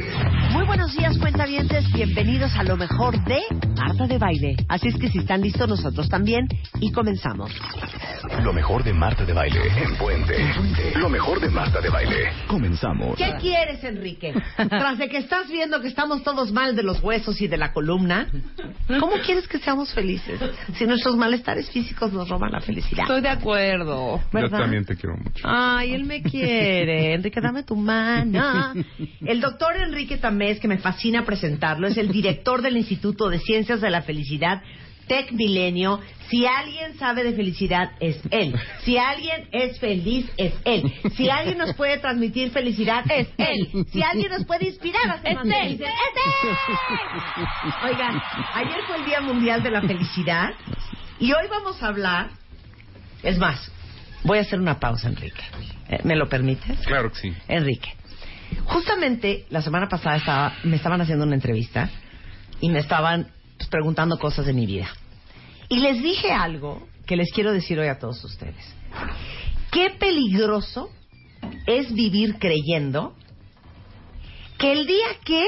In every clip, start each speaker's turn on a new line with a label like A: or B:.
A: Muy buenos días, cuentavientes. Bienvenidos a lo mejor de Marta de Baile. Así es que si están listos, nosotros también. Y comenzamos.
B: Lo mejor de Marta de Baile en Puente. Lo mejor de Marta de Baile. Comenzamos.
A: ¿Qué quieres, Enrique? Tras de que estás viendo que estamos todos mal de los huesos y de la columna, ¿cómo quieres que seamos felices? Si nuestros malestares físicos nos roban la felicidad.
C: Estoy de acuerdo.
A: ¿Verdad?
D: Yo también te quiero mucho.
A: Ay, él me quiere. Enrique, dame tu mano. El doctor Enrique Tamés, que me fascina presentarlo, es el director del Instituto de Ciencias de la Felicidad, Tech Milenio. Si alguien sabe de felicidad, es él. Si alguien es feliz, es él. Si alguien nos puede transmitir felicidad, es él. Si alguien nos puede inspirar a ser más felices, es él. Oigan, ayer fue el Día Mundial de la Felicidad y hoy vamos a hablar, es más, voy a hacer una pausa, Enrique. Eh, ¿Me lo permites?
D: Claro que sí.
A: Enrique. Justamente la semana pasada estaba, me estaban haciendo una entrevista y me estaban pues, preguntando cosas de mi vida. Y les dije algo que les quiero decir hoy a todos ustedes. Qué peligroso es vivir creyendo que el día que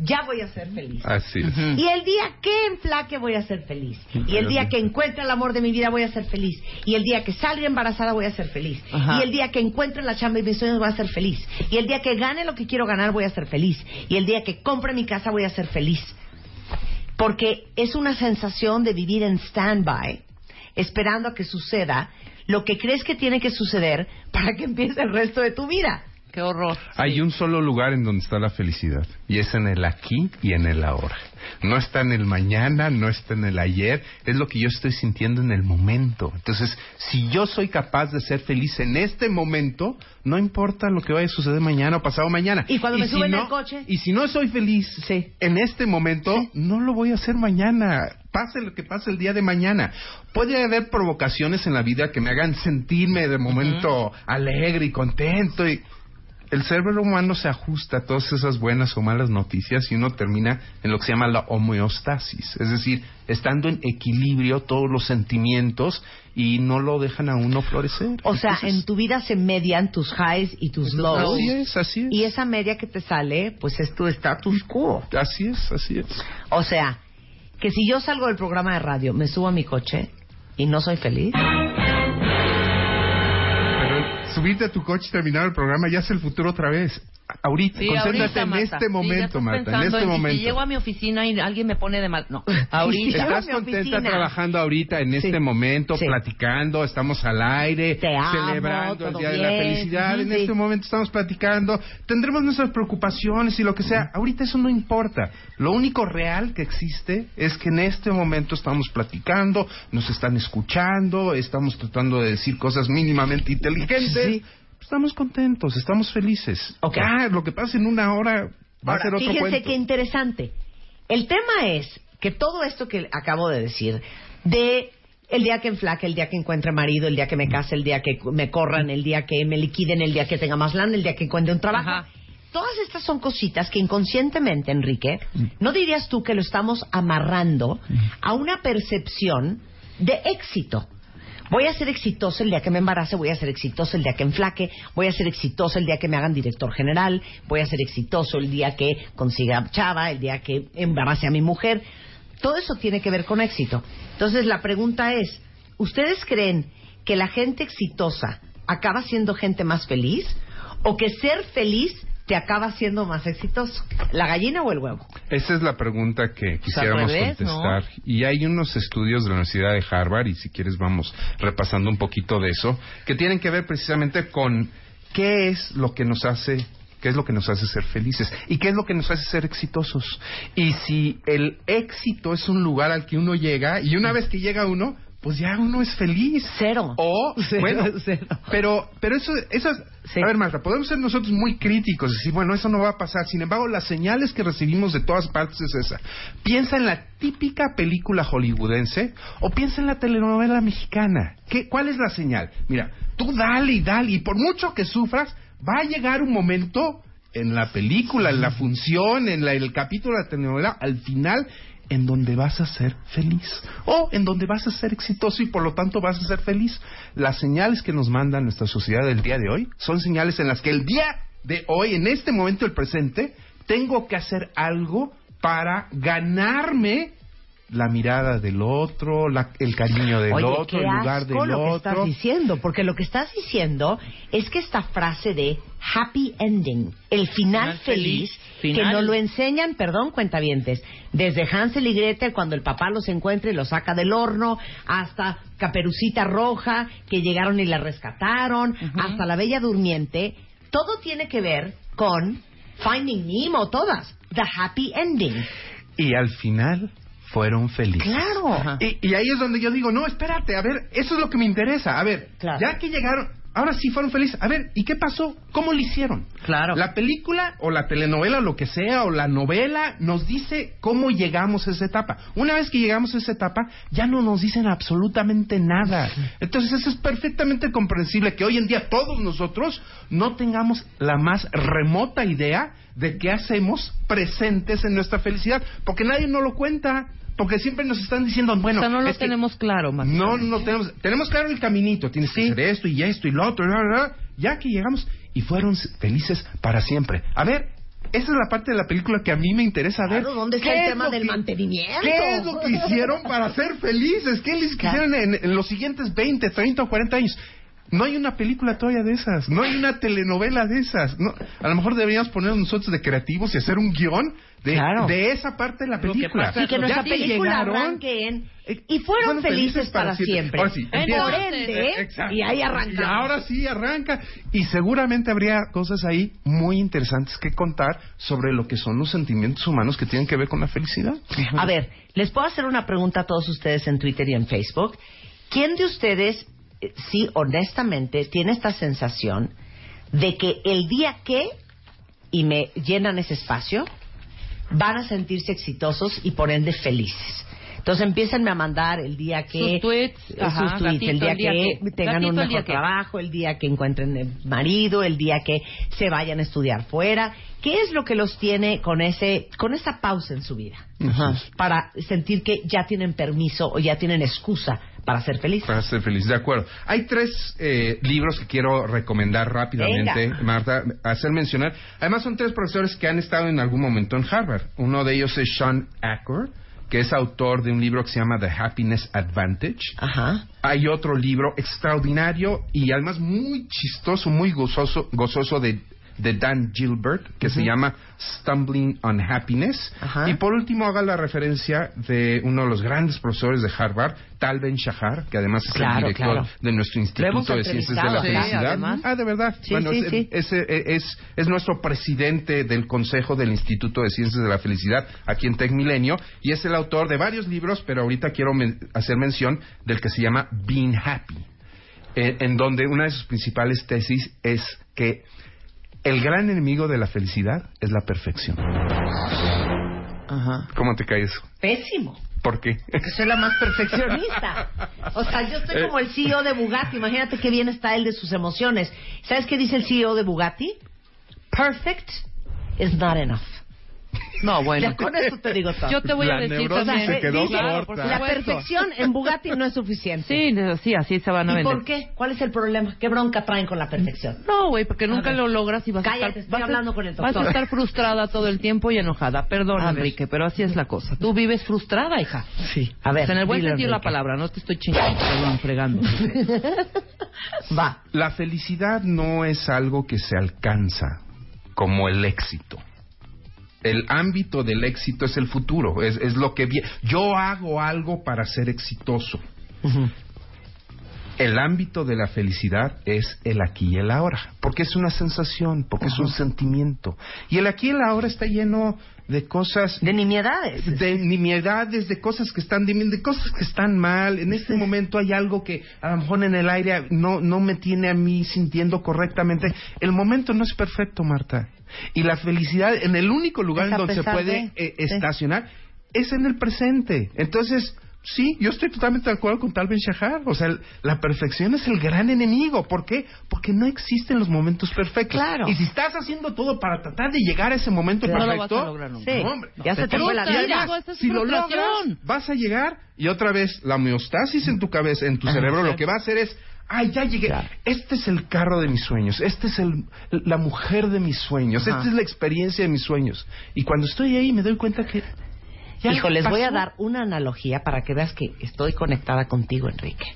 A: ya voy a ser feliz.
D: Así es.
A: Y el día que enflaque voy a ser feliz. Y el día que encuentre el amor de mi vida voy a ser feliz. Y el día que salga embarazada voy a ser feliz.
C: Ajá.
A: Y el día que encuentre la chamba de mis sueños voy a ser feliz. Y el día que gane lo que quiero ganar voy a ser feliz. Y el día que compre mi casa voy a ser feliz. Porque es una sensación de vivir en stand-by, esperando a que suceda lo que crees que tiene que suceder para que empiece el resto de tu vida.
C: Qué horror.
D: Hay un solo lugar en donde está la felicidad y es en el aquí y en el ahora. No está en el mañana, no está en el ayer, es lo que yo estoy sintiendo en el momento. Entonces, si yo soy capaz de ser feliz en este momento, no importa lo que vaya a suceder mañana o pasado mañana.
A: Y cuando me
D: si
A: suben
D: no-
A: al coche.
D: Y si no soy feliz
A: Sí.
D: en este momento, no lo voy a hacer mañana. Pase lo que pase el día de mañana. Puede haber provocaciones en la vida que me hagan sentirme de momento alegre y contento y el cerebro humano se ajusta a todas esas buenas o malas noticias y uno termina en lo que se llama la homeostasis, es decir, estando en equilibrio todos los sentimientos y no lo dejan a uno florecer.
A: O sea,
D: Entonces,
A: en tu vida se median tus highs y tus lows.
D: así es, así es.
A: Y esa media que te sale, pues es tu status quo.
D: Así es, así es.
A: O sea, que si yo salgo del programa de radio, me subo a mi coche y no soy feliz.
D: Subirte a tu coche y terminar el programa ya es el futuro otra vez. Ahorita,
C: Sí,
D: concéntrate
C: ahorita,
D: en
C: Marta.
D: este momento, Marta, en este momento.
C: Si llego a mi oficina y alguien me pone de mal. No, ahorita.
D: Estás contenta
A: oficina.
D: trabajando ahorita en
A: Sí.
D: este momento,
A: Sí.
D: platicando, estamos al aire,
A: Te amo,
D: celebrando el Día de la. Felicidad, en
A: sí.
D: este momento estamos platicando, tendremos nuestras preocupaciones y lo que sea, ahorita eso no importa, lo único real que existe es que en este momento estamos platicando, nos están escuchando, estamos tratando de decir cosas mínimamente inteligentes,
A: Sí.
D: Estamos contentos, estamos felices.
A: Ok.
D: Ya, lo que pasa en una hora va a ser otro
A: fíjense
D: cuento.
A: qué interesante. El tema es que todo esto que acabo de decir, de el día que enflaque, el día que encuentre marido, el día que me case, el día que me corran, el día que me liquiden, el día que tenga más lana, el día que encuentre un trabajo.
C: Ajá.
A: Todas estas son cositas que inconscientemente, Enrique, ¿no dirías tú que lo estamos amarrando a una percepción de éxito? Voy a ser exitoso el día que me embarace, voy a ser exitoso el día que enflaque, voy a ser exitoso el día que me hagan director general, voy a ser exitoso el día que consiga chava, el día que embarace a mi mujer. Todo eso tiene que ver con éxito. Entonces la pregunta es, ¿ustedes creen que la gente exitosa acaba siendo gente más feliz o que ser feliz te acaba siendo más exitoso? ¿La gallina o el huevo?
D: Esa es la pregunta que quisiéramos
C: revés, ¿no?
D: contestar. Y hay unos estudios de la Universidad de Harvard, y si quieres vamos repasando un poquito de eso, que tienen que ver precisamente con qué es lo que nos hace qué es lo que nos hace ser felices y qué es lo que nos hace ser exitosos. Y si el éxito es un lugar al que uno llega y una vez que llega uno, pues ya uno es feliz.
A: Cero.
D: O,
A: Cero,
D: bueno,
A: cero.
D: pero, pero eso, esas,
A: Sí.
D: a ver, Marta, podemos ser nosotros muy críticos, decir, bueno, eso no va a pasar. Sin embargo, las señales que recibimos de todas partes es esa. Piensa en la típica película hollywoodense o piensa en la telenovela mexicana. ¿Qué, ¿Cuál es la señal? Mira, tú dale y dale, y por mucho que sufras, va a llegar un momento en la película, en la función, en la- el capítulo de la telenovela, al final, en donde vas a ser feliz. O en donde vas a ser exitoso y por lo tanto vas a ser feliz. Las señales que nos manda nuestra sociedad del día de hoy son señales en las que el día de hoy, en este momento, el presente, tengo que hacer algo para ganarme la mirada del otro, la- el cariño del
A: Oye,
D: otro, el lugar del
A: lo que estás
D: otro.
A: diciendo, porque lo que estás diciendo es que esta frase de happy ending, el final,
C: Final
A: feliz,
C: feliz,
A: que nos lo enseñan, perdón, cuentavientes, desde Hansel y Gretel cuando el papá los encuentra y los saca del horno, hasta Caperucita Roja, que llegaron y la rescataron, hasta la Bella Durmiente, todo tiene que ver con Finding Nemo, todas, the happy ending.
D: Y al final fueron felices.
A: Claro.
D: Y, y ahí es donde yo digo, no, espérate, a ver, eso es lo que me interesa. A ver,
A: Claro.
D: ya que llegaron, ahora sí fueron felices. A ver, ¿y qué pasó? ¿Cómo lo hicieron?
C: Claro.
D: La película o la telenovela, lo que sea, o la novela, nos dice cómo llegamos a esa etapa. Una vez que llegamos a esa etapa, ya no nos dicen absolutamente nada. Entonces, eso es perfectamente comprensible que hoy en día todos nosotros no tengamos la más remota idea de qué hacemos presentes en nuestra felicidad, porque nadie nos lo cuenta. Porque siempre nos están diciendo, bueno,
C: o sea, no lo tenemos claro, más.
D: no, no tenemos, tenemos claro el caminito, tienes que hacer esto y esto y lo otro, bla, bla, bla. ya que llegamos y fueron felices para siempre. A ver, esa es la parte de la película que a mí me interesa ver.
A: Claro, ¿dónde está
D: ¿Qué
A: el
D: es
A: tema
D: lo
A: del
D: que-
A: mantenimiento?
D: ¿Qué es lo que hicieron para ser felices? ¿Qué les
A: Claro.
D: hicieron en, en los siguientes 20, 30 o 40 años? No hay una película todavía de esas, no hay una telenovela de esas. No, a lo mejor deberíamos ponernos nosotros de creativos y hacer un guion de,
A: Claro.
D: de esa parte de la
C: que
D: película.
C: pasa
A: Y que nuestra
D: que
A: película
D: llegaron,
A: arranque en...
D: eh,
A: Y fueron
D: fueron
A: felices,
D: felices
A: para
D: para
A: siempre.
D: siempre. Ahora sí, empieza.
A: Por ende,
D: Exacto.
A: y ahí arrancamos.
D: Y ahora sí arranca. Y seguramente habría cosas ahí muy interesantes que contar sobre lo que son los sentimientos humanos que tienen que ver con la felicidad.
A: A ver, les puedo hacer una pregunta a todos ustedes en Twitter y en Facebook. ¿Quién de ustedes, eh, sí, honestamente, tiene esta sensación de que el día que, y me llenan ese espacio, van a sentirse exitosos y por ende felices? Entonces empiecen a mandar el día que...
C: Sus tweets,
A: eh,
C: ajá,
A: sus tweets,
C: gatito,
A: el día
C: el día
A: que,
C: que,
A: tengan
C: gatito,
A: un
C: el día
A: mejor
C: que.
A: trabajo, el día que encuentren el marido, el día que se vayan a estudiar fuera. ¿Qué es lo que los tiene con ese con esa pausa en su vida?
D: Ajá.
A: Para sentir que ya tienen permiso o ya tienen excusa para ser felices.
D: Para ser feliz, de acuerdo. Hay tres eh, libros que quiero recomendar rápidamente,
A: Venga.
D: Marta, hacer mencionar. Además son tres profesores que han estado en algún momento en Harvard. Uno de ellos es Sean Acker, que es autor de un libro que se llama The Happiness Advantage.
A: Ajá.
D: Hay otro libro extraordinario y además muy chistoso, muy gozoso, gozoso de, de Dan Gilbert, que se llama Stumbling on Happiness. Y por último haga la referencia de uno de los grandes profesores de Harvard, Tal Ben Shahar, que además es
A: Claro,
D: el director
A: claro.
D: de nuestro Instituto de Ciencias de la
A: claro,
D: Felicidad.
C: además.
D: ah, de verdad.
A: Sí,
D: bueno,
A: sí,
D: es,
A: sí.
D: eh, es, es nuestro presidente del Consejo del Instituto de Ciencias de la Felicidad aquí en Tech Milenio y es el autor de varios libros, pero ahorita quiero men- hacer mención del que se llama Being Happy, eh, en donde una de sus principales tesis es que el gran enemigo de la felicidad es la perfección.
C: Ajá.
D: ¿Cómo te cae eso?
A: Pésimo.
D: ¿Por qué?
A: Que soy la más perfeccionista. O sea, yo estoy como el CEO de Bugatti. Imagínate qué bien está él de sus emociones. ¿Sabes qué dice el CEO de Bugatti? Perfect is not enough.
C: No, bueno.
A: Ya con eso te digo todo.
C: Yo te voy a
D: La
C: decir
D: neurosis
C: también.
D: se quedó
A: Dice,
D: corta.
A: la perfección en Bugatti no es suficiente.
C: Sí, no, sí, así se van a
A: ¿Y
C: vender.
A: por qué? ¿Cuál es el problema? ¿Qué bronca traen con la perfección?
C: No, güey, porque nunca
A: ver.
C: lo logras y vas
A: Cállate,
C: a estar...
A: estoy
C: vas a-
A: hablando con el
C: Vas
A: doctor.
C: a estar frustrada todo el tiempo y enojada. Perdón,
A: A ver.
C: Enrique, pero así es la cosa. Tú vives frustrada, hija.
A: Sí. A ver.
C: O sea, en el buen sentido de la palabra, no te estoy chingando, perdón, fregando.
A: Va.
D: La felicidad no es algo que se alcanza como el éxito. El ámbito del éxito es el futuro, es, es lo que yo hago algo para ser exitoso. el ámbito de la felicidad es el aquí y el ahora, porque es una sensación, porque es un sentimiento. Y el aquí y el ahora está lleno de cosas
A: De nimiedades.
D: de nimiedades, de cosas que están de cosas que están mal. En este momento hay algo que a lo mejor en el aire no, no me tiene a mí sintiendo correctamente. El momento no es perfecto, Marta. Y la felicidad en el único lugar en donde se puede
A: de-
D: eh,
A: sí.
D: estacionar es en el presente. Entonces, sí, yo estoy totalmente de acuerdo con Tal Ben Shahar. O sea, la perfección es el gran enemigo. ¿Por qué? Porque no existen los momentos perfectos.
A: Claro.
D: Y si estás haciendo todo para tratar de llegar a ese momento
C: No lo vas
D: perfecto,
C: a lograr nunca.
A: Sí,
D: no, hombre,
A: ya se te fue la vida.
D: si lo logras, vas a llegar y otra vez la homeostasis en tu cabeza, en tu cerebro, lo que va a hacer es, ay, ya llegué.
A: Claro.
D: Este es el carro de mis sueños, este es el, la mujer de mis sueños,
A: Ajá.
D: esta es la experiencia de mis sueños. Y cuando estoy ahí me doy cuenta que... ya
A: Hijo, les voy a dar una analogía para que veas que estoy conectada contigo, Enrique.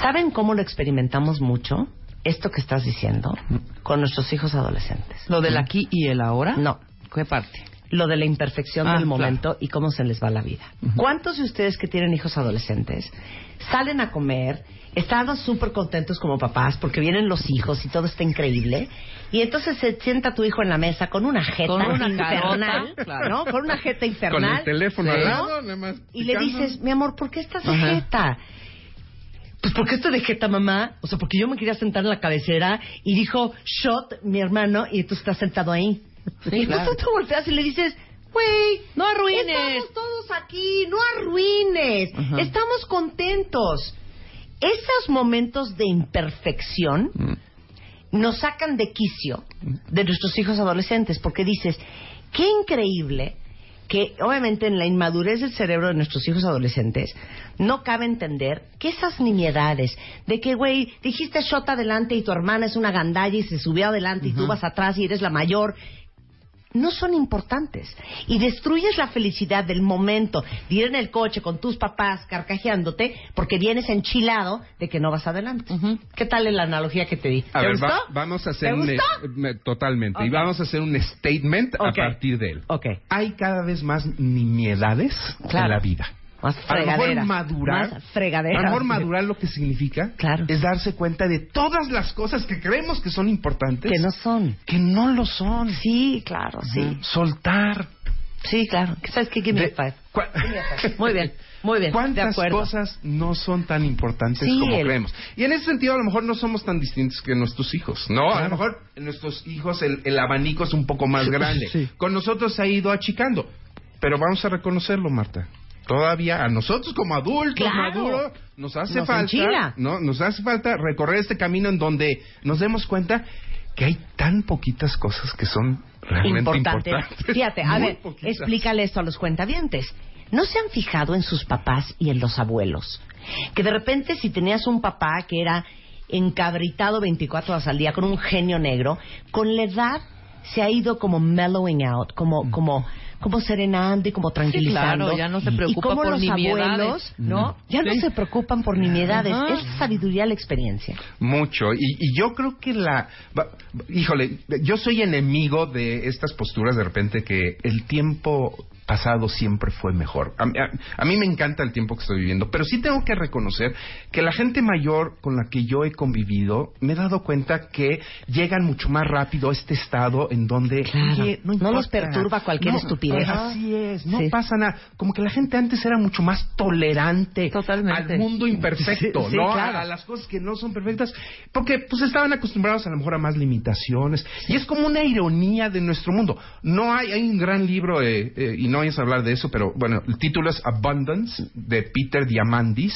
A: ¿Saben cómo lo experimentamos mucho? Esto que estás diciendo con nuestros hijos adolescentes.
C: Lo del aquí y el ahora.
A: No,
C: ¿Qué parte?
A: lo de la imperfección
C: Ah,
A: del
C: claro.
A: momento y cómo se les va la vida. ¿Cuántos de ustedes que tienen hijos adolescentes salen a comer, están súper contentos como papás porque vienen los hijos y todo está increíble? Y entonces se sienta tu hijo en la mesa con una jeta
C: Con una
A: infernal,
C: carota, claro.
A: ¿no? Con una jeta
D: Con
A: infernal.
D: el teléfono al
A: ¿no?
D: lado, nada más
A: Y le dices, mi amor, ¿por qué estás de jeta? Pues porque estoy de jeta, mamá. O sea, porque yo me quería sentar en la cabecera y dijo, shot, mi hermano, y tú estás sentado ahí.
C: Sí,
A: y
C: claro.
A: entonces tú volteas y le dices, güey,
C: No arruines.
A: Estamos todos aquí, no arruines.
C: Ajá.
A: Estamos contentos. Esos momentos de imperfección nos sacan de quicio de nuestros hijos adolescentes, porque dices, qué increíble que obviamente en la inmadurez del cerebro de nuestros hijos adolescentes no cabe entender que esas nimiedades de que, güey, dijiste shot adelante y tu hermana es una gandalla y se subió adelante y tú vas atrás y eres la mayor, no son importantes. Y destruyes la felicidad del momento de ir en el coche con tus papás carcajeándote porque vienes enchilado de que no vas adelante.
C: Ujú.
A: ¿Qué tal es la analogía que te di?
D: A
A: ¿Te
D: ver,
A: gustó?
D: va- vamos a hacer
A: ¿Te
D: un totalmente y vamos a hacer un statement a partir de él.
A: Ok.
D: Hay cada vez más nimiedades
A: Claro.
D: en la vida.
A: Más
D: A lo mejor madurar,
A: Más fregaderas.
D: a lo mejor madurar lo que significa
A: Claro.
D: es darse cuenta de todas las cosas que creemos que son importantes
A: Que no son.
D: que no lo son.
A: Sí, claro, sí.
D: Soltar.
A: Sí, claro. ¿Sabes qué? Give me
D: De-
A: a five. a. Muy bien, muy bien. De
D: ¿Cuántas
A: acuerdo.
D: cosas no son tan importantes
A: Sí,
D: como
A: el-
D: creemos? Y en ese sentido, a lo mejor no somos tan distintos que nuestros hijos, ¿no? A
A: Claro.
D: lo mejor en nuestros hijos el, el abanico es un poco más grande.
A: Sí.
D: Con nosotros se ha ido achicando. Pero vamos a reconocerlo, Marta. Todavía a nosotros como adultos
A: Claro.
D: maduros nos hace
A: Nos
D: falta,
A: enchila.
D: no, nos hace falta recorrer este camino en donde nos demos cuenta que hay tan poquitas cosas que son realmente
A: Importante.
D: importantes.
A: Fíjate, a
D: Muy
A: ver,
D: poquitas.
A: explícale esto a los cuentavientes. ¿No se han fijado en sus papás y en los abuelos? Que de repente si tenías un papá que era encabritado 24 horas al día con un genio negro, con la edad se ha ido como mellowing out, como como como serenando y como tranquilizando.
C: claro, ya no se
A: y
C: preocupa
A: como
C: por
A: los
C: nimiedades.
A: abuelos, ¿no? Ya no se preocupan por nimiedades.
C: Ajá.
A: Es sabiduría la experiencia.
D: Mucho. Y, y yo creo que la... va- híjole, yo soy enemigo de estas posturas de repente que el tiempo pasado siempre fue mejor. A, a- a mí me encanta el tiempo que estoy viviendo, pero sí tengo que reconocer que la gente mayor con la que yo he convivido, me he dado cuenta que llegan mucho más rápido a este estado en donde...
A: Claro.
D: "Oye,
A: No los
D: importa".
A: perturba cualquier estupidez.
D: Así es, no
A: Sí.
D: pasa nada. Como que la gente antes era mucho más tolerante
C: Totalmente.
D: al mundo imperfecto,
A: Sí, sí,
D: ¿no?
A: claro.
D: A las cosas que no son perfectas, porque pues estaban acostumbrados a lo mejor a más limitaciones. Y es como una ironía de nuestro mundo. No hay, hay un gran libro, eh, eh, y no vayas a hablar de eso, pero bueno, el título es Abundance, de Peter Diamandis,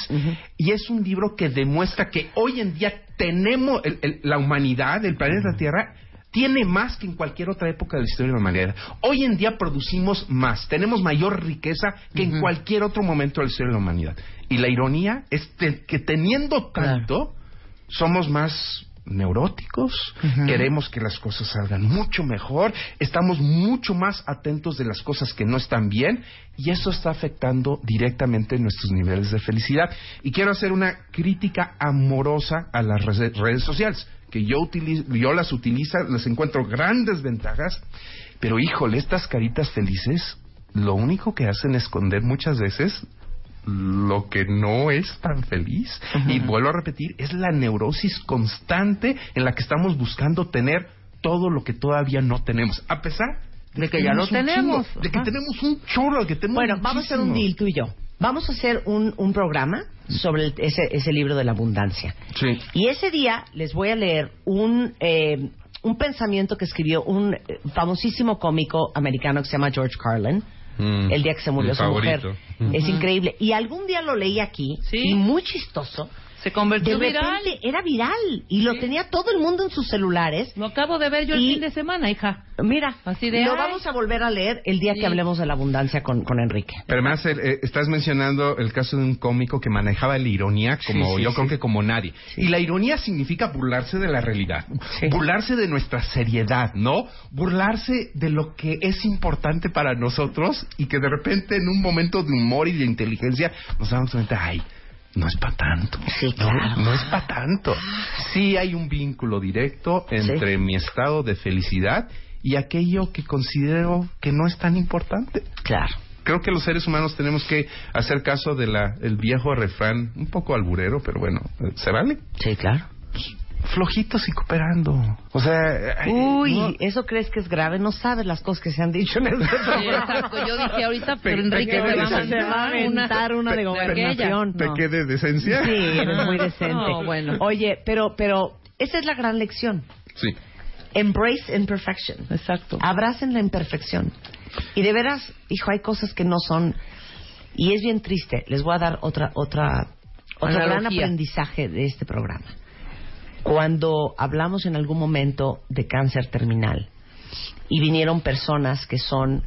D: y es un libro que demuestra que hoy en día tenemos, el- el- la humanidad, el planeta Tierra, tiene más que en cualquier otra época de la historia de la humanidad. Hoy en día producimos más, tenemos mayor riqueza que en cualquier otro momento de la historia de la humanidad. Y la ironía es que teniendo tanto, somos más neuróticos, queremos que las cosas salgan mucho mejor, estamos mucho más atentos de las cosas que no están bien y eso está afectando directamente nuestros niveles de felicidad. Y quiero hacer una crítica amorosa a las redes sociales, que yo, utilizo, yo las utilizo, les encuentro grandes ventajas, pero híjole, estas caritas felices lo único que hacen es esconder muchas veces lo que no es tan feliz. Y vuelvo a repetir, es la neurosis constante en la que estamos buscando tener todo lo que todavía no tenemos, a pesar
C: De que ya lo
D: tenemos chingo, de que tenemos un chorro, de que tenemos
A: Bueno, vamos a hacer un deal tú y yo. Vamos a hacer un, un programa sobre el- ese, ese libro de la abundancia.
D: Sí.
A: Y ese día les voy a leer un, eh, un pensamiento que escribió un eh, famosísimo cómico americano que se llama George Carlin.
D: Mm,
A: el día que se murió su mujer. Es increíble. Y algún día lo leí aquí
C: Sí.
A: y muy chistoso.
C: Se
A: De
C: convirtió
A: repente
C: viral.
A: era viral y lo tenía todo el mundo en sus celulares.
C: Lo acabo de ver yo el fin de semana, hija.
A: Mira,
C: Así de,
A: lo
C: ay.
A: vamos a volver a leer el día
C: Sí.
A: que hablemos de la abundancia con, con Enrique.
D: Pero además eh, eh, estás mencionando el caso de un cómico que manejaba la ironía como
A: Sí, sí,
D: yo
A: sí.
D: creo que como nadie. Y la ironía significa burlarse de la realidad,
A: Sí.
D: burlarse de nuestra seriedad, ¿no? Burlarse de lo que es importante para nosotros y que de repente en un momento de humor y de inteligencia nos damos cuenta, ay, no es para tanto.
A: Sí, claro.
D: no es para tanto. Sí hay un vínculo directo entre mi estado de felicidad y aquello que considero que no es tan importante
A: Claro.
D: creo que los seres humanos tenemos que hacer caso de la el viejo refrán, un poco alburero, pero bueno, eh, ¿se vale?
A: Sí, claro.
D: Flojitos y cooperando. O sea,
A: Uy,
D: no-
A: ¿eso crees que es grave? No sabes las cosas que se han dicho en este
C: Sí,
A: programa.
C: exacto. Yo dije ahorita, pero
D: Pe-
C: Enrique te va.
A: Se va a aventar una de gobernación.
D: ¿Te
A: No.
D: quede decencia?
A: Sí, eres muy decente.
C: No, bueno.
A: Oye, pero, pero esa es la gran lección.
D: Sí.
A: Embrace imperfection.
C: Exacto.
A: Abracen la imperfección. Y de veras, hijo, hay cosas que no son. Y es bien triste. Les voy a dar otra, otra, otro gran aprendizaje de este programa. Cuando hablamos en algún momento de cáncer terminal y vinieron personas que son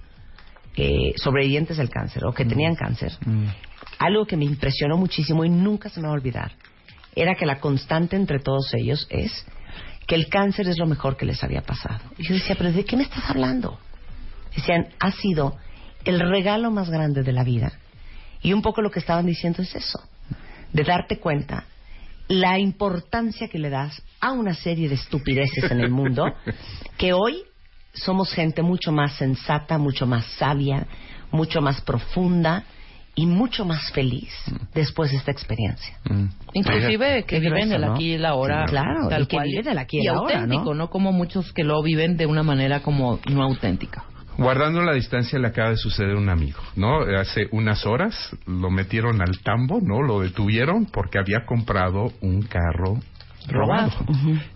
A: eh, sobrevivientes del cáncer o que tenían cáncer, algo que me impresionó muchísimo y nunca se me va a olvidar era que la constante entre todos ellos es que el cáncer es lo mejor que les había pasado. Y yo decía, pero ¿de qué me estás hablando? Decían, ha sido el regalo más grande de la vida. Y un poco lo que estaban diciendo es eso, de darte cuenta la importancia que le das a una serie de estupideces en el mundo, que hoy somos gente mucho más sensata, mucho más sabia, mucho más profunda y mucho más feliz después de esta experiencia.
D: Mm.
C: Inclusive que viven el
A: ¿no?
C: aquí y la ahora.
A: Sí, claro,
C: tal
A: y que
C: cual.
A: viven el aquí y
C: y
A: el ahora,
C: auténtico,
A: ¿no?
C: ¿no? Como muchos que lo viven de una manera como no auténtica.
D: Guardando la distancia le acaba de suceder a un amigo, ¿no? Hace unas horas lo metieron al tambo, ¿no? Lo detuvieron porque había comprado un carro robado.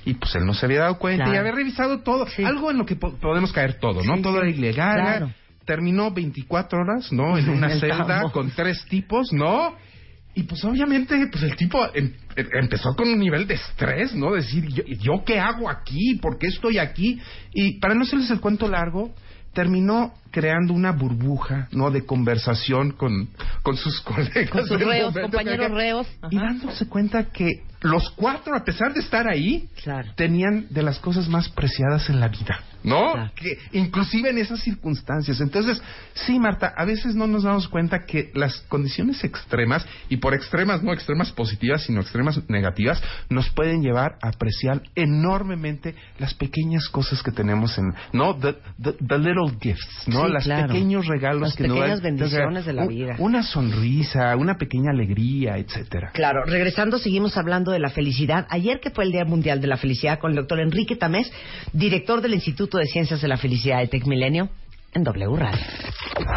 D: Y pues él no se había dado cuenta
A: Claro.
D: y había revisado todo.
A: Sí.
D: Algo en lo que po- podemos caer todo, ¿no?
A: Sí,
D: todo
A: sí.
D: era ilegal.
A: Claro.
D: Terminó 24 horas, ¿no? En una celda
A: tambo.
D: con tres tipos, ¿no? Y pues obviamente, pues el tipo em- em- empezó con un nivel de estrés, ¿no? Decir, ¿yo, ¿yo qué hago aquí? ¿Por qué estoy aquí? Y para no hacerles el cuento largo, terminó creando una burbuja, ¿no? De conversación con, con sus colegas.
C: Con sus reos, compañeros reos.
D: Y dándose cuenta que los cuatro, a pesar de estar ahí,
A: Claro.
D: tenían de las cosas más preciadas en la vida, ¿no?
A: Claro.
D: Que inclusive en esas circunstancias. Entonces, sí, Marta, a veces no nos damos cuenta que las condiciones extremas, y por extremas no extremas positivas, sino extremas negativas, nos pueden llevar a apreciar enormemente las pequeñas cosas que tenemos en, ¿no? The, the- the little gifts, ¿no?
A: Sí,
D: las
A: claro.
D: pequeños regalos
A: Las
D: que nos
A: pequeñas bendiciones de la
D: un-
A: vida.
D: Una sonrisa, una pequeña alegría, etcétera.
A: Claro, regresando, seguimos hablando de la felicidad. Ayer que fue el Día Mundial de la Felicidad con el doctor Enrique Tamés, director del Instituto de Ciencias de la Felicidad de Tecmilenio, en W Radio.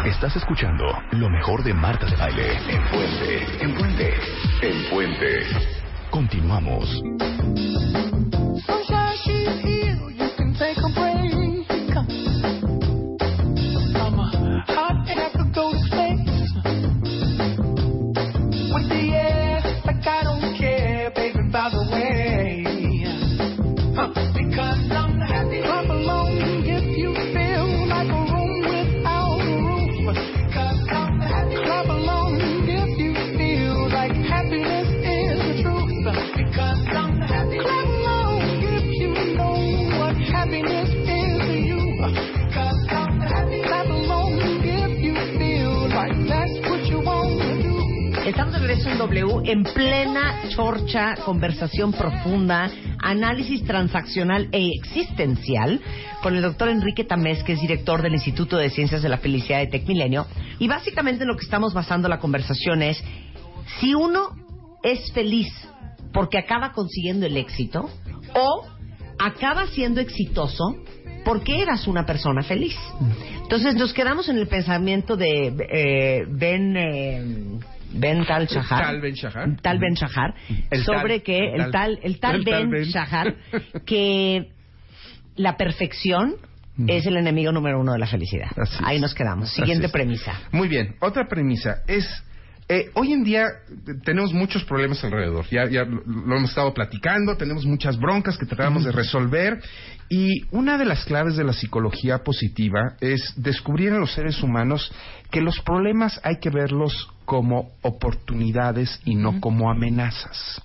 B: Estás escuchando lo mejor de Marta de Baile en Puente, en Puente, en Puente. Continuamos.
A: Estamos de regreso en W, en plena chorcha, conversación profunda, análisis transaccional e existencial, con el doctor Enrique Tamés, que es director del Instituto de Ciencias de la Felicidad de Tecmilenio. Y básicamente lo que estamos basando la conversación es si uno es feliz porque acaba consiguiendo el éxito o acaba siendo exitoso porque eras una persona feliz. Entonces nos quedamos en el pensamiento de eh, Ben eh, Ben Tal Shahar,
D: Tal Ben Shahar.
A: Tal Ben Shahar,
D: El
A: sobre
D: tal-
A: que
D: el
A: el tal el tal
D: el
A: Ben
D: Ben.
A: Shahar que la perfección es el enemigo número uno de la felicidad.
D: Así
A: Ahí
D: es.
A: nos quedamos. Siguiente premisa.
D: Muy bien, otra premisa es, eh, hoy en día eh, tenemos muchos problemas alrededor, ya, ya lo, lo hemos estado platicando, tenemos muchas broncas que tratamos de resolver. Y una de las claves de la psicología positiva es descubrir en los seres humanos que los problemas hay que verlos como oportunidades y no como amenazas.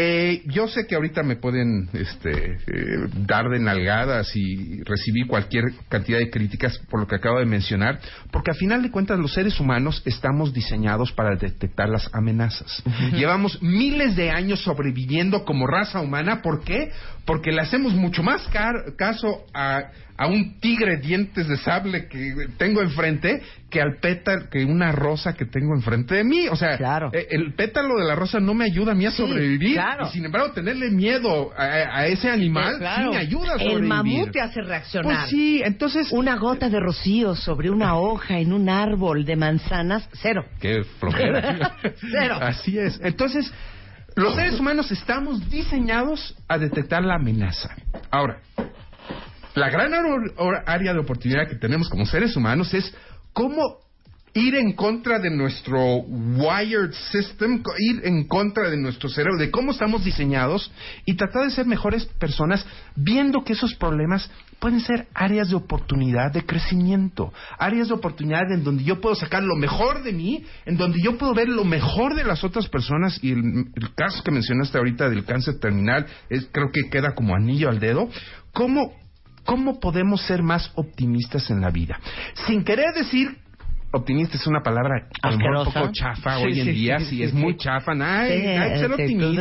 D: Eh, yo sé que ahorita me pueden este, eh, dar de nalgadas y recibir cualquier cantidad de críticas por lo que acabo de mencionar, porque a final de cuentas los seres humanos estamos diseñados para detectar las amenazas. Llevamos miles de años sobreviviendo como raza humana, ¿por qué? Porque le hacemos mucho más caso a, a un tigre dientes de sable que tengo enfrente que al pétalo, que una rosa que tengo enfrente de mí. O sea,
A: Claro.
D: eh, el pétalo de la rosa no me ayuda a mí a
A: Sí,
D: sobrevivir.
A: claro.
D: Y sin embargo, tenerle miedo a, a ese animal
A: Sí, claro.
D: sí me ayuda a sobrevivir.
A: El mamut te hace reaccionar.
D: Pues sí, entonces...
A: Una gota de rocío sobre una hoja en un árbol de manzanas, cero.
D: Qué flojera.
A: Cero.
D: Así es. Entonces, los seres humanos estamos diseñados a detectar la amenaza. Ahora, la gran área de oportunidad que tenemos como seres humanos es cómo ir en contra de nuestro wired system, ir en contra de nuestro cerebro, de cómo estamos diseñados y tratar de ser mejores personas viendo que esos problemas pueden ser áreas de oportunidad de crecimiento, áreas de oportunidad en donde yo puedo sacar lo mejor de mí, en donde yo puedo ver lo mejor de las otras personas y el, el caso que mencionaste ahorita del cáncer terminal es, creo que queda como anillo al dedo, cómo ¿Cómo podemos ser más optimistas en la vida? Sin querer decir, optimista es una palabra a lo mejor un poco chafa
A: Sí,
D: hoy en día,
A: sí,
D: es muy chafa, ay, hay que ser optimista.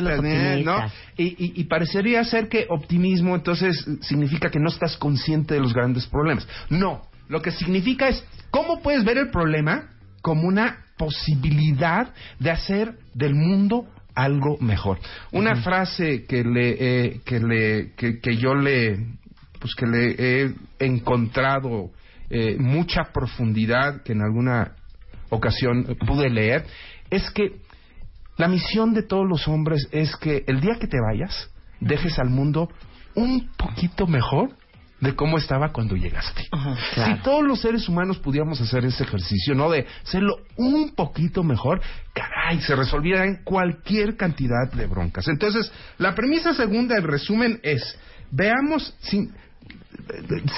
D: ¿no? Y, y- y parecería ser que optimismo entonces significa que no estás consciente de los grandes problemas. No, lo que significa es cómo puedes ver el problema como una posibilidad de hacer del mundo algo mejor. Una frase que le eh, que le que, que yo le pues que le he encontrado eh, mucha profundidad que en alguna ocasión pude leer es que la misión de todos los hombres es que el día que te vayas dejes al mundo un poquito mejor de cómo estaba cuando llegaste.
A: claro.
D: Si todos los seres humanos pudiéramos hacer ese ejercicio, ¿no? De serlo un poquito mejor, caray, se resolvieran cualquier cantidad de broncas. Entonces, la premisa segunda, en resumen, es, veamos, sin,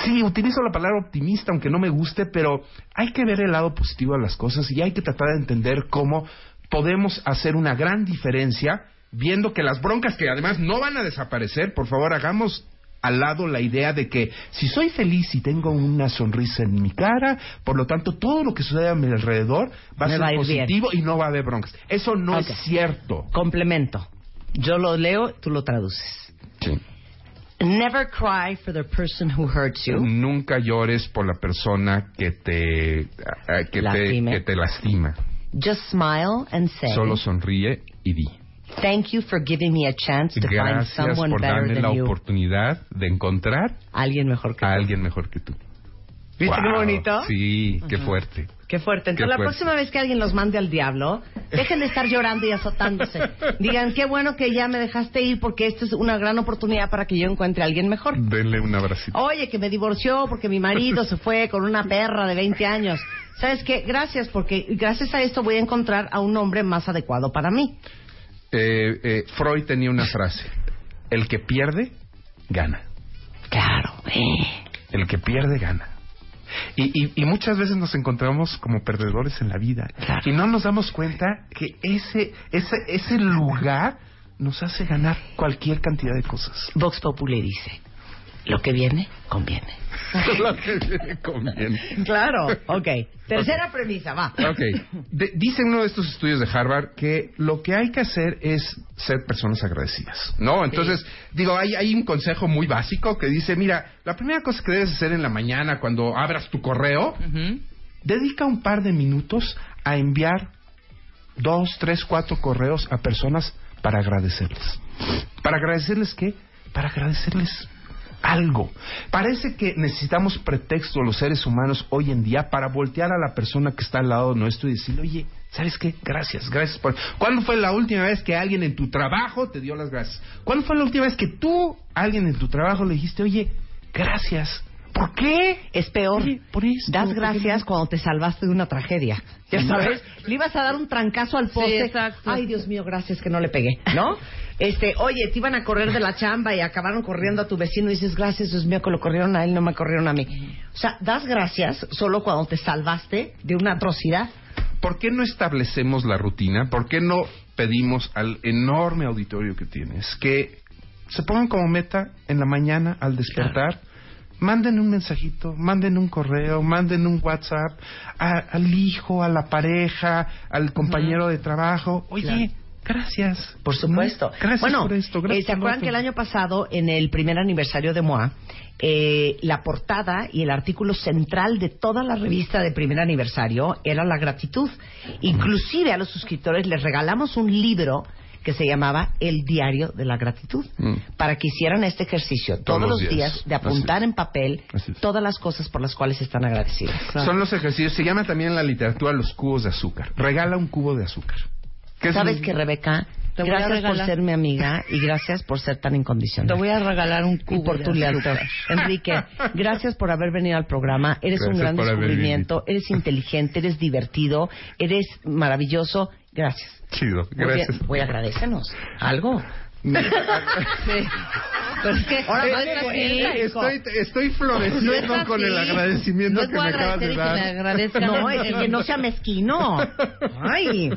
D: sí, utilizo la palabra optimista, aunque no me guste, pero hay que ver el lado positivo de las cosas y hay que tratar de entender cómo podemos hacer una gran diferencia viendo que las broncas que además no van a desaparecer, por favor, hagamos al lado la idea de que si soy feliz y tengo una sonrisa en mi cara, por lo tanto todo lo que sucede a mi alrededor va a
A: Me
D: ser
A: va bien.
D: positivo y no va a haber broncas. Eso no es cierto.
A: Complemento. Yo lo leo, tú lo traduces. Never cry for the person who hurts you.
D: Nunca llores por la persona que te, ah, que te, que te lastima.
A: Just smile and say,
D: Solo sonríe y di.
A: Thank you for giving me a chance to find
D: Gracias
A: someone
D: por
A: better
D: darme la
A: than you.
D: oportunidad de encontrar
A: Alguien mejor que
D: a
A: tú.
D: alguien mejor que tú.
A: ¿Viste qué
D: Wow.
A: bonito?
D: Sí, qué fuerte.
A: Qué fuerte. Entonces,
D: Qué
A: la
D: fuerte.
A: próxima vez que alguien los mande al diablo, dejen de estar llorando y azotándose. Digan, qué bueno que ya me dejaste ir porque esta es una gran oportunidad para que yo encuentre a alguien mejor.
D: Denle un abracito.
A: Oye, que me divorció porque mi marido se fue con una perra de 20 años. ¿Sabes qué? Gracias, porque gracias a esto voy a encontrar a un hombre más adecuado para mí.
D: Eh, eh, Freud tenía una frase. El que pierde, gana.
A: Claro. eh.
D: El que pierde, gana. Y, y, y muchas veces nos encontramos como perdedores en la vida. Y no nos damos cuenta que ese, ese, ese lugar nos hace ganar cualquier cantidad de cosas.
A: Vox Populi dice, Lo que viene, conviene.
D: Lo que viene conviene.
A: Claro, ok. Tercera premisa, va.
D: Ok. De- dice uno de estos estudios de Harvard que lo que hay que hacer es ser personas agradecidas, ¿no? Entonces, digo, hay, hay un consejo muy básico que dice, mira, la primera cosa que debes hacer en la mañana cuando abras tu correo, dedica un par de minutos a enviar dos, tres, cuatro correos a personas para agradecerles. ¿Para agradecerles qué? Para agradecerles algo. Parece que necesitamos pretexto los seres humanos hoy en día para voltear a la persona que está al lado nuestro y decirle, oye, ¿sabes qué? Gracias, gracias por... ¿Cuándo fue la última vez que alguien en tu trabajo te dio las gracias? ¿Cuándo fue la última vez que tú, alguien en tu trabajo, le dijiste, oye, gracias? ¿Por qué?
A: Es peor.
D: Oye, por esto,
A: das
D: ¿por qué
A: gracias cuando te salvaste de una tragedia. Ya sabes, le ibas a dar un trancazo al poste.
C: Sí, exacto.
A: Ay, Dios mío, gracias que no le pegué, ¿no? Este, oye, te iban a correr de la chamba y acabaron corriendo a tu vecino y dices, gracias, Dios mío, que lo corrieron a él, no me corrieron a mí. O sea, das gracias solo cuando te salvaste de una atrocidad.
D: ¿Por qué no establecemos la rutina? ¿Por qué no pedimos al enorme auditorio que tienes que se pongan como meta en la mañana al despertar? Manden un mensajito, manden un correo, manden un WhatsApp a- al hijo, a la pareja, al compañero de trabajo. Oye, gracias.
A: Por supuesto.
D: Gracias
A: bueno,
D: por esto. Gracias
A: eh, ¿se acuerdan que el año pasado, en el primer aniversario de MOA, eh, la portada y el artículo central de toda la revista de primer aniversario era la gratitud? Inclusive a los suscriptores les regalamos un libro que se llamaba El Diario de la Gratitud,
D: Mm.
A: para que hicieran este ejercicio todos, los días, de apuntar en papel todas las cosas por las cuales están agradecidos.
D: Son los ejercicios, se llama también en la literatura los cubos de azúcar. Regala un cubo de azúcar. ¿Qué es
A: ¿Sabes
D: un-
A: qué, Rebeca?
C: Te voy a
A: Gracias por ser mi amiga y gracias por ser tan incondicional.
C: Te voy a regalar un
A: y
C: cubo
A: por
C: de
A: tu lealtad. Enrique, gracias por haber venido al programa. Eres un gran
D: por
A: descubrimiento, eres inteligente, eres divertido, eres maravilloso. Gracias.
D: Chido,
A: Muy
D: gracias.
A: bien. Voy a agradecernos. Algo.
C: Sí. Pero es que
A: Ahora
C: es
D: Estoy,
C: No es
D: floreciendo con el agradecimiento
C: No
D: que me acabas de
C: y que me
D: dar.
A: No, es que no sea mezquino. Ay.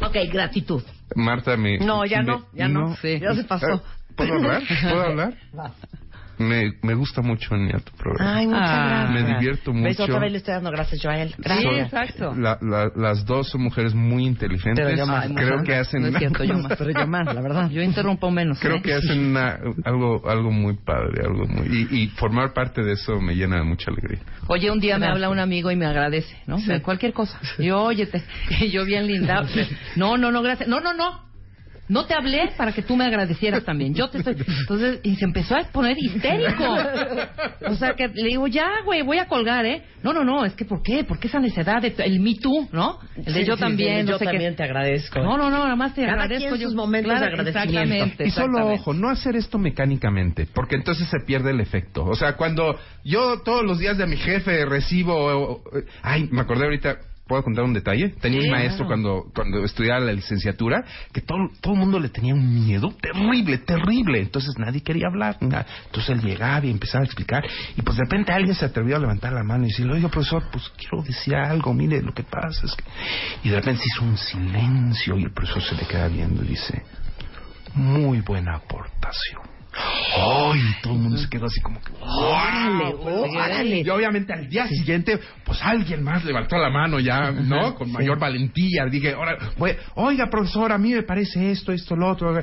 A: Ok, gratitud.
D: Marta, me...
A: No, ya
D: me-
A: no, ya no.
C: Sí.
A: Ya se pasó.
D: ¿Puedo hablar? ¿Puedo hablar?
A: Va.
D: Me, me gusta mucho venir a tu programa.
A: Ay, muchas
C: Ah.
A: gracias.
D: Me divierto
A: ¿Ves?
D: mucho.
A: Otra vez le estoy dando gracias, Joel.
C: Sí,
A: Gracias.
C: exacto.
D: La- la- las dos son mujeres muy inteligentes.
A: Pero yo más.
D: Creo que hacen
C: No es
D: una-
C: cierto, yo más.
A: Pero yo más, la verdad.
C: Yo interrumpo menos.
D: creo
C: ¿eh?
D: que hacen una- algo algo muy padre, algo muy y, y formar parte de eso me llena de mucha alegría.
C: Oye, un día me habla un amigo y me agradece, ¿no?
A: Sí.
C: Cualquier cosa. Yo, óyete, yo bien linda. No, no, no, gracias. No, no, no. No te hablé para que tú me agradecieras también. Yo te estoy. Entonces, y se empezó a poner histérico. O sea, que le digo, ya, güey, voy a colgar, ¿eh? No, no, no, es que ¿por qué? ¿Por qué esa necedad de el Me Too, ¿no? El de
A: Sí,
C: yo
A: sí,
C: también,
A: sí,
C: no
A: yo
C: sé
A: también
C: qué.
A: te agradezco.
C: No, no, no, nada más te
A: Cada
C: agradezco.
A: quien
C: yo-
A: sus momentos de agradecimiento.
C: Exactamente.
D: Y solo ojo, no hacer esto mecánicamente, porque entonces se pierde el efecto. O sea, cuando yo todos los días de mi jefe recibo, ay, me acordé ahorita. ¿Puedo contar un detalle? Tenía
C: Sí,
D: un maestro
C: claro.
D: cuando, cuando estudiaba la licenciatura que todo, todo el mundo le tenía un miedo terrible, terrible. Entonces nadie quería hablar. Entonces él llegaba y empezaba a explicar. Y pues de repente alguien se atrevió a levantar la mano y decirle, oye, profesor, pues quiero decir algo. Mire, lo que pasa es que... Y de repente se hizo un silencio y el profesor se le queda viendo y dice, muy buena aportación. ¡Ay! Todo el mundo se quedó así como que...
A: Órale, órale.
D: Y obviamente al día siguiente, pues alguien más levantó la mano ya, ¿no? Con mayor valentía. Dije, voy- oiga, profesor, a mí me parece esto, esto, lo otro.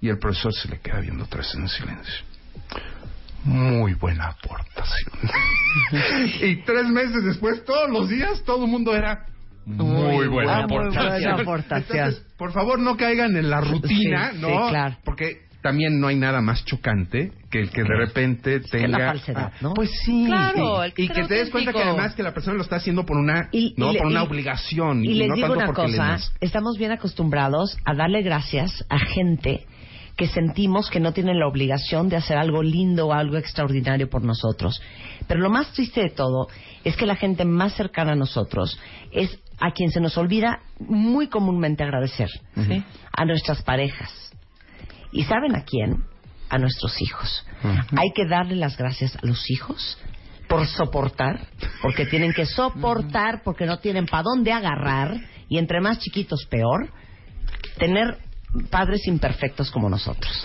D: Y el profesor se le queda viendo vez en silencio. Muy buena aportación. y tres meses después, todos los días, todo el mundo era... Muy buena
A: muy
D: aportación.
A: buena aportación.
D: Entonces, por favor, no caigan en la rutina,
A: Sí,
D: ¿no?
A: sí, claro.
D: Porque también no hay nada más chocante que el que de repente
A: que
D: tenga...
A: la falsedad, ¿no?
D: Pues sí.
C: Claro,
D: y-
C: el que
D: y, que te des cuenta que además que la persona lo está haciendo por una,
A: Y-
D: no,
A: y le-
D: por una
A: y-
D: obligación.
A: Y les
D: no
A: digo
D: tanto
A: una cosa, estamos bien acostumbrados a darle gracias a gente que sentimos que no tienen la obligación de hacer algo lindo o algo extraordinario por nosotros. Pero lo más triste de todo es que la gente más cercana a nosotros es a quien se nos olvida muy comúnmente agradecer.
C: Sí.
A: A nuestras parejas. ¿Y saben a quién? A nuestros hijos. Hay que darle las gracias a los hijos por soportar, porque tienen que soportar, porque no tienen para dónde agarrar, y entre más chiquitos peor, tener padres imperfectos como nosotros.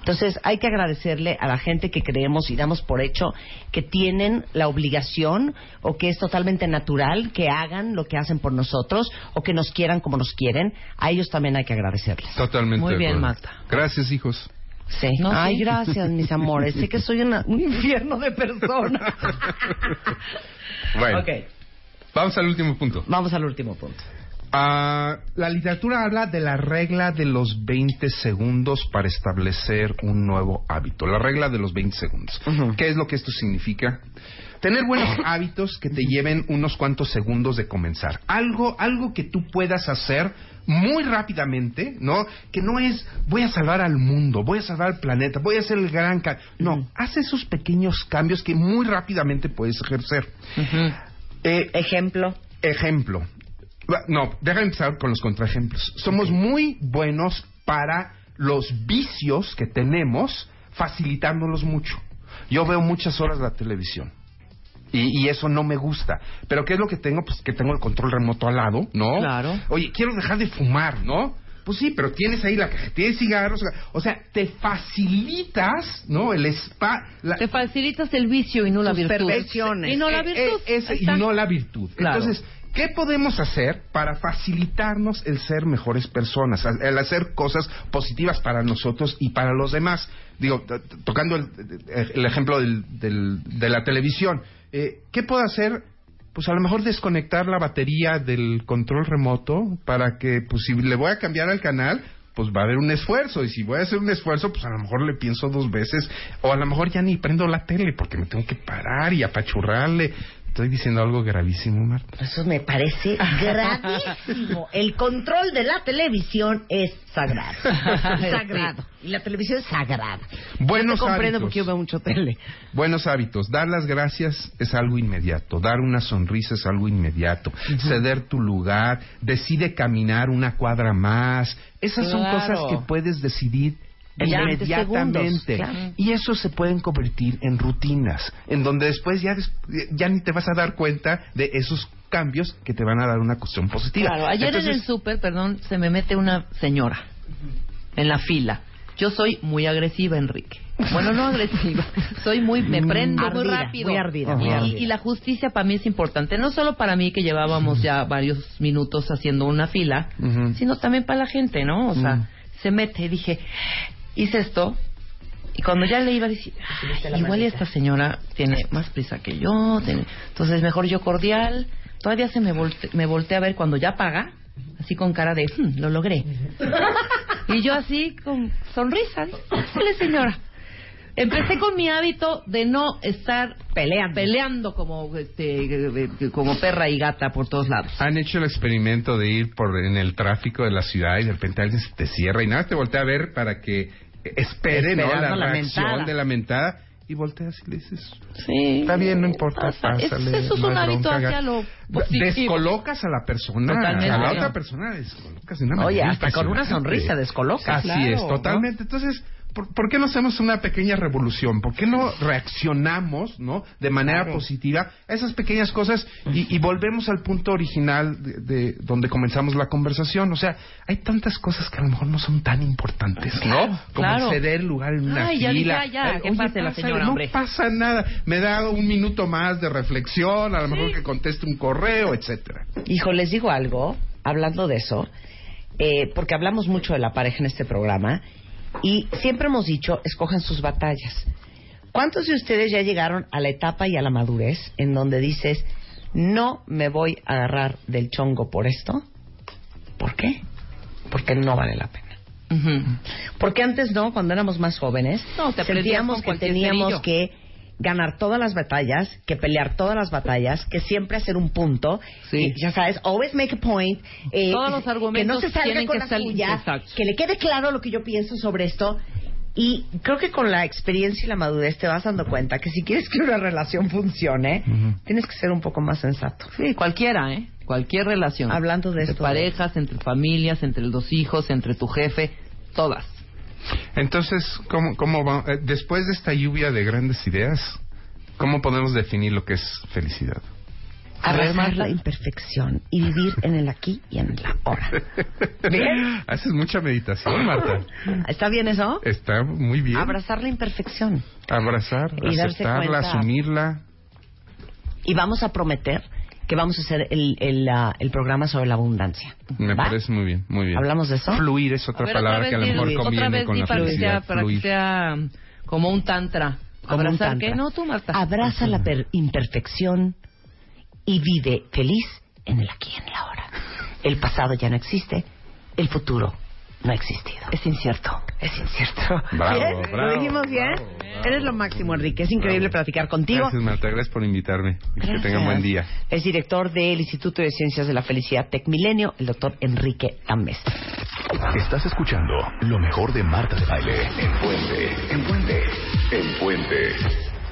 A: Entonces, hay que agradecerle a la gente que creemos y damos por hecho que tienen la obligación o que es totalmente natural que hagan lo que hacen por nosotros o que nos quieran como nos quieren. A ellos también hay que agradecerles.
D: Totalmente.
C: Muy bien. Marta.
D: Gracias, hijos.
A: Sí.
C: No,
A: Ay,
C: sí.
A: gracias, mis amores. Sé que soy una- un infierno de persona.
D: Bueno,
A: Ok,
D: vamos al último punto.
A: vamos al último punto.
D: Ah, la literatura habla de la regla de los 20 segundos para establecer un nuevo hábito. La regla de los 20 segundos. ¿Qué es lo que esto significa? Tener buenos hábitos que te lleven unos cuantos segundos de comenzar. Algo, algo que tú puedas hacer muy rápidamente, ¿no? Que no es voy a salvar al mundo, voy a salvar al planeta, voy a hacer el gran cambio. No, haz esos pequeños cambios que muy rápidamente puedes ejercer. Eh,
A: Ejemplo.
D: Ejemplo. No, déjame empezar con los contraejemplos. Somos muy buenos para los vicios que tenemos, facilitándolos mucho. Yo veo muchas horas la televisión. Y, y eso no me gusta. Pero ¿qué es lo que tengo? Pues que tengo el control remoto al lado, ¿no?
C: Claro.
D: Oye, quiero dejar de fumar, ¿no? Pues sí, pero tienes ahí la cajetilla de cigarros. O sea, te facilitas, ¿no? El spa. la-
C: Te facilitas el vicio y no la virtud.
A: perversiones.
C: Y no la
D: eh,
C: virtud.
D: eh, y no la virtud.
C: Claro.
D: Entonces, ¿qué podemos hacer para facilitarnos el ser mejores personas? El hacer cosas positivas para nosotros y para los demás. Digo, tocando el, el ejemplo del- del- de la televisión. eh, ¿Qué puedo hacer? Pues a lo mejor desconectar la batería del control remoto para que, pues si le voy a cambiar al canal, pues va a haber un esfuerzo. Y si voy a hacer un esfuerzo, pues a lo mejor le pienso dos veces. O a lo mejor ya ni prendo la tele porque me tengo que parar y apachurrarle. Estoy diciendo algo gravísimo, Marta.
A: Eso me parece gravísimo. El control de la televisión es sagrado. sagrado. Y la televisión es sagrada.
D: Buenos
A: Yo te comprendo
D: hábitos.
A: porque yo veo mucho tele.
D: Buenos hábitos. Dar las gracias es algo inmediato. Dar una sonrisa es algo inmediato. Ceder tu lugar. Decide caminar una cuadra más. Esas son cosas que puedes decidir
A: En 20
D: inmediatamente.
A: segundos.
D: Y eso se pueden convertir en rutinas. En donde después ya, ya ni te vas a dar cuenta de esos cambios que te van a dar una cuestión positiva.
C: Claro, ayer en el súper, perdón, se me mete una señora en la fila. Yo soy muy agresiva, Enrique. Bueno, no agresiva. Soy muy, me prendo muy rápido.
A: muy ardida,
C: Y-
A: muy
C: y,
A: ardida.
C: y la justicia para mí es importante. No solo para mí, que llevábamos ya varios minutos haciendo una fila, sino también para la gente, ¿no? O sea, se mete. Dije, hice esto. Y cuando ya le iba a decir, "Ay, igual y esta señora tiene más prisa que yo. tiene- Entonces, mejor yo cordial. Todavía se me, volte, me voltea a ver cuando ya paga, así con cara de, "Hmm, lo logré. y yo así, con sonrisa, dije, "Híjole, señora. Empecé con mi hábito de no estar
A: Peleando.
C: peleando como, este, como perra y gata por todos lados.
D: Han hecho el experimento de ir por en el tráfico de la ciudad y de repente alguien se te cierra y nada, te voltea a ver para que espere ¿no? La,
A: la
D: reacción
A: mentada.
D: de la mentada y volteas y le dices,
C: Sí.
D: está bien, no importa,
C: Pasa. Es-
D: pásale.
C: eso es
D: no
C: un hábito hacia lo positivo.
D: Descolocas a la persona,
C: Totalmente.
D: a la otra persona descolocas de una
A: Oye,
D: manera
A: hasta con una sonrisa descolocas.
D: Así
C: Claro,
D: es,
C: ¿no?
D: totalmente. Entonces, ¿por, por qué no hacemos una pequeña revolución? ¿Por qué no reaccionamos, no, de manera positiva a esas pequeñas cosas y, y volvemos al punto original de, de donde comenzamos la conversación? O sea, hay tantas cosas que a lo mejor no son tan importantes,
C: Claro,
D: ¿no? Como
C: claro.
D: ceder lugar en una
C: Ay, ya,
D: fila.
C: ya, ya, que
D: oye,
C: pase la señora,
D: no
C: hombre.
D: pasa nada. Me da un minuto más de reflexión, a lo mejor que conteste un correo, etcétera.
A: Hijo, les digo algo, hablando de eso, eh, porque hablamos mucho de la pareja en este programa y siempre hemos dicho, escojan sus batallas. ¿Cuántos de ustedes ya llegaron a la etapa y a la madurez en donde dices, no me voy a agarrar del chongo por esto? ¿Por qué? Porque no vale la pena. Porque antes no, cuando éramos más jóvenes,
C: No, te
A: sentíamos que teníamos
C: cerillo.
A: que ganar todas las batallas, que pelear todas las batallas, que siempre hacer un punto,
C: Sí.
A: que, ya sabes, always make a point, eh,
C: Todos los
A: que
C: argumentos
A: no se salga con
C: que
A: la
C: salir-
A: suya,
C: exacto.
A: que le quede claro lo que yo pienso sobre esto. Y creo que con la experiencia y la madurez te vas dando cuenta que si quieres que una relación funcione, tienes que ser un poco más sensato.
C: Sí, cualquiera, ¿eh? Cualquier relación.
A: Hablando de
C: entre
A: esto.
C: parejas, entre familias, entre los hijos, entre tu jefe, todas.
D: Entonces, ¿cómo, cómo va? eh, después de esta lluvia de grandes ideas, ¿cómo podemos definir lo que es felicidad?
A: Abrazar la imperfección y vivir en el aquí y en el ahora. ¿Bien?
D: Haces mucha meditación, Marta.
A: ¿Está bien eso?
D: Está muy bien.
A: Abrazar la imperfección.
D: Abrazar,
A: Y darse
D: aceptarla,
A: cuenta.
D: asumirla.
A: Y vamos a prometer que vamos a hacer el, el, ah, el programa sobre la abundancia.
D: Me
A: ¿Va?
D: parece muy bien, muy bien.
A: ¿Hablamos de eso?
D: Fluir es otra
C: A ver,
D: palabra que a lo mejor
C: otra
D: conviene
C: vez
D: con la
C: para que sea,
D: felicidad.
C: para que sea como un tantra.
A: Como un
C: ¿Abrazar
A: tantra.
C: qué? No, tú, Marta.
A: Abraza la per- imperfección y vive feliz en el aquí y en el ahora. El pasado ya no existe, el futuro no ha existido. Es incierto, es incierto.
D: Bravo,
A: ¿Bien?
D: bravo,
A: ¿Lo dijimos bien?
D: bravo, bravo.
A: Eres lo máximo, Enrique. Es increíble platicar contigo.
D: Gracias, Marta. Gracias por invitarme. Y Que
A: Gracias.
D: tengan buen día.
A: Es director del Instituto de Ciencias de la Felicidad Tecmilenio, el doctor Enrique Gámez.
B: Estás escuchando lo mejor de Marta de Baile. En Puente, en Puente, en Puente.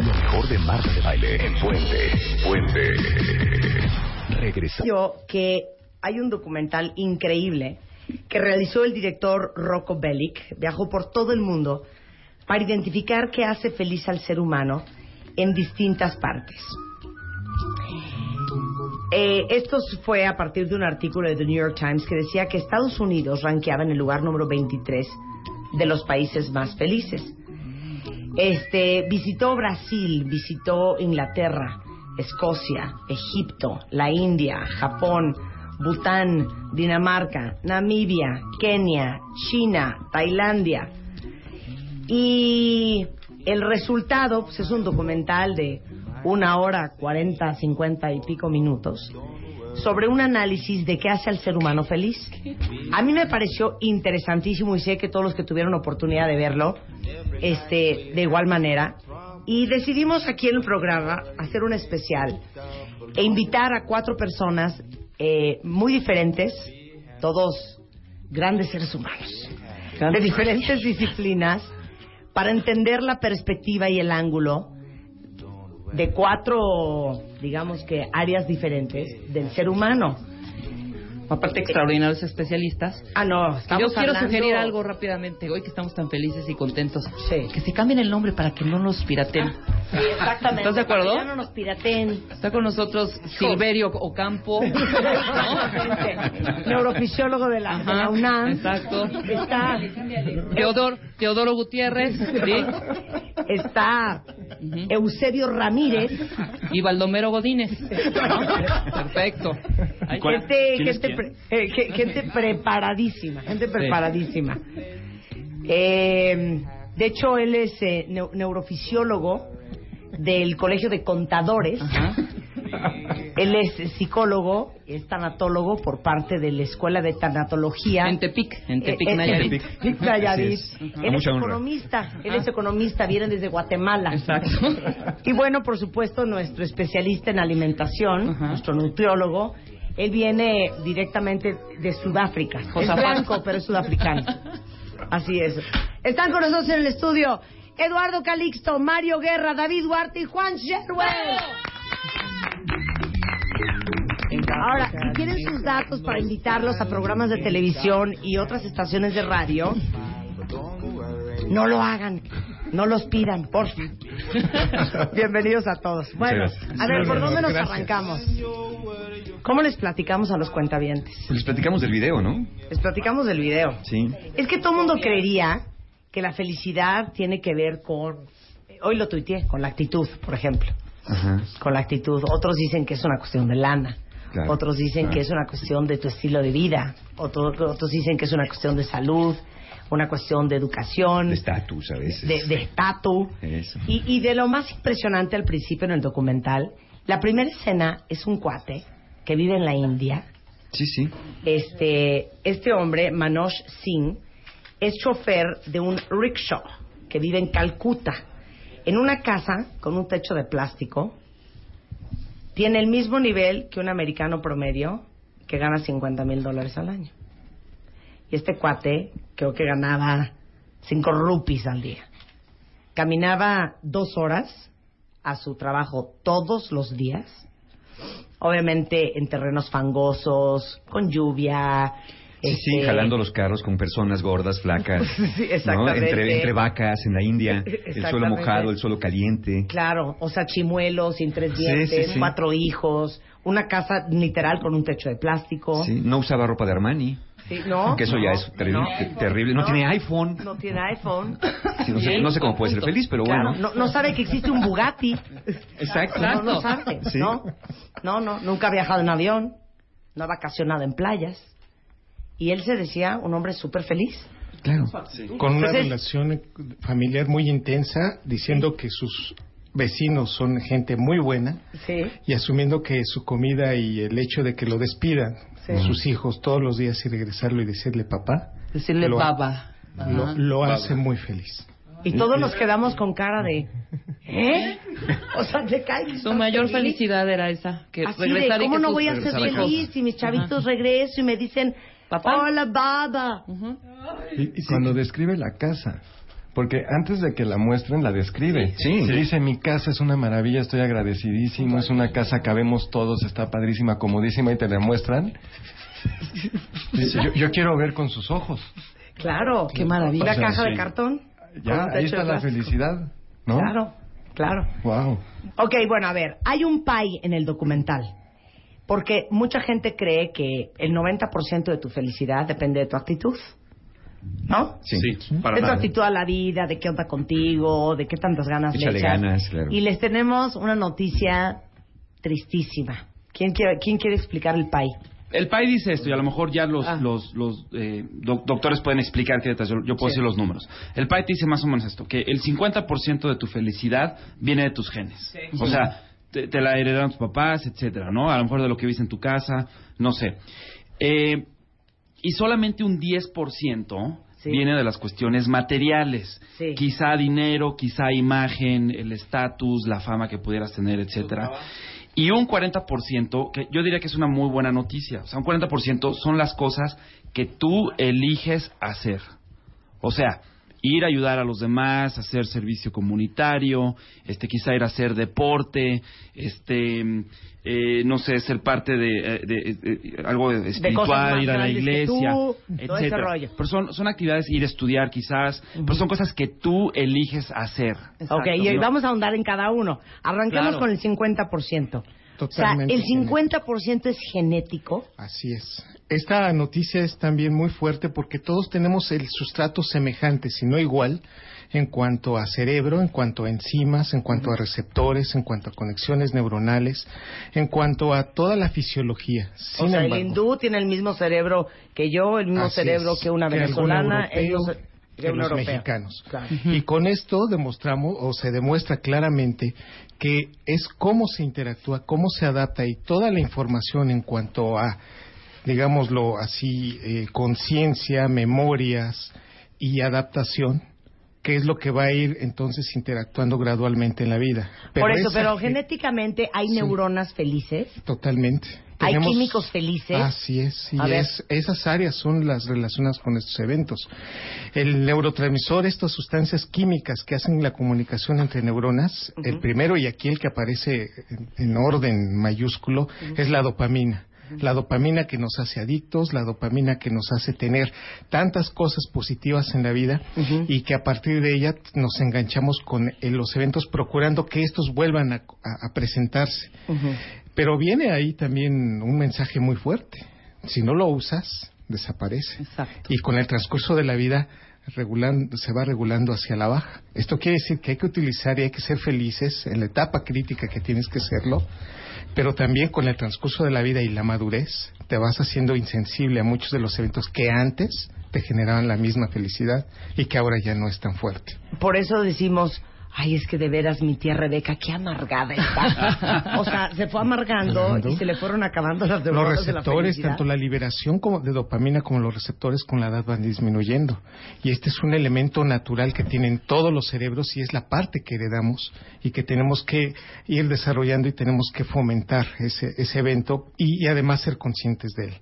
B: Lo mejor de Marta de Baile en Puente, Puente. Regresa.
A: Yo que hay un documental increíble que realizó el director Rocco Bellic, viajó por todo el mundo para identificar qué hace feliz al ser humano en distintas partes. Eh, esto fue a partir de un artículo de The New York Times que decía que Estados Unidos ranqueaba en el lugar número 23 de los países más felices. Este visitó Brasil, visitó Inglaterra, Escocia, Egipto, la India, Japón, Bután, Dinamarca, Namibia, Kenia, China, Tailandia. Y el resultado pues, es un documental de una hora, cuarenta, cincuenta y pico minutos sobre un análisis de qué hace al ser humano feliz. A mí me pareció interesantísimo y sé que todos los que tuvieron oportunidad de verlo, este, de igual manera. Y decidimos aquí en el programa hacer un especial e invitar a cuatro personas eh, muy diferentes, todos grandes seres humanos, de diferentes disciplinas, para entender la perspectiva y el ángulo de cuatro, digamos que, áreas diferentes del ser humano.
C: Aparte, extraordinarios especialistas.
A: Ah, no,
C: Yo quiero
A: hablando-
C: sugerir algo rápidamente, hoy que estamos tan felices y contentos.
A: Sí.
C: Que se cambien el nombre para que no nos piraten.
A: Sí, exactamente.
C: ¿Estás de acuerdo?
A: Para que ya no nos pirateen.
C: Está con nosotros Silverio Ocampo.
A: Exactamente. Neurofisiólogo de la, de la
C: Ajá,
A: UNAM.
C: exacto.
A: Está,
C: Teodoro, Teodoro Gutiérrez. ¿sí?
A: está. Eusebio Ramírez.
C: Y Baldomero Godínez. Perfecto.
A: Gente, gente, pre- eh, ge- gente preparadísima. Gente preparadísima. Eh, de hecho, él es eh, neu- neurofisiólogo del Colegio de Contadores.
C: Ajá.
A: Él es psicólogo, es tanatólogo por parte de la Escuela de Tanatología.
C: En Tepic, en Tepic,
A: Eh, eh,
C: Nayarit.
A: en Tepic, Nayarit.
E: Es.
A: Él
E: A
A: es
E: mucha honra.
A: economista, él es economista, viene desde Guatemala.
C: Exacto.
A: Y bueno, por supuesto, nuestro especialista en alimentación,
C: Ajá.
A: nuestro nutriólogo, él viene directamente de Sudáfrica. Es
C: Josafat.
A: blanco, pero es sudafricano. Así es. Están con nosotros en el estudio Eduardo Calixto, Mario Guerra, David Duarte y Juan Sherwell. Ahora, si quieren sus datos para invitarlos a programas de televisión y otras estaciones de radio, no lo hagan, no los pidan, por favor. Bienvenidos a todos. Bueno, a ver, ¿por dónde nos arrancamos? ¿Cómo les platicamos a los cuentavientes?
E: Pues les platicamos del video, ¿no?
A: Les platicamos del video.
E: Sí.
A: Es que todo el mundo creería que la felicidad tiene que ver con... Hoy lo tuiteé, con la actitud, por ejemplo.
E: Ajá.
A: Con la actitud. Otros dicen que es una cuestión de lana.
E: Claro.
A: otros dicen
E: Claro.
A: que es una cuestión de tu estilo de vida, otro- otros dicen que es una cuestión de salud, una cuestión de educación,
E: De estatus a veces.
A: de estatus. Y, y de lo más impresionante al principio en el documental, la primera escena es un cuate que vive en la India.
E: Sí, sí.
A: Este, este hombre, Manoj Singh, es chofer de un rickshaw que vive en Calcuta, en una casa con un techo de plástico. Tiene el mismo nivel que un americano promedio que gana 50 mil dólares al año. Y este cuate creo que ganaba 5 rupees al día. Caminaba dos horas a su trabajo todos los días. Obviamente en terrenos fangosos, con lluvia.
E: Sí, sí,
A: este,
E: jalando los carros con personas gordas, flacas.
A: Sí,
E: ¿no? Entre, entre vacas en la India. El suelo mojado, el suelo caliente.
A: Claro, o sea, chimuelos sin tres
E: Sí,
A: dientes,
E: sí, sí.
A: cuatro hijos, una casa literal con un techo de plástico.
E: Sí, no usaba ropa de Armani.
A: Sí, ¿no?
E: Que eso ya es terrible.
A: no,
E: terrible. No, tiene iPhone.
A: No tiene iPhone.
E: Sí, no, sé, no sé cómo puede ser feliz, pero
A: Claro,
E: bueno.
A: no, no sabe que existe un Bugatti.
E: Exacto.
A: No, no sabe,
E: Sí.
A: ¿no? No, no, nunca ha viajado en avión, no ha vacacionado en playas. Y él se decía un hombre súper feliz.
E: Claro.
F: con una
A: Entonces-
F: relación familiar muy intensa, diciendo que sus vecinos son gente muy buena
A: Sí.
F: y asumiendo que su comida y el hecho de que lo despidan
A: Sí.
F: sus hijos todos los días y regresarlo y decirle papá,
C: Decirle
F: Lo-
C: baba.
F: lo,
C: Ajá.
F: lo hace muy feliz.
A: Y todos nos quedamos con cara de... ¿Eh? O sea, te caes.
C: Su mayor felicidad era esa, que
A: Así de,
C: y
A: ¿cómo
C: que
A: no voy a ser feliz si mis chavitos regreso y me dicen,
C: Papá.
A: hola, baba?
C: Ujú.
G: Y, y cuando describe la casa, porque antes de que la muestren la describe.
E: Sí.
G: Dice, mi casa es una maravilla, estoy agradecidísimo, es una casa, cabemos todos, está padrísima, comodísima y te la muestran. Yo, yo quiero ver con sus ojos.
A: Claro.
C: Qué maravilla.
A: Una
G: O sea,
A: caja de
G: sí.
A: cartón.
G: Ya, ahí está la felicidad, ¿no?
A: Claro, claro.
G: Wow.
A: Ok, bueno, a ver, hay un pay en el documental. Porque mucha gente cree que el 90% de tu felicidad depende de tu actitud. ¿No?
E: Sí.
H: para
A: de tu
H: nada.
A: actitud a la vida, de qué onda contigo, de qué tantas ganas le echas.
E: ganas, claro.
A: Y les tenemos una noticia tristísima. ¿Quién quiere, quién quiere explicar el pay?
H: El PAI dice esto y a lo mejor ya los,
A: Ah.
H: los, los eh, doc- doctores pueden explicar qué detalles. Yo, yo puedo decir los números. El PAI te dice más o menos esto, que el 50% de tu felicidad viene de tus genes. O sea, te, te la heredaron tus papás, etcétera, ¿no? A lo mejor de lo que viste en tu casa, no sé. Eh, y solamente un 10%
A: Sí.
H: viene de las cuestiones materiales.
A: Sí.
H: Quizá dinero, quizá imagen, el estatus, la fama que pudieras tener, etcétera. Y un 40%, que yo diría que es una muy buena noticia, o sea, un 40% son las cosas que tú eliges hacer. O sea, ir a ayudar a los demás, hacer servicio comunitario, este, quizá ir a hacer deporte, este, eh, no sé, ser parte de, eh, de- de- algo espiritual, ir a la iglesia,
A: tú,
H: etcétera. Pero son, son actividades, ir a estudiar quizás, pero son cosas que tú eliges hacer.
A: Ok, y
H: ¿no?
A: vamos a ahondar en cada uno. Arranquemos
H: Claro.
A: con el 50%.
F: Totalmente
A: o sea, el 50% es genético.
F: Así es. Esta noticia es también muy fuerte porque todos tenemos el sustrato semejante, si no igual, en cuanto a cerebro, en cuanto a enzimas, en cuanto a receptores, en cuanto a conexiones neuronales, en cuanto a toda la fisiología.
A: o
F: Sin
A: sea,
F: embargo,
A: el hindú tiene el mismo cerebro que yo, el mismo cerebro
F: es,
A: que una
F: que
A: venezolana, el
F: europeo,
A: un
F: los mexicanos.
A: Claro.
F: Y con esto demostramos o se demuestra claramente que es cómo se interactúa, cómo se adapta y toda la información en cuanto a, digámoslo así, eh, conciencia, memorias y adaptación, que es lo que va a ir entonces interactuando gradualmente en la vida.
A: Por eso,
F: esa
A: pero
F: ge-
A: genéticamente hay
F: Sí.
A: neuronas felices.
F: Totalmente.
A: Hay químicos felices.
F: Así es, y es- esas áreas son las relacionadas con estos eventos. El neurotransmisor, estas sustancias químicas que hacen la comunicación entre neuronas, el primero y aquí el que aparece en, en orden mayúsculo es la dopamina. La dopamina que nos hace adictos, la dopamina que nos hace tener tantas cosas positivas en la vida y que a partir de ella nos enganchamos con eh, los eventos procurando que estos vuelvan a- a- a presentarse. Pero viene ahí también un mensaje muy fuerte. Si no lo usas, desaparece.
C: Exacto.
F: Y con el transcurso de la vida regulando, se va regulando hacia la baja. Esto quiere decir que hay que utilizar y hay que ser felices en la etapa crítica que tienes que serlo, pero también con el transcurso de la vida y la madurez te vas haciendo insensible a muchos de los eventos que antes te generaban la misma felicidad y que ahora ya no es tan fuerte.
A: Por eso decimos, ay, es que de veras mi tía Rebeca, qué amargada está. o sea, se fue amargando y se le fueron acabando las
F: Los
A: neuronas de la
F: receptores, tanto la liberación como de dopamina como los receptores con la edad van disminuyendo. Y este es un elemento natural que tienen todos los cerebros y es la parte que heredamos y que tenemos que ir desarrollando y tenemos que fomentar ese, ese evento y, y además ser conscientes de él.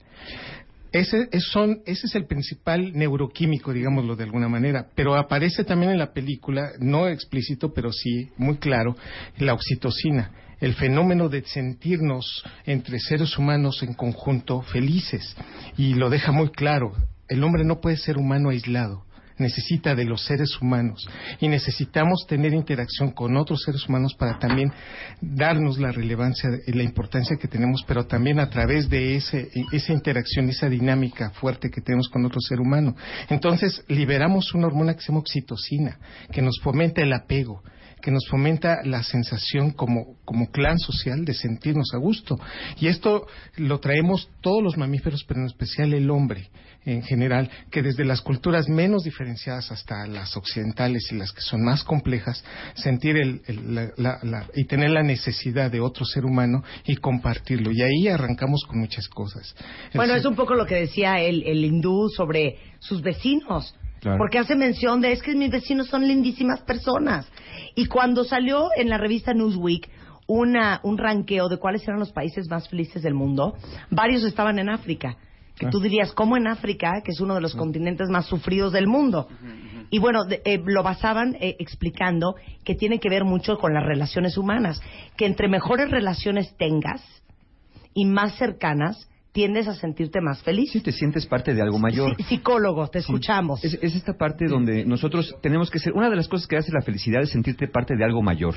F: Ese es, son, ese es el principal neuroquímico, digámoslo de alguna manera, pero aparece también en la película, no explícito, pero sí muy claro, la oxitocina, el fenómeno de sentirnos entre seres humanos en conjunto felices. Y lo deja muy claro, el hombre no puede ser humano aislado, necesita de los seres humanos y necesitamos tener interacción con otros seres humanos para también darnos la relevancia y la importancia que tenemos, pero también a través de ese, esa interacción, esa dinámica fuerte que tenemos con otro ser humano. Entonces liberamos una hormona que se llama oxitocina, que nos fomenta el apego que nos fomenta la sensación como, como clan social de sentirnos a gusto. Y esto lo traemos todos los mamíferos, pero en especial el hombre en general, que desde las culturas menos diferenciadas hasta las occidentales y las que son más complejas, sentir el, el- la- la- la- y tener la necesidad de otro ser humano y compartirlo. Y ahí arrancamos con muchas cosas.
A: Bueno, es un poco lo que decía el, el hindú sobre sus vecinos.
F: Claro.
A: Porque hace mención de es que mis vecinos son lindísimas personas. Y cuando salió en la revista Newsweek una, un ranqueo de cuáles eran los países más felices del mundo, varios estaban en África. Que tú dirías, ¿cómo en África, que es uno de los continentes más sufridos del mundo? Y bueno, de- eh, lo basaban eh, explicando que tiene que ver mucho con las relaciones humanas. Que entre mejores relaciones tengas y más cercanas, tiendes a sentirte más feliz.
E: Sí, te sientes parte de algo mayor.
A: Sí, psicólogo, te escuchamos.
E: Es, es esta parte donde nosotros tenemos que ser. Una de las cosas que hace la felicidad es sentirte parte de algo mayor,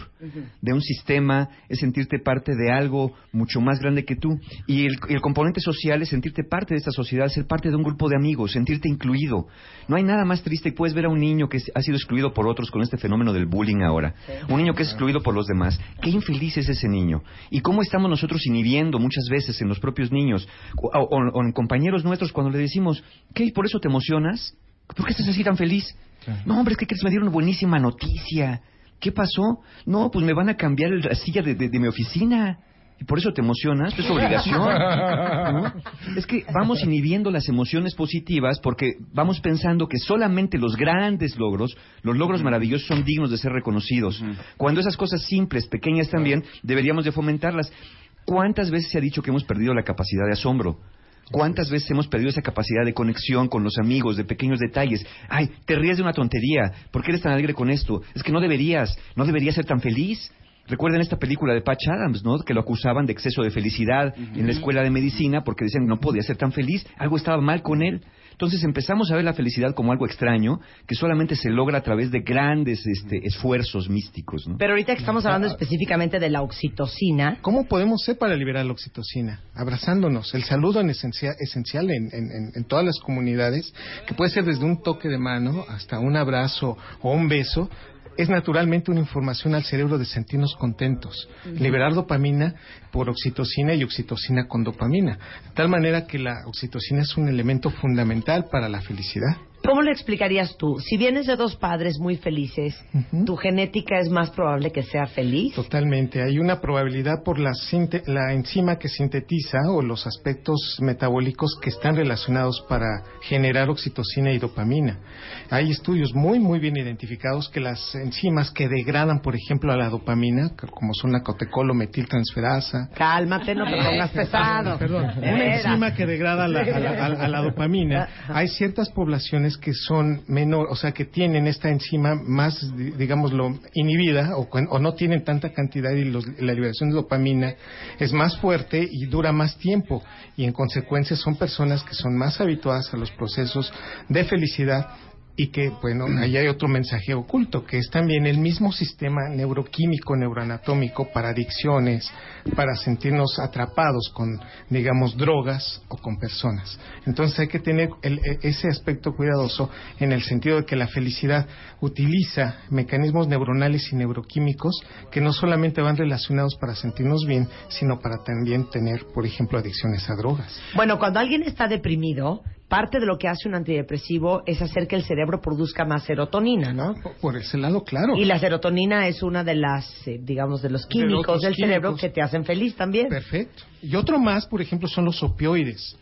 E: de un sistema, es sentirte parte de algo mucho más grande que tú. Y el, componente social es sentirte parte de esta sociedad, ser parte de un grupo de amigos, sentirte incluido. No hay nada más triste puedes ver a un niño que ha sido excluido por otros con este fenómeno del bullying ahora. Un niño que es excluido por los demás. Qué infeliz es ese niño. Y cómo estamos nosotros inhibiendo muchas veces en los propios niños o, o- o en compañeros nuestros cuando le decimos, ¿qué? ¿Por eso te emocionas? ¿Por qué estás así tan feliz? No, hombre, es que crees, me dieron una buenísima noticia. ¿Qué pasó? No, pues me van a cambiar la silla de, de- de mi oficina. Y por eso te emocionas, es obligación. ¿no? Es que vamos inhibiendo las emociones positivas porque vamos pensando que solamente los grandes logros, los logros maravillosos son dignos de ser reconocidos. Cuando esas cosas simples, pequeñas también, deberíamos de fomentarlas. ¿Cuántas veces se ha dicho que hemos perdido la capacidad de asombro? ¿Cuántas veces hemos perdido esa capacidad de conexión con los amigos, de pequeños detalles? Ay, te ríes de una tontería. ¿Por qué eres tan alegre con esto? Es que no deberías, no deberías ser tan feliz. Recuerden esta película de Patch Adams, ¿no? Que lo acusaban de exceso de felicidad en la escuela de medicina porque decían que no podía ser tan feliz, algo estaba mal con él. Entonces empezamos a ver la felicidad como algo extraño que solamente se logra a través de grandes este, esfuerzos místicos, ¿no?
A: Pero ahorita que estamos hablando específicamente de la oxitocina,
F: ¿Cómo podemos ser para liberar la oxitocina? Abrazándonos. El saludo en esencia- esencial en, en- en- en todas las comunidades, que puede ser desde un toque de mano hasta un abrazo o un beso, es naturalmente una información al cerebro de sentirnos contentos. Liberar dopamina por oxitocina y oxitocina con dopamina. De tal manera que la oxitocina es un elemento fundamental para la felicidad.
A: ¿Cómo le explicarías tú? Si vienes de dos padres muy felices, ¿tu genética es más probable que sea feliz?
F: Totalmente. Hay una probabilidad por la, la enzima que sintetiza o los aspectos metabólicos que están relacionados para generar oxitocina y dopamina. Hay estudios muy, muy bien identificados que las enzimas que degradan, por ejemplo, a la dopamina, como son la cotecometiltransferasa,
A: Cálmate, no te pongas pesado.
F: Perdón, una enzima que degrada la- a, la, a- a la dopamina. Hay ciertas poblaciones que son menor, o sea, que tienen esta enzima más, di- digámoslo, inhibida o, o no tienen tanta cantidad y los- la liberación de dopamina es más fuerte y dura más tiempo. Y en consecuencia son personas que son más habituadas a los procesos de felicidad y que, bueno, ahí hay otro mensaje oculto, que es también el mismo sistema neuroquímico, neuroanatómico para adicciones, para sentirnos atrapados con, digamos, drogas o con personas. Entonces hay que tener el- e- ese aspecto cuidadoso en el sentido de que la felicidad utiliza mecanismos neuronales y neuroquímicos que no solamente van relacionados para sentirnos bien, sino para también tener, por ejemplo, adicciones a drogas.
A: Bueno, cuando alguien está deprimido, parte de lo que hace un antidepresivo es hacer que el cerebro produzca más serotonina, ¿no?
F: Por ese lado, claro.
A: Y la serotonina es una de las, eh, digamos, de los químicos del cerebro que te hacen feliz también.
F: Perfecto. Y otro más, por ejemplo, son los opioides.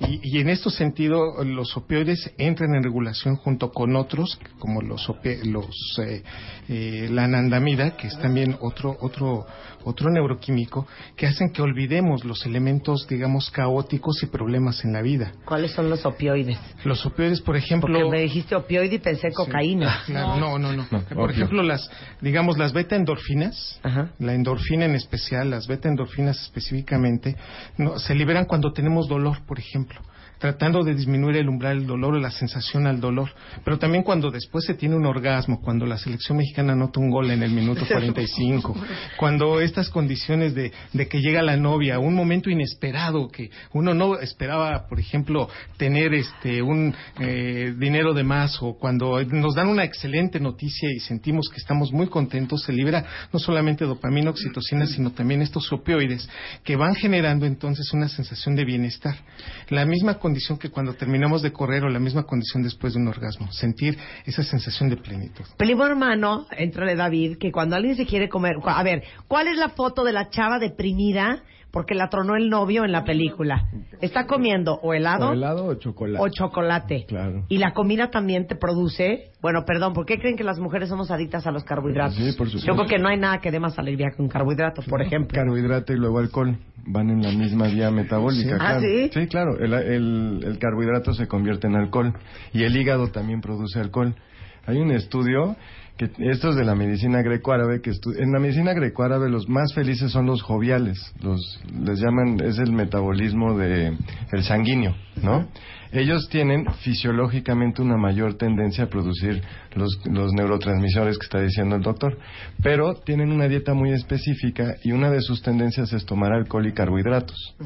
F: Y, y en este sentido, los opioides entran en regulación junto con otros, como los, los eh, eh, la anandamida, que es también otro, otro, otro neuroquímico, que hacen que olvidemos los elementos, digamos, caóticos y problemas en la vida.
A: ¿Cuáles son los opioides?
F: Los opioides, por ejemplo...
A: Porque me dijiste opioide y pensé cocaína.
F: Claro, no, no, no.
G: No,
F: Por
G: opio.
F: ejemplo, las, digamos, las beta endorfinas,
A: Ajá.
F: la endorfina en especial, las beta endorfinas específicamente, no, se liberan cuando tenemos dolor, por ejemplo. Tratando de disminuir el umbral del dolor o la sensación al dolor, pero también cuando después se tiene un orgasmo, cuando la selección mexicana anota un gol en el minuto 45, cuando estas condiciones de, de que llega la novia, un momento inesperado que uno no esperaba, por ejemplo, tener este un eh, dinero de más o cuando nos dan una excelente noticia y sentimos que estamos muy contentos, se libera no solamente dopamina, oxitocina, sino también estos opioides que van generando entonces una sensación de bienestar. La misma condición que cuando terminamos de correr o la misma condición después de un orgasmo, sentir esa sensación de plenitud.
A: Primo hermano, entrale David, que cuando alguien se quiere comer... A ver, ¿cuál es la foto de la chava deprimida porque la tronó el novio en la película? Está comiendo o helado
G: ¿O helado o chocolate?
A: o chocolate.
G: Claro.
A: Y la comida también te produce... Bueno, perdón, ¿por qué creen que las mujeres somos adictas a los carbohidratos?
G: Sí, por supuesto.
A: Yo creo que no hay nada que dé más alegría que un carbohidrato, por ejemplo.
G: Carbohidrato y luego alcohol van en la misma vía metabólica.
A: Sí. Ah,
G: claro.
A: ¿sí?
G: claro. El, el- el carbohidrato se convierte en alcohol y el hígado también produce alcohol. Hay un estudio que esto es de la medicina grecoárabe que en la medicina grecoárabe los más felices son los joviales, los les llaman es el metabolismo de el sanguíneo, ¿no? Ellos tienen fisiológicamente una mayor tendencia a producir los, los neurotransmisores que está diciendo el doctor, pero tienen una dieta muy específica y una de sus tendencias es tomar alcohol y carbohidratos.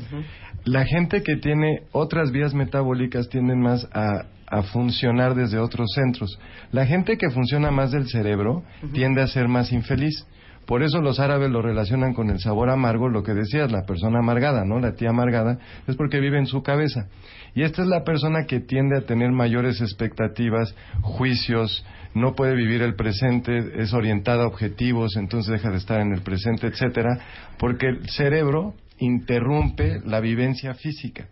G: La gente que tiene otras vías metabólicas tienden más a, a funcionar desde otros centros. La gente que funciona más del cerebro tiende a ser más infeliz. Por eso los árabes lo relacionan con el sabor amargo, lo que decías, la persona amargada, ¿no? La tía amargada, es porque vive en su cabeza. Y esta es la persona que tiende a tener mayores expectativas, juicios, no puede vivir el presente, es orientada a objetivos, entonces deja de estar en el presente, etcétera, porque el cerebro interrumpe la vivencia física.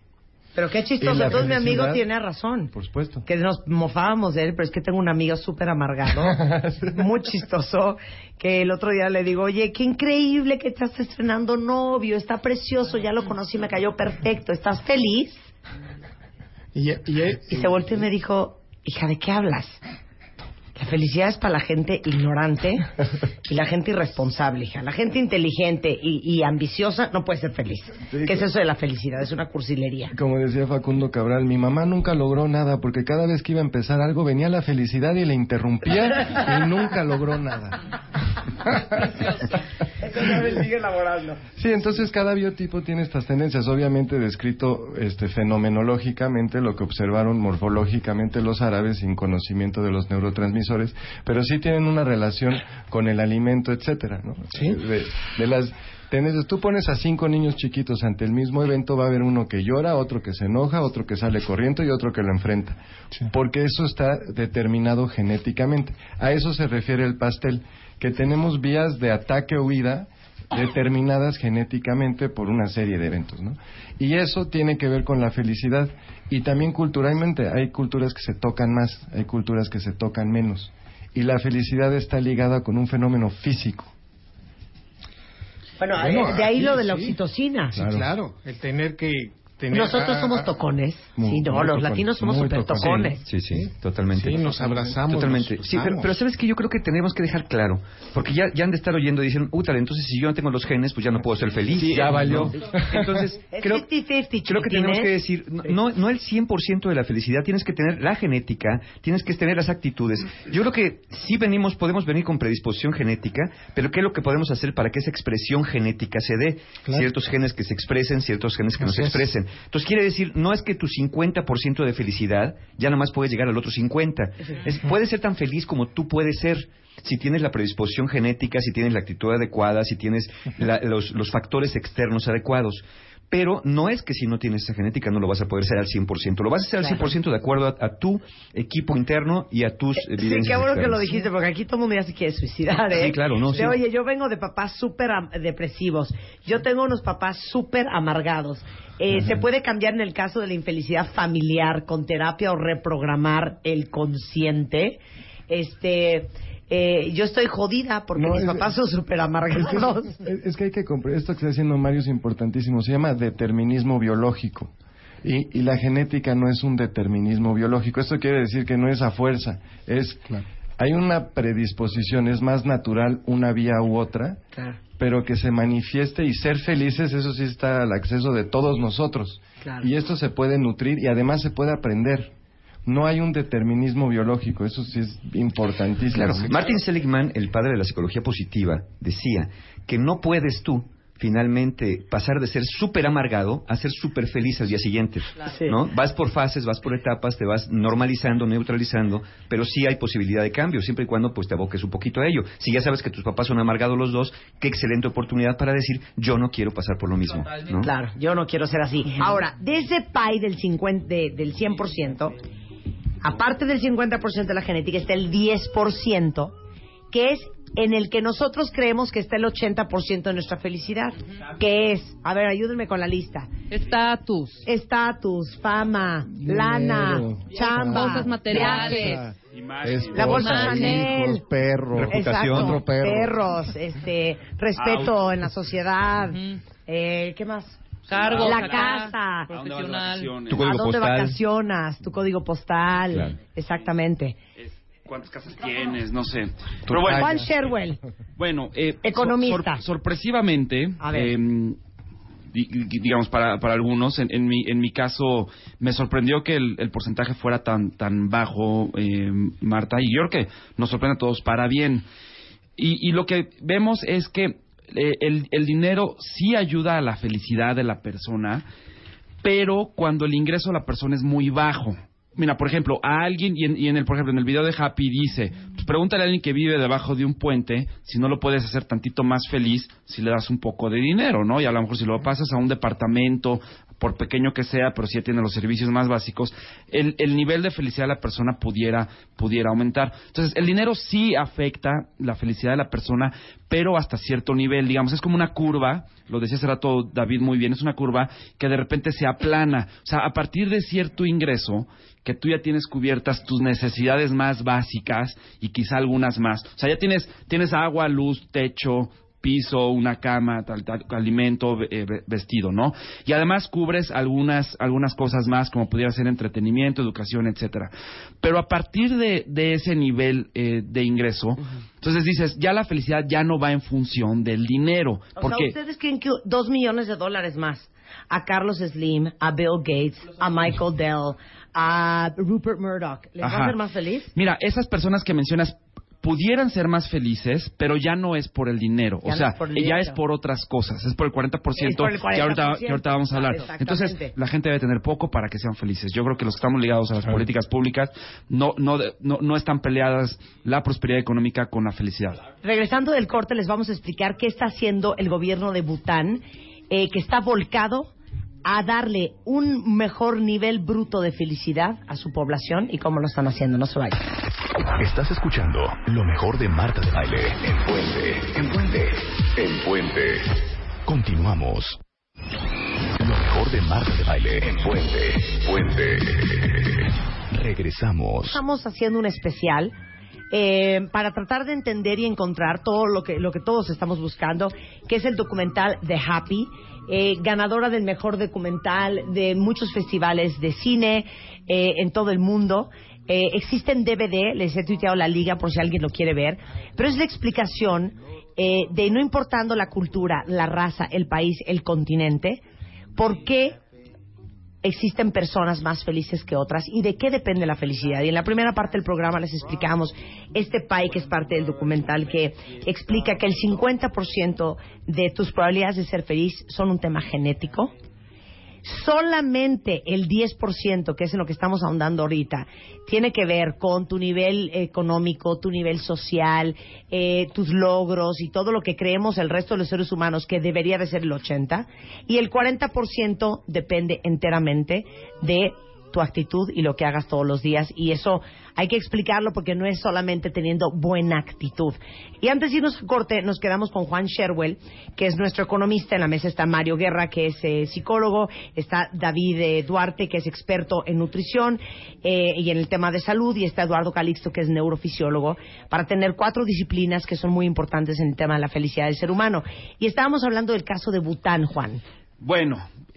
A: Pero qué chistoso. Entonces mi amigo tiene razón.
G: Por supuesto.
A: que nos mofábamos de él, pero es que tengo un amigo súper amargado, muy chistoso, que el otro día le digo, oye, qué increíble que estás estrenando novio, está precioso, ya lo conocí, me cayó perfecto, ¿estás feliz?
F: Y, y-
A: Y se volteó y me dijo, hija, ¿de qué hablas? La felicidad es para la gente ignorante y la gente irresponsable, hija. La gente inteligente y, y ambiciosa no puede ser feliz.
G: Sí,
A: ¿Qué es eso de la felicidad? Es una cursilería.
G: Como decía Facundo Cabral, mi mamá nunca logró nada porque cada vez que iba a empezar algo venía la felicidad y le interrumpía y nunca logró nada.
A: sigue elaborando.
G: Sí, entonces cada biotipo tiene estas tendencias, obviamente descrito este, fenomenológicamente, lo que observaron morfológicamente los árabes sin conocimiento de los neurotransmisores, pero sí tienen una relación con el alimento, etcétera, ¿no? De, de las tendencias. Tú pones a cinco niños chiquitos ante el mismo evento, va a haber uno que llora, otro que se enoja, otro que sale corriendo y otro que lo enfrenta, porque eso está determinado genéticamente. A eso se refiere el pastel, que tenemos vías de ataque o huida determinadas genéticamente por una serie de eventos, ¿no? Y eso tiene que ver con la felicidad y también culturalmente hay culturas que se tocan más, hay culturas que se tocan menos y la felicidad está ligada con un fenómeno físico.
A: Bueno,
F: Bueno,
A: de ahí
F: aquí
A: lo de la
F: sí.
A: oxitocina.
F: Sí, claro. El tener que tener-
A: Nosotros
F: ah,
A: somos tocones.
F: Muy-
A: sí, no, los
F: tocones,
A: latinos somos
F: muy
A: súper
F: tocones.
A: tocones.
E: Sí, sí, totalmente.
F: Sí, nos abrazamos.
E: Totalmente.
F: nos
E: Sí, pero, pero sabes que yo creo que tenemos que dejar claro, porque ya, ya han de estar oyendo y dicen, útale, entonces si yo no tengo los genes, pues ya no puedo ser feliz.
F: Sí, ya valió.
E: Entonces,
A: Es
E: creo,
A: 50-50,
E: creo que tenemos que decir, no, no, no el 100% de la felicidad, tienes que tener la genética, tienes que tener las actitudes. Yo creo que sí venimos, podemos venir con predisposición genética, pero ¿qué es lo que podemos hacer para que esa expresión genética se dé?
F: Claro.
E: Ciertos genes que se expresen, ciertos genes que no se expresen. Entonces quiere decir, no es que tu 50% de felicidad ya nada más puedes llegar al otro 50. Es, puedes ser tan feliz como tú puedes ser. Si tienes la predisposición genética, si tienes la actitud adecuada, si tienes la- los, los factores externos adecuados. Pero no es que si no tienes esa genética no lo vas a poder ser al 100%. Lo vas a hacer al 100% de acuerdo a, a tu equipo interno y a tus
A: Sí,
E: evidencias
A: qué bueno que lo dijiste, porque aquí todo el mundo ya se quiere suicidar, ¿eh?
E: Sí, claro, no,
A: De,
E: sí.
A: Oye, yo vengo de papás súper depresivos. Yo tengo unos papás súper amargados. Eh, ¿Se puede cambiar en el caso de la infelicidad familiar con terapia o reprogramar el consciente? Este... eh, yo estoy jodida porque
G: No,
A: mis
G: es-
A: papás son súper amargados.
G: Es, que hay que comprender, esto que está haciendo Mario es importantísimo, se llama determinismo biológico. Y, y la genética no es un determinismo biológico, esto quiere decir que no es a fuerza, es... Hay una predisposición, es más natural una vía u otra,
A: Claro.
G: pero que se manifieste y ser felices, eso sí está al acceso de todos nosotros.
A: Claro.
G: Y esto se puede nutrir y además se puede aprender. No hay un determinismo biológico, eso sí es importantísimo.
E: Claro. Martin Seligman, el padre de la psicología positiva, decía que no puedes tú finalmente pasar de ser súper amargado a ser súper feliz al día siguiente. ¿no? Vas por fases, vas por etapas, te vas normalizando, neutralizando, pero sí hay posibilidad de cambio, siempre y cuando pues te aboques un poquito a ello. Si ya sabes que tus papás son amargados los dos, qué excelente oportunidad para decir, yo no quiero pasar por lo mismo. ¿no?
A: Claro, yo no quiero ser así. Ahora, de ese pie del, 50, de- del 100%, aparte del 50% de la genética, está el 10%, que es en el que nosotros creemos que está el 80% de nuestra felicidad. Que es, a ver, ayúdenme con la lista.
C: Estatus.
A: Estatus, fama, lana, chamba,
C: Cosas materiales.
A: la bolsa Chanel,
F: hijos, perros,
E: Reputación.
A: Exacto,
F: otro perro.
A: perros, este, respeto en la sociedad, eh, ¿qué más?
C: Cargos
A: la
C: acá,
A: casa.
E: Tu código
A: ¿A dónde
E: postal.
A: vacacionas? Tu código postal.
E: Claro.
A: Exactamente.
H: Es- ¿Cuántas casas tienes? No sé. Pero bueno,
A: Juan Sherwell.
H: Bueno, eh,
A: Economista.
H: sor- sorpresivamente,
A: A ver.
H: eh, di- di- digamos para, para algunos, en, en mi, en mi caso me sorprendió que el, el porcentaje fuera tan, tan bajo, eh, Marta, y yo creo que nos sorprende a todos para bien. Y, y lo que vemos es que eh, el, el dinero sí ayuda a la felicidad de la persona, pero cuando el ingreso de la persona es muy bajo. Mira, por ejemplo, a alguien, y en, y en el, por ejemplo, en el video de Happy dice, pues pregúntale a alguien que vive debajo de un puente si no lo puedes hacer tantito más feliz si le das un poco de dinero, ¿no? Y a lo mejor si lo pasas a un departamento, por pequeño que sea, pero si ya tiene los servicios más básicos, el, el nivel de felicidad de la persona pudiera, pudiera aumentar. Entonces, el dinero sí afecta la felicidad de la persona, pero hasta cierto nivel, digamos, es como una curva, lo decía hace rato David muy bien, es una curva que de repente se aplana. O sea, a partir de cierto ingreso, que tú ya tienes cubiertas tus necesidades más básicas y quizá algunas más. O sea, ya tienes, tienes agua, luz, techo, piso, una cama, tal, tal, alimento, eh, ve- vestido, ¿no? Y además cubres algunas, algunas cosas más, como pudiera ser entretenimiento, educación, etcétera. Pero a partir de, de ese nivel eh, de ingreso, entonces dices, ya la felicidad ya no va en función del dinero.
A: O
H: porque
A: sea, ustedes creen que dos millones de dólares más a Carlos Slim, a Bill Gates, a Michael Dell, a Rupert Murdoch, ¿les va a hacer más feliz?
H: Mira, esas personas que mencionas pudieran ser más felices, pero ya no es por el dinero.
A: Ya
H: o
A: no
H: sea,
A: es por el
H: ya es por otras cosas. Es por el 40%,
A: Es por el
H: Que, ahorita,
A: 40%.
H: que ahorita vamos a hablar. Entonces, la gente debe tener poco para que sean felices. Yo creo que los que estamos ligados a las políticas públicas no, no, no, no están peleadas la prosperidad económica con la felicidad.
A: Regresando del corte, les vamos a explicar qué está haciendo el gobierno de Bután, eh, que está volcado a darle un mejor nivel bruto de felicidad a su población y cómo lo están haciendo. No se vayan.
B: Estás escuchando lo mejor de Marta de Baile en Puente, en Puente, en Puente. Continuamos. Lo mejor de Marta de Baile en Puente, Puente. Regresamos.
A: Estamos haciendo un especial eh, para tratar de entender y encontrar todo lo que, lo que todos estamos buscando, que es el documental The Happy. Eh, ganadora del mejor documental de muchos festivales de cine eh, en todo el mundo. Eh, existe DVD, les he tuiteado la liga por si alguien lo quiere ver, pero es la explicación eh, de no importando la cultura, la raza, el país, el continente, por qué existen personas más felices que otras y de qué depende la felicidad. Y en la primera parte del programa les explicamos este PAI que es parte del documental que explica que el 50% de tus probabilidades de ser feliz son un tema genético. Solamente el 10%, que es en lo que estamos ahondando ahorita, tiene que ver con tu nivel económico, tu nivel social, eh, tus logros y todo lo que creemos el resto de los seres humanos que debería de ser el 80%. Y el 40% depende enteramente de tu actitud y lo que hagas todos los días. Y eso hay que explicarlo porque no es solamente teniendo buena actitud. Y antes de irnos a corte, nos quedamos con Juan Sherwell, que es nuestro economista. En la mesa está Mario Guerra, que es eh, psicólogo. Está David eh, Duarte, que es experto en nutrición eh, y en el tema de salud. Y está Eduardo Calixto, que es neurofisiólogo, para tener cuatro disciplinas que son muy importantes en el tema de la felicidad del ser humano. Y estábamos hablando del caso de Bután, Juan.
H: Bueno,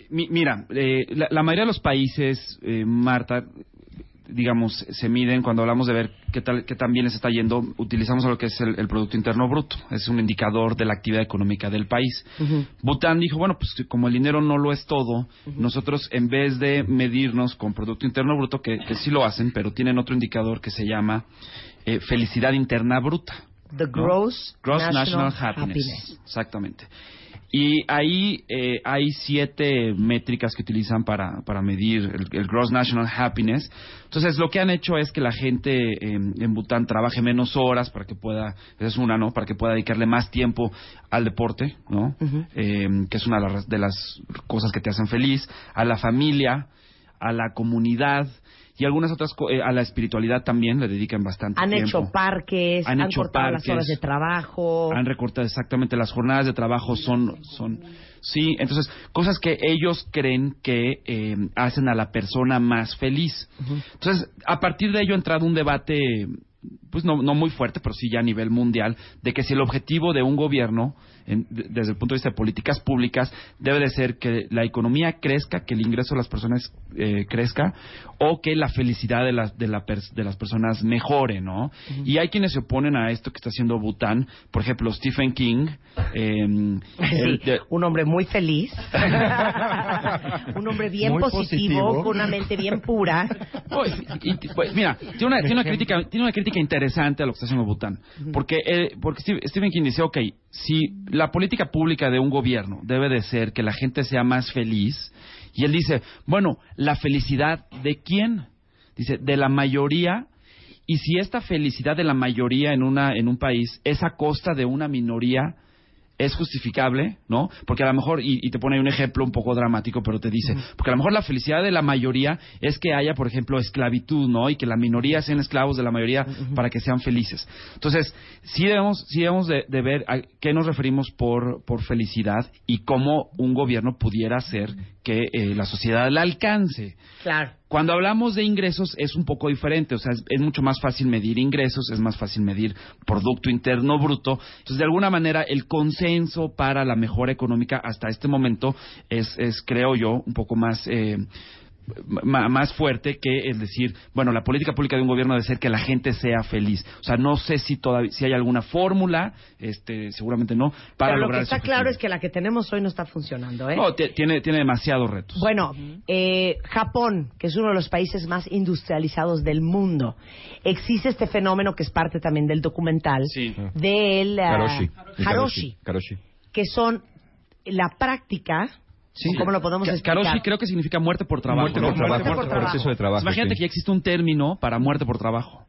H: mira, eh, la, la mayoría de los países, eh, Marta, digamos, se miden cuando hablamos de ver qué tal, qué tan bien les está yendo, utilizamos lo que es el, el Producto Interno Bruto. Es un indicador de la actividad económica del país. Bután dijo, bueno, pues como el dinero no lo es todo, nosotros en vez de medirnos con Producto Interno Bruto, que, que sí lo hacen, pero tienen otro indicador que se llama eh, felicidad interna bruta.
A: The
H: ¿no?
A: Gross,
H: Gross
A: National,
H: National, Happiness.
A: Happiness.
H: Exactamente. Y ahí eh, hay siete métricas que utilizan para, para medir el, el Gross National Happiness. Entonces, lo que han hecho es que la gente eh, en Bután trabaje menos horas para que pueda, esa es una, ¿no? Para que pueda dedicarle más tiempo al deporte, ¿no? Eh, que es una de las, de las cosas que te hacen feliz, a la familia, a la comunidad y algunas otras, co- eh, a la espiritualidad también le dedican bastante
A: Han
H: tiempo.
A: hecho parques,
H: Han
A: han,
H: hecho
A: cortado las
H: parques.
A: horas de trabajo.
H: Han recortado exactamente las jornadas de trabajo son son sí entonces cosas que ellos creen que eh, hacen a la persona más feliz entonces a partir de ello ha entrado un debate pues no, no muy fuerte pero sí ya a nivel mundial de que si el objetivo de un gobierno en- de- desde el punto de vista de políticas públicas debe de ser que la economía crezca que el ingreso de las personas eh, crezca o que la felicidad de las de, la de las personas mejore no y hay quienes se oponen a esto que está haciendo Bután por ejemplo Stephen King eh, el
A: Sí,
H: de-
A: un hombre muy feliz, un hombre bien positivo,
G: positivo.
A: con una mente bien pura.
H: Pues, y- pues, mira, tiene una, tiene, una crítica, tiene una crítica interesante a lo que está haciendo Bután. Porque, eh, porque Stephen King dice, ok, si la política pública de un gobierno debe de ser que la gente sea más feliz, y él dice, bueno, ¿la felicidad de quién? Dice, de la mayoría, y si esta felicidad de la mayoría en, una, en un país es a costa de una minoría, es justificable, ¿no? Porque a lo mejor, y, y te pone ahí un ejemplo un poco dramático, pero te dice, porque a lo mejor la felicidad de la mayoría es que haya, por ejemplo, esclavitud, ¿no? Y que la minoría sean esclavos de la mayoría para que sean felices. Entonces, sí debemos, sí debemos de, de ver a qué nos referimos por, por felicidad y cómo un gobierno pudiera hacer que eh, la sociedad la alcance.
A: Claro.
H: Cuando hablamos de ingresos es un poco diferente, o sea, es, mucho más fácil medir ingresos, es más fácil medir Producto Interno Bruto. Entonces, de alguna manera, el consenso para la mejora económica hasta este momento es, es creo yo, un poco más... eh, más fuerte que es decir, bueno, la política pública de un gobierno debe ser que la gente sea feliz. O sea, no sé si todavía si hay alguna fórmula, este, seguramente no, para
A: Pero lo
H: lograr
A: que está claro es que la que tenemos hoy no está funcionando, ¿eh?
H: No, ti- tiene tiene demasiados retos.
A: Bueno, eh, Japón, que es uno de los países más industrializados del mundo, existe este fenómeno que es parte también del documental
H: Sí.
A: del ah,
E: Karoshi.
A: Haroshi,
E: Karoshi.
A: que son la práctica, ¿cómo lo podemos explicar?
H: Karoshi creo que significa muerte por trabajo.
E: Muerte
H: ¿no?
E: por trabajo.
A: Muerte por trabajo.
E: Proceso de trabajo.
H: Imagínate
E: sí.
H: que ya existe un término para muerte por trabajo.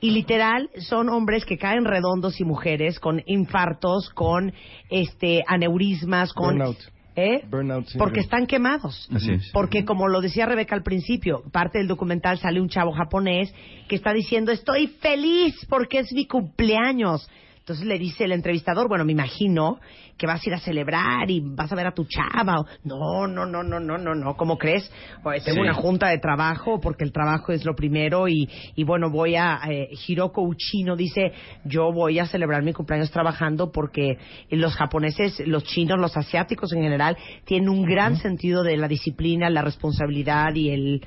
A: Y literal son hombres que caen redondos y mujeres con infartos, con este aneurismas, con
G: Burnout.
A: ¿eh?
G: Burnout
A: porque están quemados.
E: Así es.
A: Porque como lo decía Rebeca al principio, parte del documental sale un chavo japonés que está diciendo, estoy feliz porque es mi cumpleaños. Entonces le dice el entrevistador, bueno, me imagino que vas a ir a celebrar y vas a ver a tu chava. No, no, no, no, no, no, no, ¿cómo crees? Oye, tengo
H: Sí.
A: una junta de trabajo porque el trabajo es lo primero y, y bueno, voy a... Eh, Hiroko Uchino dice, yo voy a celebrar mi cumpleaños trabajando porque los japoneses, los chinos, los asiáticos en general, tienen un gran sentido de la disciplina, la responsabilidad y el...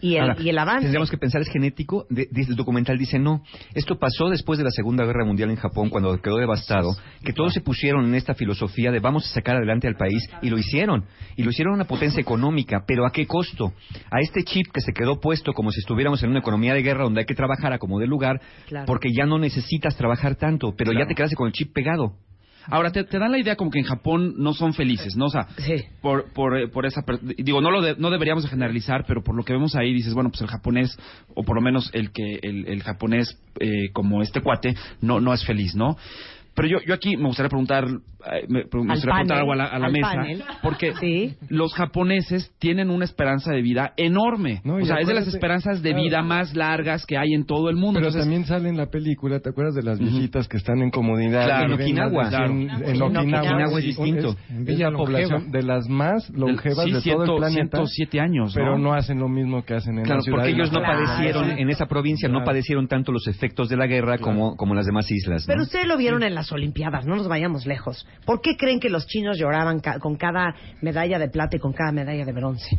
A: Y el,
E: Ahora,
A: y el avance.
E: Tendríamos que pensar, es genético. De- el documental dice no. Esto pasó después de la Segunda Guerra Mundial en Japón, cuando quedó devastado, que todos se pusieron en esta filosofía de vamos a sacar adelante al país, y lo hicieron. Y lo hicieron una potencia económica, pero ¿a qué costo? A este chip que se quedó puesto como si estuviéramos en una economía de guerra donde hay que trabajar a como de lugar,
A: Claro.
E: porque ya no necesitas trabajar tanto, pero ya te quedaste con el chip pegado.
H: Ahora, te, te dan la idea como que en Japón no son felices, ¿no? O sea,
A: Sí.
H: por, por, eh, por esa... Digo, no lo de- no deberíamos de generalizar, pero por lo que vemos ahí dices, bueno, pues el japonés, o por lo menos el que el, el japonés eh, como este cuate, no, no es feliz, ¿no? Pero yo, yo aquí me gustaría preguntar, eh, me, me gustaría preguntar algo a la, a la mesa,
A: panel.
H: porque
A: Sí.
H: los japoneses tienen una esperanza de vida enorme.
G: No,
H: o sea, es de las esperanzas de
G: claro.
H: vida más largas que hay en todo el mundo.
G: Pero
H: Entonces,
G: también sale en la película, ¿te acuerdas de las viejitas que están en comodidad?
H: Claro,
E: en Okinawa.
G: 100
H: Claro.
G: En
A: En
G: Okinawa,
A: Okinawa
E: es distinto.
G: Es,
F: Villa
G: es la población de las más longevas
H: sí,
G: de todo
H: ciento-
G: el planeta.
H: 107 años, ¿no?
G: Pero no hacen lo mismo que hacen en
E: Claro,
G: la ciudad.
E: porque
G: y
E: ellos no
A: Claro.
E: padecieron, en esa provincia no
G: Claro.
E: padecieron tanto los efectos de la guerra como, como las demás islas. ¿no?
A: Pero ustedes lo vieron en las Olimpiadas, no nos vayamos lejos. ¿Por qué creen que los chinos lloraban ca- con cada medalla de plata y con cada medalla de bronce?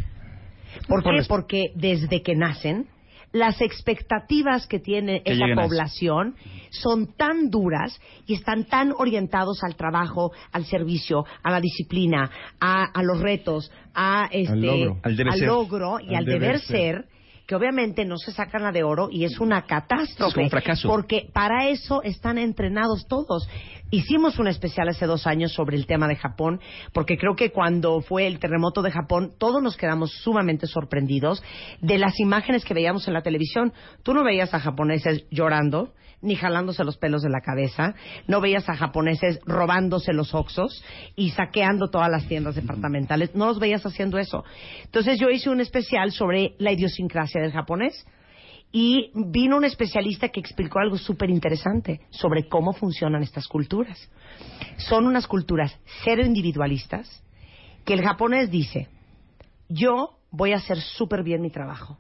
A: ¿Por qué? Porque desde que nacen, las expectativas que tiene
H: Que
A: esa población son tan duras y están tan orientados al trabajo, al servicio, a la disciplina, a, a los retos, a este,
G: logro.
E: Al
A: logro y al, deber, ser que obviamente no se sacan la de oro y es una catástrofe.
E: Es un fracaso.
A: Porque para eso están entrenados todos. Hicimos un especial hace dos años sobre el tema de Japón, porque creo que cuando fue el terremoto de Japón, todos nos quedamos sumamente sorprendidos de las imágenes que veíamos en la televisión. Tú no veías a japoneses llorando, ni jalándose los pelos de la cabeza, no veías a japoneses robándose los oxos y saqueando todas las tiendas departamentales, no los veías haciendo eso. Entonces yo hice un especial sobre la idiosincrasia del japonés y vino un especialista que explicó algo súper interesante sobre cómo funcionan estas culturas. Son unas culturas cero individualistas que el japonés dice, yo voy a hacer súper bien mi trabajo.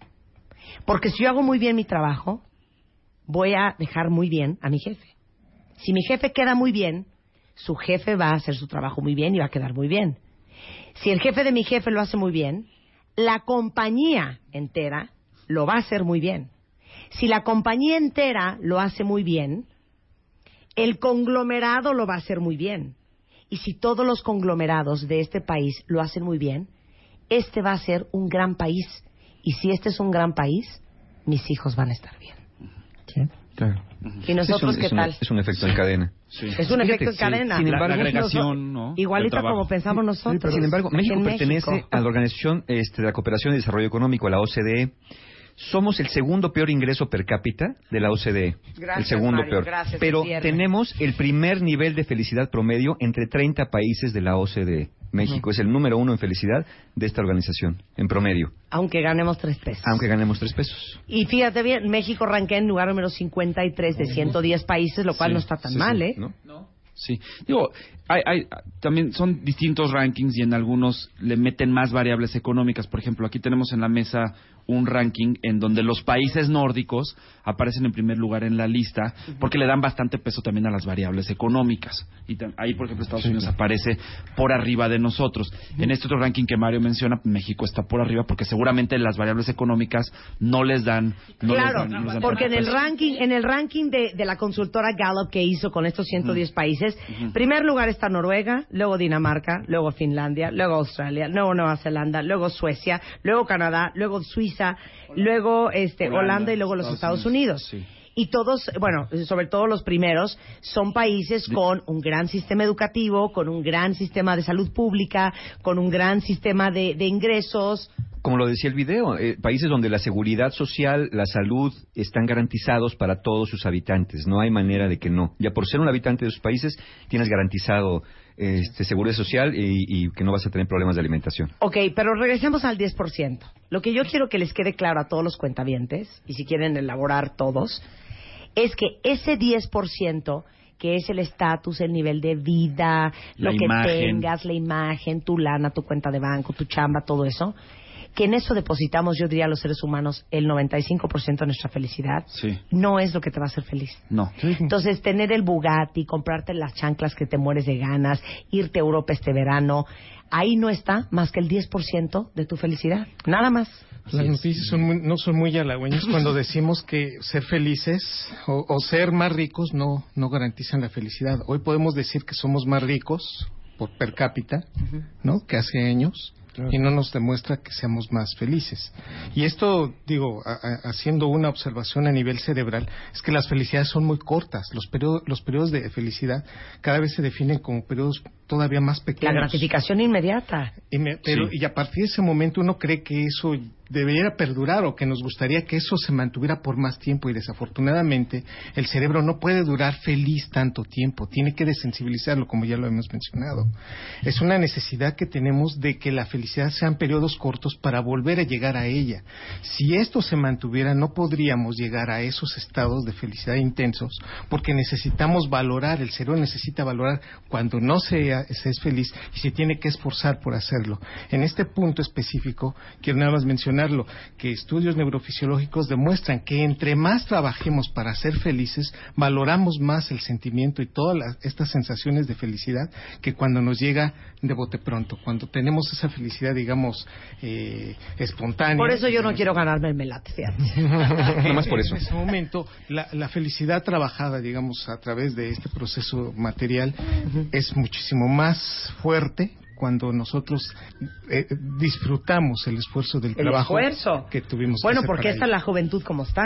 A: Porque si yo hago muy bien mi trabajo, voy a dejar muy bien a mi jefe. Si mi jefe queda muy bien, su jefe va a hacer su trabajo muy bien y va a quedar muy bien. Si el jefe de mi jefe lo hace muy bien, la compañía entera lo va a hacer muy bien. Si la compañía entera lo hace muy bien, el conglomerado lo va a hacer muy bien. Y si todos los conglomerados de este país lo hacen muy bien, este va a ser un gran país. Y si este es un gran país, mis hijos van a estar bien.
G: Claro.
A: ¿Y nosotros
E: es un,
A: qué
E: es un-
A: tal?
E: es un efecto en cadena.
H: Sí.
A: Es un
E: Fíjate,
A: efecto en
E: sí.
A: cadena.
E: Sin
H: La- la
E: embargo,
H: agregación, ¿no?
A: Igualito como pensamos nosotros.
E: Sin embargo, México
A: en
E: pertenece
A: México.
E: a la Organización este, de la Cooperación y Desarrollo Económico, a la OCDE. Somos el segundo peor ingreso per cápita de la OCDE.
A: Gracias,
E: el segundo
A: Mario,
E: peor.
A: gracias,
E: Pero tenemos el primer nivel de felicidad promedio entre 30 países de la OCDE. México es el número uno en felicidad de esta organización, en promedio,
A: Aunque ganemos tres pesos.
E: aunque ganemos tres pesos.
A: Y fíjate bien, México ranquea en lugar número 53 de 110 países, lo cual
H: Sí,
A: no está tan
H: sí,
A: mal,
H: sí,
A: ¿eh?
E: ¿no?
H: Sí, digo, hay, hay, también son distintos rankings y en algunos le meten más variables económicas. Por ejemplo, aquí tenemos en la mesa un ranking en donde los países nórdicos aparecen en primer lugar en la lista porque le dan bastante peso también a las variables económicas. Y ahí, por ejemplo, Estados Unidos aparece por arriba de nosotros. En este otro ranking que Mario menciona, México está por arriba porque seguramente las variables económicas no les dan. No les
A: claro,
H: dan- no les dan
A: porque en el
H: peso.
A: ranking, en el ranking de, de la consultora Gallup que hizo con estos 110 países, primer lugar está Noruega, luego Dinamarca, luego Finlandia, luego Australia, luego Nueva Zelanda, luego Suecia, luego Canadá, luego Suiza, luego este Holanda,
H: Holanda,
A: y luego los
H: Estados
A: Estados Unidos.
H: Unidos, sí.
A: Y todos, bueno, sobre todo los primeros, son países con un gran sistema educativo, con un gran sistema de salud pública, con un gran sistema de, de ingresos.
E: Como lo decía el video, eh, países donde la seguridad social, la salud están garantizados para todos sus habitantes. No hay manera de que no. Ya por ser un habitante de esos países, tienes garantizado este, seguridad social y, y que no vas a tener problemas de alimentación.
A: Ok, pero regresemos al 10%. Lo que yo quiero que les quede claro a todos los cuentavientes, y si quieren elaborar todos, es que ese 10% que es el estatus, el nivel de vida,
H: La
A: lo que
H: imagen.
A: tengas, la imagen, tu lana, tu cuenta de banco, tu chamba, todo eso, que en eso depositamos, yo diría, los seres humanos, el 95% de nuestra felicidad,
H: Sí.
A: no es lo que te va a hacer feliz.
H: No.
A: Entonces, tener el Bugatti, comprarte las chanclas que te mueres de ganas, irte a Europa este verano, ahí no está más que el 10% de tu felicidad. Nada más.
F: Las noticias son muy- no son muy halagüeñas cuando decimos que ser felices o, o ser más ricos no, no garantizan la felicidad. Hoy podemos decir que somos más ricos por per cápita, ¿no? Que hace años y no nos demuestra que seamos más felices. Y esto, digo, a- haciendo una observación a nivel cerebral, es que las felicidades son muy cortas. Los periodos, los periodos de felicidad cada vez se definen como periodos todavía más
A: La
F: pequeños.
A: gratificación inmediata.
F: Y, me- pero,
H: Sí.
F: y a partir de ese momento uno cree que eso debería perdurar o que nos gustaría que eso se mantuviera por más tiempo y desafortunadamente el cerebro no puede durar feliz tanto tiempo, tiene que desensibilizarlo como ya lo hemos mencionado. Es una necesidad que tenemos de que la felicidad sean periodos cortos para volver a llegar a ella. Si esto se mantuviera no podríamos llegar a esos estados de felicidad intensos porque necesitamos valorar, el cerebro necesita valorar cuando no se, se es feliz y se tiene que esforzar por hacerlo. En este punto específico, quiero nada más mencionarlo, que estudios neurofisiológicos demuestran que entre más trabajemos para ser felices, valoramos más el sentimiento y todas las- estas sensaciones de felicidad que cuando nos llega de bote pronto, cuando tenemos esa felicidad, digamos, eh, espontánea.
A: Por eso yo no quiero ganarme el melate, fíjate.
E: Nada más por eso.
F: En ese momento, la, la felicidad trabajada, digamos, a través de este proceso material es muchísimo más fuerte cuando nosotros eh, disfrutamos el esfuerzo del
A: El
F: trabajo
A: esfuerzo.
F: que tuvimos. que
A: Bueno,
F: hacer
A: porque
F: para
A: esta
F: ello.
A: la juventud como está.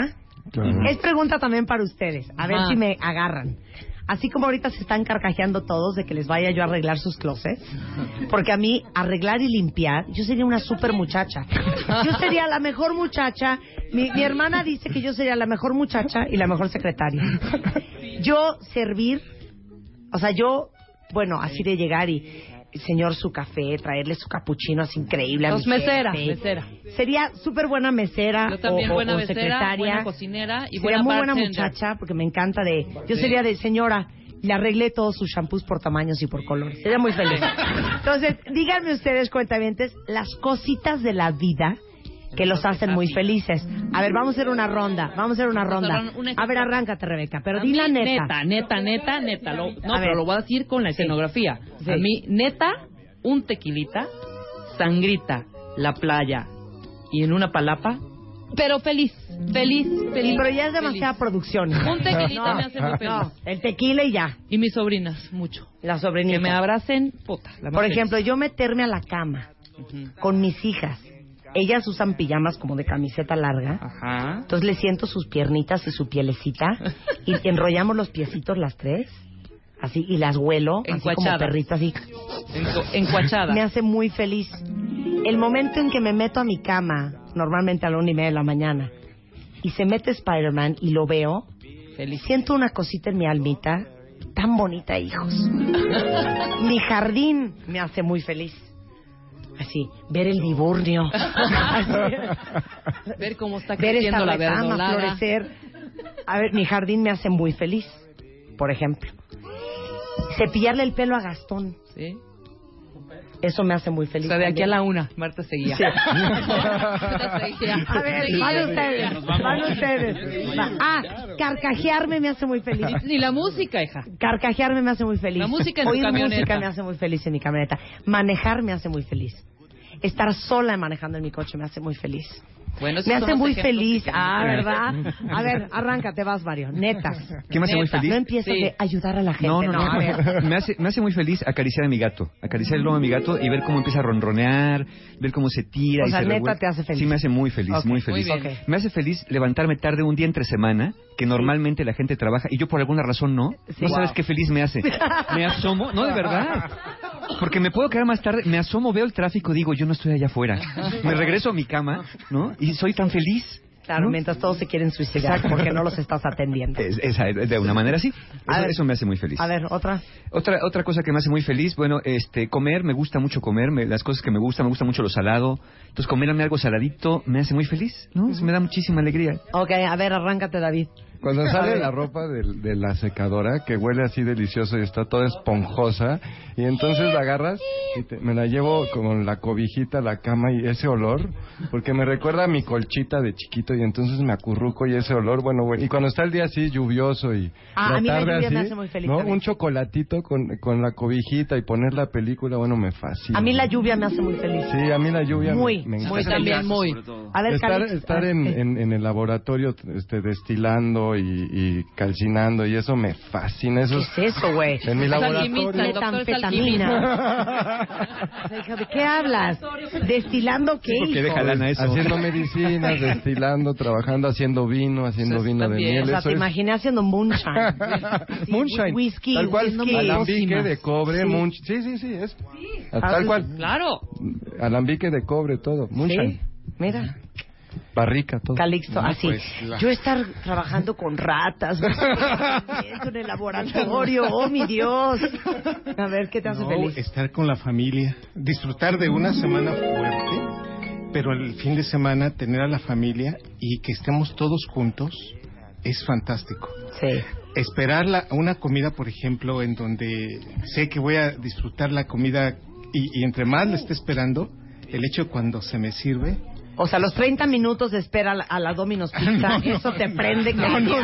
G: Claro.
A: Es pregunta también para ustedes. A ver
C: Ajá.
A: si me agarran. Así como ahorita se están carcajeando todos de que les vaya yo a arreglar sus closets. Porque a mí, arreglar y limpiar, yo sería una super muchacha. Yo sería la mejor muchacha. Mi, mi hermana dice que yo sería la mejor muchacha y la mejor secretaria. Yo servir, o sea, yo, bueno, así de llegar y, señor, su café, traerle su capuchino así increíble
C: Los mesera, mesera.
A: Sería súper buena mesera
C: Yo también
A: o, o-
C: buena
A: o
C: mesera,
A: secretaria.
C: buena cocinera y
A: sería
C: buena
A: muy buena
C: bartender.
A: muchacha porque me encanta de... Yo sería de señora, le arreglé todos sus shampoos por tamaños y por colores. Sería muy feliz. Entonces, díganme ustedes, cuentavientes, las cositas de la vida que los hacen muy felices. A ver, vamos a hacer una ronda. Vamos a hacer una ronda. A ver, arráncate, Rebeca. Pero
C: A
A: di la neta.
C: Neta, neta, neta, neta. Lo- no, pero lo voy a decir con la escenografía.
A: Sí.
C: A mí, neta, un tequilita, sangrita, la playa y en una palapa, pero feliz, feliz, feliz.
A: Pero ya es demasiada
C: feliz.
A: producción.
C: Un tequilita me hace muy feliz.
A: No, el tequila y ya.
C: Y mis sobrinas, mucho.
A: La sobrinita.
C: Que me abracen, puta. la
A: Por
C: feliz.
A: ejemplo, yo meterme a la cama con mis hijas. Ellas usan pijamas como de camiseta larga.
C: Ajá.
A: Entonces le siento sus piernitas y su pielecita y enrollamos los piecitos las tres, así y las huelo, así como perritas así.
C: Encuachada.
A: Me hace muy feliz. El momento en que me meto a mi cama, normalmente a la una y media de la mañana, y se mete Spider-Man y lo veo,
C: Feliz.
A: siento una cosita en mi almita tan bonita, hijos. mi jardín me hace muy feliz. Así, ver el viburnio.
C: Ver cómo está
A: ver
C: creciendo
A: esta
C: la
A: retama
C: verdolaga.
A: florecer. A ver, mi jardín me hace muy feliz, por ejemplo. Cepillarle el pelo a Gastón,
C: ¿Sí?
A: Eso me hace muy
C: O
A: feliz.
C: sea, de aquí a la una, Marta seguía.
A: Sí. A ver, van ustedes, van ustedes. Ah, carcajearme me hace muy feliz.
C: Ni la música, hija.
A: Carcajearme me hace muy feliz.
C: La música en tu
A: Oír
C: camioneta.
A: música me hace muy feliz en mi camioneta. Manejar me hace muy feliz. Estar sola manejando en mi coche me hace muy feliz.
C: Bueno, esos
A: Me hace muy feliz. Ah. ¿verdad? A ver, arráncate, vas, Mario. Netas.
E: ¿Qué me hace muy
C: Neta.
E: feliz?
A: No empieces
C: Sí.
A: de ayudar a la gente.
E: No, no, no.
A: a ver.
E: Me, hace, me hace muy feliz acariciar a mi gato. Acariciar el lomo a mi gato y ver cómo empieza a ronronear, ver cómo se tira.
A: O
E: y
A: sea,
E: se
A: neta
E: revuelve.
A: te hace feliz.
E: Sí, me hace muy feliz, muy
A: muy
E: feliz. Me hace feliz levantarme tarde un día entre semana, que normalmente la gente trabaja y yo por alguna razón no.
A: Sí.
E: No sabes qué feliz me hace. Me asomo, no, de verdad. Porque me puedo quedar más tarde, me asomo, veo el tráfico, digo, yo no estoy allá afuera. Me regreso a mi cama, ¿no? Y soy tan feliz.
A: Claro,
E: ¿no?
A: mientras todos se quieren suicidar porque no los estás atendiendo.
E: Es- esa, de una manera así.
A: A
E: Eso,
A: ver.
E: eso me hace muy feliz.
A: A ver, otra.
E: Otra otra cosa que me hace muy feliz, bueno, este comer, me gusta mucho comer, me- las cosas que me gustan, me gusta mucho lo salado. Entonces comerme algo saladito me hace muy feliz, ¿no? Eso me da muchísima alegría.
A: Ok, a ver, arráncate, David.
G: Cuando sale la ropa del- de, la secadora, que huele así delicioso y está toda esponjosa, y entonces la agarras y te- me la llevo con la cobijita a la cama y ese olor, porque me recuerda a mi colchita de chiquito y entonces me acurruco y ese olor, bueno, bueno. Y cuando está el día así lluvioso y
A: Ah,
G: la
A: a mí la
G: tarde
A: me
G: así,
A: hace muy feliz
G: ¿no? Un chocolatito con, con la cobijita y poner la película, bueno, me fascina.
A: A mí la lluvia me hace muy feliz.
G: Sí, a mí la lluvia me-
A: Muy,
G: me,
A: muy
G: encanta.
A: también, muy. A ver,
G: estar, estar
A: ah,
G: en, en, en el laboratorio este, destilando y, y calcinando y eso me fascina. Eso
A: ¿Qué es eso, güey?
G: En mi laboratorio.
A: ¿De qué hablas? ¿Destilando qué,
G: Porque
A: hijo?
G: Haciendo medicinas, destilando, trabajando, haciendo vino, haciendo vino de miel.
A: O sea,
G: eso
A: te
G: es-
A: imaginé haciendo moonshine. Sí,
G: Moonshine.
A: Whisky,
G: tal cual,
A: whisky.
G: alambique de cobre,
A: Sí.
G: moonsh- sí, sí, sí, es
A: Ah,
G: tal
A: sí,
G: cual.
C: Claro.
G: Alambique de cobre, todo, moonshine,
A: Sí, mira.
G: Barrica, todo.
A: Calixto,
G: No,
A: así.
G: pues, la-
A: Yo estar trabajando con ratas, en el laboratorio, oh mi Dios. A ver, ¿qué te hace
F: No,
A: feliz?
F: estar con la familia, disfrutar de una semana fuerte, pero el fin de semana tener a la familia y que estemos todos juntos es fantástico.
A: Sí.
F: Esperar la- una comida, por ejemplo, en donde sé que voy a disfrutar la comida y, y entre más la esté esperando, el hecho cuando se me sirve,
A: O sea, los 30 minutos de espera a la, a la Domino's Pizza, eso te prende.
F: No, no,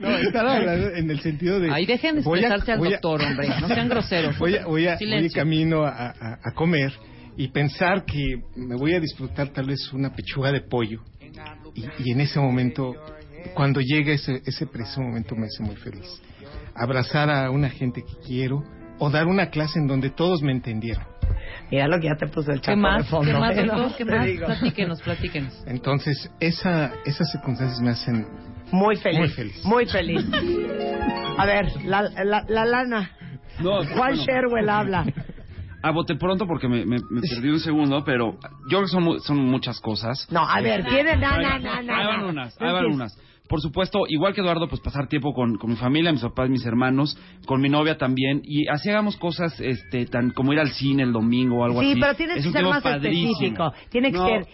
F: no. estar hablando en el sentido de...
C: Ahí dejen de
F: a-
C: expresarse al
F: a-
C: doctor, hombre. No sean groseros.
F: Voy, a, voy, a, voy camino a, a- a comer y pensar que me voy a disfrutar tal vez una pechuga de pollo. Y, y en ese momento, cuando llega ese, ese preciso momento, me hace muy feliz. Abrazar a una gente que quiero o dar una clase en donde todos me entendieron.
A: Mira lo que ya te puso el
C: ¿Qué
A: chato
C: más?
A: de fondo.
C: ¿Qué más, doctor?
A: No,
C: ¿Qué más? Platíquenos, platíquenos.
F: Entonces, esa, esas circunstancias me hacen
A: Muy feliz.
F: Muy feliz.
A: Muy feliz. A ver, la, la, la lana.
H: No,
A: ¿Cuál
H: bueno.
A: Sherwell habla?
H: A bote pronto porque me, me- me perdí un segundo, pero yo creo que son, son muchas cosas.
A: No, a ver, tiene
H: Ahí-
A: na, na, na,
H: ahí van
A: na.
H: unas, ahí van unas. Por supuesto, igual que Eduardo, pues pasar tiempo con, con mi familia, mis papás, mis hermanos, con mi novia también, y así hagamos cosas este, tan como ir al cine el domingo o algo
A: Sí,
H: así.
A: pero tienes
H: Es
A: que ser más
H: padrísimo.
A: específico. Tiene que
H: No,
A: ser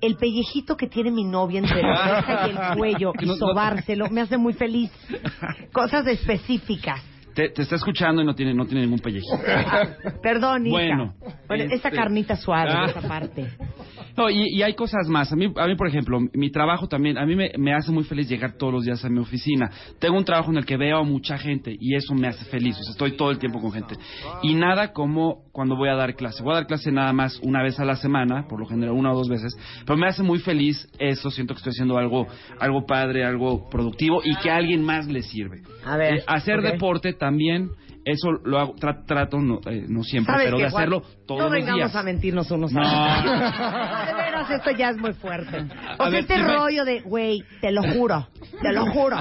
A: el pellejito que tiene mi novia entre la oreja y el cuello y sobárselo. Me hace muy feliz. Cosas específicas.
H: Te, te está escuchando y no tiene, no tiene ningún pellejito.
A: Perdón, hija.
H: Bueno,
A: Bueno, esa
H: este-
A: carnita suave,
H: Ah.
A: esa parte.
H: No, y, y hay cosas más. A mí, a mí, por ejemplo, mi trabajo también, a mí me, me hace muy feliz llegar todos los días a mi oficina. Tengo un trabajo en el que veo a mucha gente y eso me hace feliz. O sea, estoy todo el tiempo con gente. Y nada como cuando voy a dar clase. Voy a dar clase nada más una vez a la semana, por lo general una o dos veces. Pero me hace muy feliz eso. Siento que estoy haciendo algo, algo padre, algo productivo y que a alguien más le sirve.
A: A ver,
H: Eh, hacer deporte también. Eso lo hago, tra- trato, no, eh, no siempre,
A: ¿Sabes
H: pero de hacerlo todos
A: No
H: los
A: vengamos
H: días.
A: a mentirnos unos a
H: No.
A: otros. De veras, esto ya es muy fuerte. O
H: A
A: sea,
H: ver,
A: este
H: dime.
A: rollo de, güey, te lo juro, te lo juro,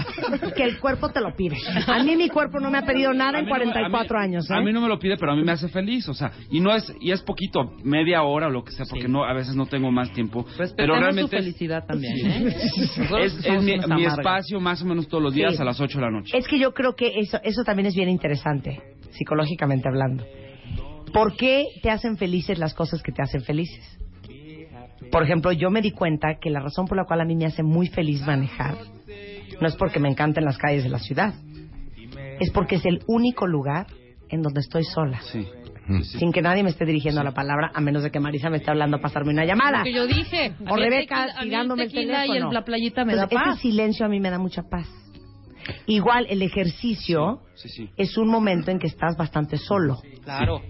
A: que el cuerpo te lo pide. A mí mi cuerpo no me ha pedido nada
H: A
A: en
H: no me-
A: 44
H: a mí-
A: años, ¿eh?
H: A mí no me lo pide, pero a mí me hace feliz, o sea, y no es y es poquito, media hora o lo que sea, porque no a veces no tengo más tiempo, pero
C: Respetemos
H: realmente
C: su
H: es-
C: felicidad también, ¿eh?
H: Es, es
C: somos
H: mi, mi espacio más o menos todos los días
A: Sí.
H: a las 8 de la noche.
A: Es que yo creo que eso, eso también es bien interesante, psicológicamente hablando. ¿Por qué te hacen felices las cosas que te hacen felices? Por ejemplo, yo me di cuenta que la razón por la cual a mí me hace muy feliz manejar no es porque me encanten las calles de la ciudad, es porque es el único lugar en donde estoy sola.
H: Sí.
A: Sin que nadie me esté dirigiendo la palabra, a menos de que Marisa me esté hablando a pasarme una llamada.
C: Lo que yo dije.
A: O Rebeca
C: tequila-
A: tirándome el teléfono.
C: y el- la playita me da paz.
A: Ese silencio a mí me da mucha paz. Igual el ejercicio
H: Sí, sí.
A: es un momento en que estás bastante solo,
C: Claro.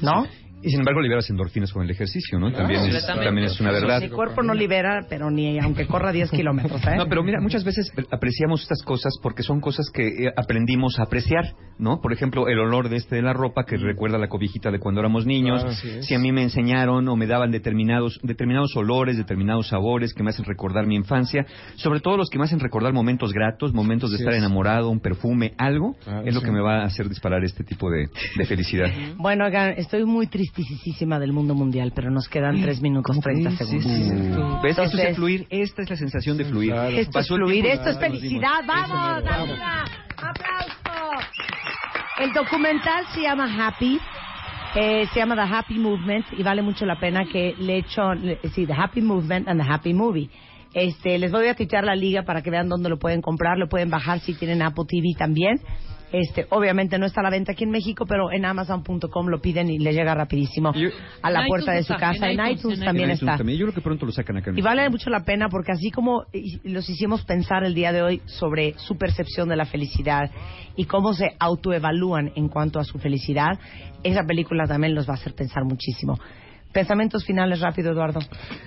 A: ¿No?
E: Y sin embargo liberas endorfinas con el ejercicio, ¿no? También, es, también es una verdad.
A: Mi cuerpo no libera, pero ni aunque corra 10 kilómetros, ¿eh?
E: No, pero mira, muchas veces apreciamos estas cosas porque son cosas que eh, aprendimos a apreciar, ¿no? Por ejemplo, el olor de este de la ropa que recuerda la cobijita de cuando éramos niños.
G: Ah,
E: si a mí me enseñaron o me daban determinados determinados olores, determinados sabores que me hacen recordar mi infancia, sobre todo los que me hacen recordar momentos gratos, momentos de estar
G: es.
E: enamorado, un perfume, algo,
G: Claro,
E: es lo
G: sí.
E: que me va a hacer disparar este tipo de, de felicidad.
A: Bueno, oigan, estoy muy del mundo mundial, pero nos quedan 3 minutos 30
E: Sí, sí,
A: segundos.
E: sí. ¿Ves? Esto es
A: Entonces-
E: el fluir, esta es la sensación de fluir.
G: Claro.
A: Esto es fluir, esto es felicidad. ¡Vamos! ¡Arriba! ¡Aplauso! El documental se llama Happy. eh, se llama The Happy Movement y vale mucho la pena que le echo, sí, The Happy Movement and The Happy Movie. Este, les voy a quitar la liga para que vean dónde lo pueden comprar, lo pueden bajar si tienen Apple TV también. Este, obviamente no está a la venta aquí en México, pero en Amazon.com lo piden y le llega rapidísimo a la
C: En
A: puerta de
C: iTunes
A: su
C: está,
A: casa.
C: en
A: En
C: iTunes,
A: iTunes
C: en
A: también
E: En iTunes
A: está.
E: también. Yo creo que pronto lo sacan acá. en
A: Y vale mucho la pena porque así como los hicimos pensar el día de hoy sobre su percepción de la felicidad y cómo se autoevalúan en cuanto a su felicidad, esa película también los va a hacer pensar muchísimo. Pensamientos finales rápido, Eduardo.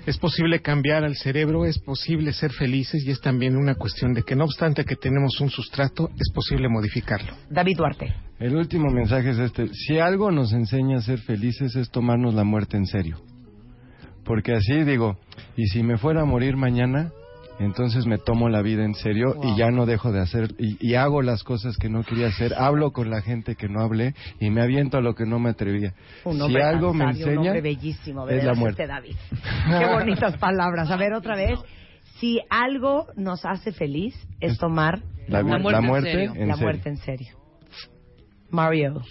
F: Es posible cambiar al cerebro, es posible ser felices y es también una cuestión de que no obstante que tenemos un sustrato, es posible modificarlo.
A: David Duarte.
G: El último mensaje es este. Si algo nos enseña a ser felices es tomarnos la muerte en serio. Porque así digo, y si me fuera a morir mañana, entonces me tomo la vida en serio y ya no dejo de hacer, y, y hago las cosas que no quería hacer, hablo con la gente que no hablé y me aviento a lo que no me atrevía.
A: Un
G: si
A: hombre
G: algo me
A: sabio, un
G: enseña,
A: hombre bellísimo, de
G: es la muerte.
A: este David. Qué bonitas palabras. A ver, otra vez. Si algo nos hace feliz es tomar
G: la,
C: La muerte
G: la
C: en
G: muerte
C: serio.
G: en
A: la
G: serio.
A: muerte en serio. Mario.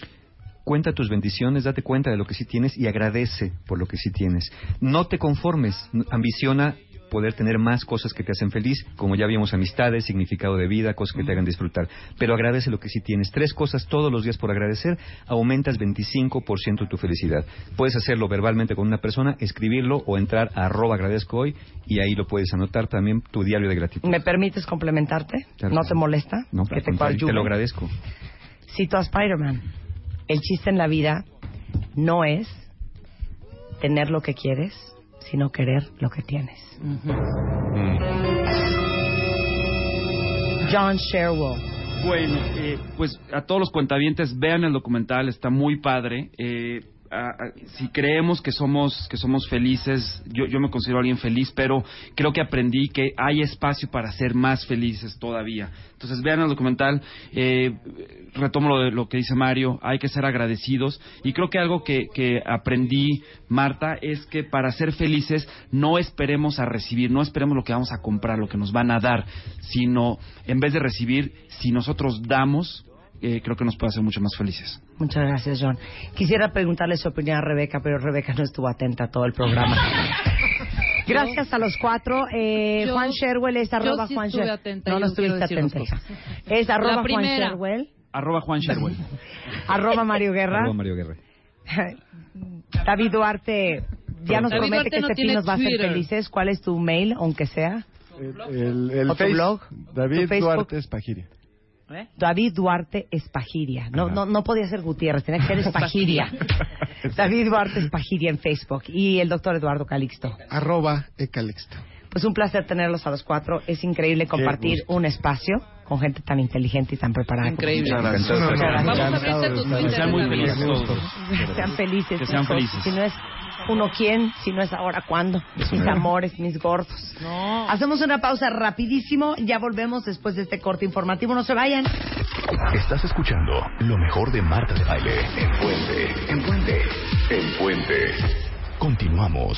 E: Cuenta tus bendiciones, date cuenta de lo que sí tienes y agradece por lo que sí tienes. No te conformes, ambiciona poder tener más cosas que te hacen feliz, como ya vimos amistades, significado de vida, cosas que te hagan disfrutar. Pero agradece lo que sí tienes. Tres cosas todos los días por agradecer, aumentas 25% tu felicidad. Puedes hacerlo verbalmente con una persona, escribirlo o entrar a arroba agradezco hoy y ahí lo puedes anotar también tu diario de gratitud.
A: ¿Me permites complementarte?
E: Claro.
A: ¿No te molesta?
E: No,
A: que te
E: te lo agradezco.
A: Cito a Spider-Man. El chiste en la vida no es tener lo que quieres, sino querer lo que tienes. John Sherwood.
H: Bueno, eh, pues a todos los cuentavientes vean el documental, está muy padre. Eh, si creemos que somos que somos felices, yo, yo me considero alguien feliz, pero creo que aprendí que hay espacio para ser más felices todavía. Entonces vean el documental, eh, retomo lo de lo que dice Mario, hay que ser agradecidos y creo que algo que, que aprendí, Marta, es que para ser felices no esperemos a recibir, no esperemos lo que vamos a comprar, lo que nos van a dar, sino en vez de recibir, si nosotros damos, eh, creo que nos puede hacer mucho más felices.
A: Muchas gracias, John. Quisiera preguntarle su opinión a Rebeca, pero Rebeca no estuvo atenta a todo el programa. Gracias a los cuatro. Eh,
C: Yo-
A: Juan Sherwell es
C: yo
A: arroba
C: sí
A: Juan
C: estuve
A: Sher-
C: atenta,
A: No, no estuviste atenta. Es arroba
C: La
A: Juan
C: primera.
A: Sherwell,
H: Arroba Juan Sherwell.
A: arroba Mario Guerra.
E: Arroba Mario Guerra.
A: David Duarte ya nos
C: David
A: promete
C: Duarte
A: que
C: no
A: este fin nos va a hacer felices. ¿Cuál es tu mail, aunque sea?
G: El, el, el
A: ¿O tu
G: Face-
A: blog?
G: David
A: ¿Tu Facebook?
G: Duarte Espagiria.
A: David Duarte Espagiria. No, no, no podía ser Gutiérrez, tenía que ser Espagiria. David Duarte Espagiria en Facebook. Y el doctor Eduardo Calixto.
F: Arroba Ecalexto.
A: Pues un placer tenerlos a los cuatro. Es increíble compartir un espacio con gente tan inteligente y tan preparada.
C: Increíble. Vamos a abrirte tu Twitter.
H: Que sean muy felices todos.
A: Que sean felices.
H: Que sean felices.
A: Si no es uno quién, si no es ahora cuándo. Mis amores, mis gordos.
C: No.
A: Hacemos una pausa rapidísimo. Ya volvemos después de este corte informativo. No se vayan.
B: Estás escuchando lo mejor de Marta de Baile en Puente, en Puente, en Puente. Continuamos.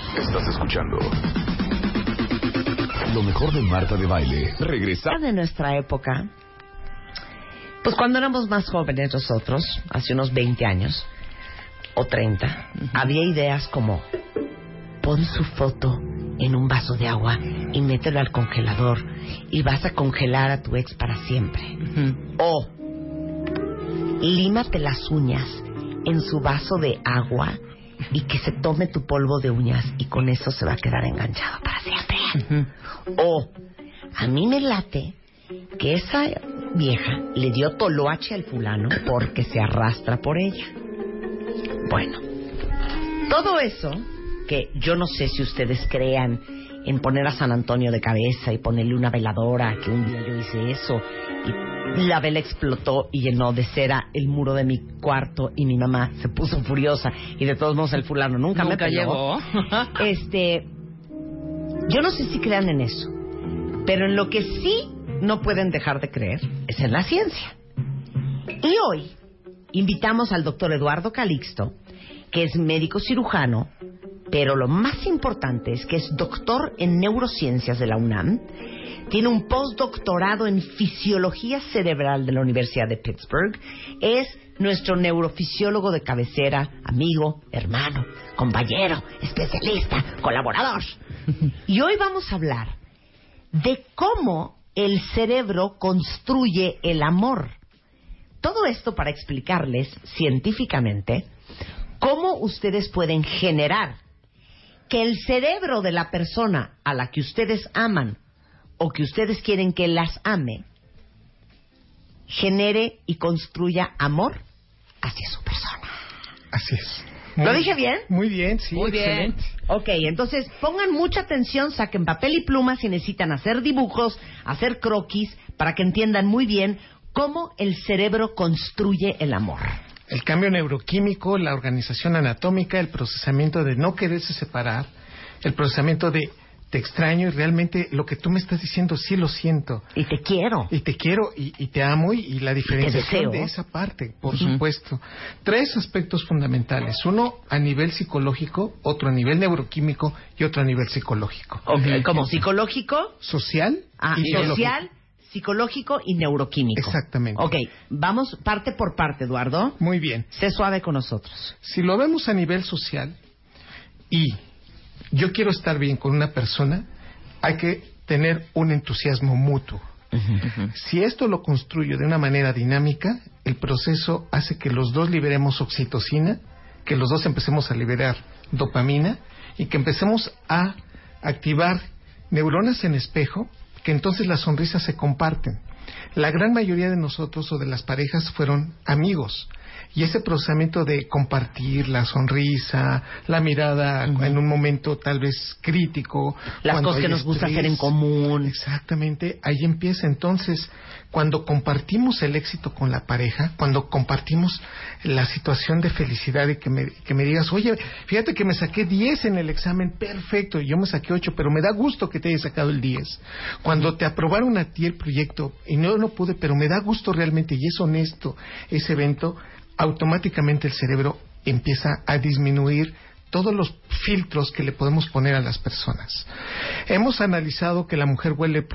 B: Estás escuchando. Lo mejor de Marta de Baile. Regresa.
A: de nuestra época, pues cuando éramos más jóvenes nosotros, hace unos 20 años o 30, había ideas como pon su foto en un vaso de agua y mételo al congelador y vas a congelar a tu ex para siempre. O límate las uñas en su vaso de agua y que se tome tu polvo de uñas y con eso se va a quedar enganchado para siempre. O a mí me late que esa vieja le dio toloache al fulano porque se arrastra por ella. Bueno, todo eso que yo no sé si ustedes crean en poner a San Antonio de cabeza y ponerle una veladora, que un día yo hice eso y la vela explotó y llenó de cera el muro de mi cuarto y mi mamá se puso furiosa y de todos modos el fulano nunca, me
C: Nunca
A: peló.
C: llegó.
A: Este, yo no sé si crean en eso, pero en lo que sí no pueden dejar de creer es en la ciencia. Y hoy invitamos al doctor Eduardo Calixto, que es médico cirujano, pero lo más importante es que es doctor en neurociencias de la UNAM, tiene un postdoctorado en fisiología cerebral de la Universidad de Pittsburgh, es nuestro neurofisiólogo de cabecera, amigo, hermano, compañero, especialista, colaborador. Y hoy vamos a hablar de cómo el cerebro construye el amor. Todo esto para explicarles científicamente cómo ustedes pueden generar que el cerebro de la persona a la que ustedes aman o que ustedes quieren que las ame genere y construya amor hacia su persona.
F: Así es.
A: ¿Lo dije bien?
F: Muy bien, sí.
C: Muy bien.
F: excelente.
A: Ok, entonces pongan mucha atención, saquen papel y pluma si necesitan hacer dibujos, hacer croquis, para que entiendan muy bien cómo el cerebro construye el amor.
F: El cambio neuroquímico, la organización anatómica, el procesamiento de no quererse separar, el procesamiento de te extraño y realmente lo que tú me estás diciendo sí lo siento.
A: Y te quiero.
F: Y te quiero y, y te amo y, y la diferenciación de esa parte, por supuesto. Tres aspectos fundamentales. Uno a nivel psicológico, otro a nivel neuroquímico y otro a nivel psicológico.
A: Ok, como psicológico,
F: Social
A: ah,
F: y
A: social, psicológico y neuroquímico.
F: Exactamente.
A: Ok, vamos parte por parte, Eduardo.
F: Muy bien.
A: Sé suave con nosotros.
F: Si lo vemos a nivel social y yo quiero estar bien con una persona, hay que tener un entusiasmo mutuo. Si esto lo construyo de una manera dinámica, el proceso hace que los dos liberemos oxitocina, que los dos empecemos a liberar dopamina y que empecemos a activar neuronas en espejo, que entonces las sonrisas se comparten. La gran mayoría de nosotros o de las parejas fueron amigos. Y ese procesamiento de compartir la sonrisa, la mirada en un momento tal vez crítico.
A: Las cosas que nos gusta hacer en común.
F: Exactamente, ahí empieza. Entonces, cuando compartimos el éxito con la pareja, cuando compartimos la situación de felicidad y que me, que me digas, oye, fíjate que me saqué 10 en el examen, perfecto, y yo me saqué 8, pero me da gusto que te hayas sacado el 10. Cuando te aprobaron a ti el proyecto, y no lo pude, pero me da gusto realmente, y es honesto ese evento, automáticamente el cerebro empieza a disminuir todos los filtros que le podemos poner a las personas. Hemos analizado que la mujer huele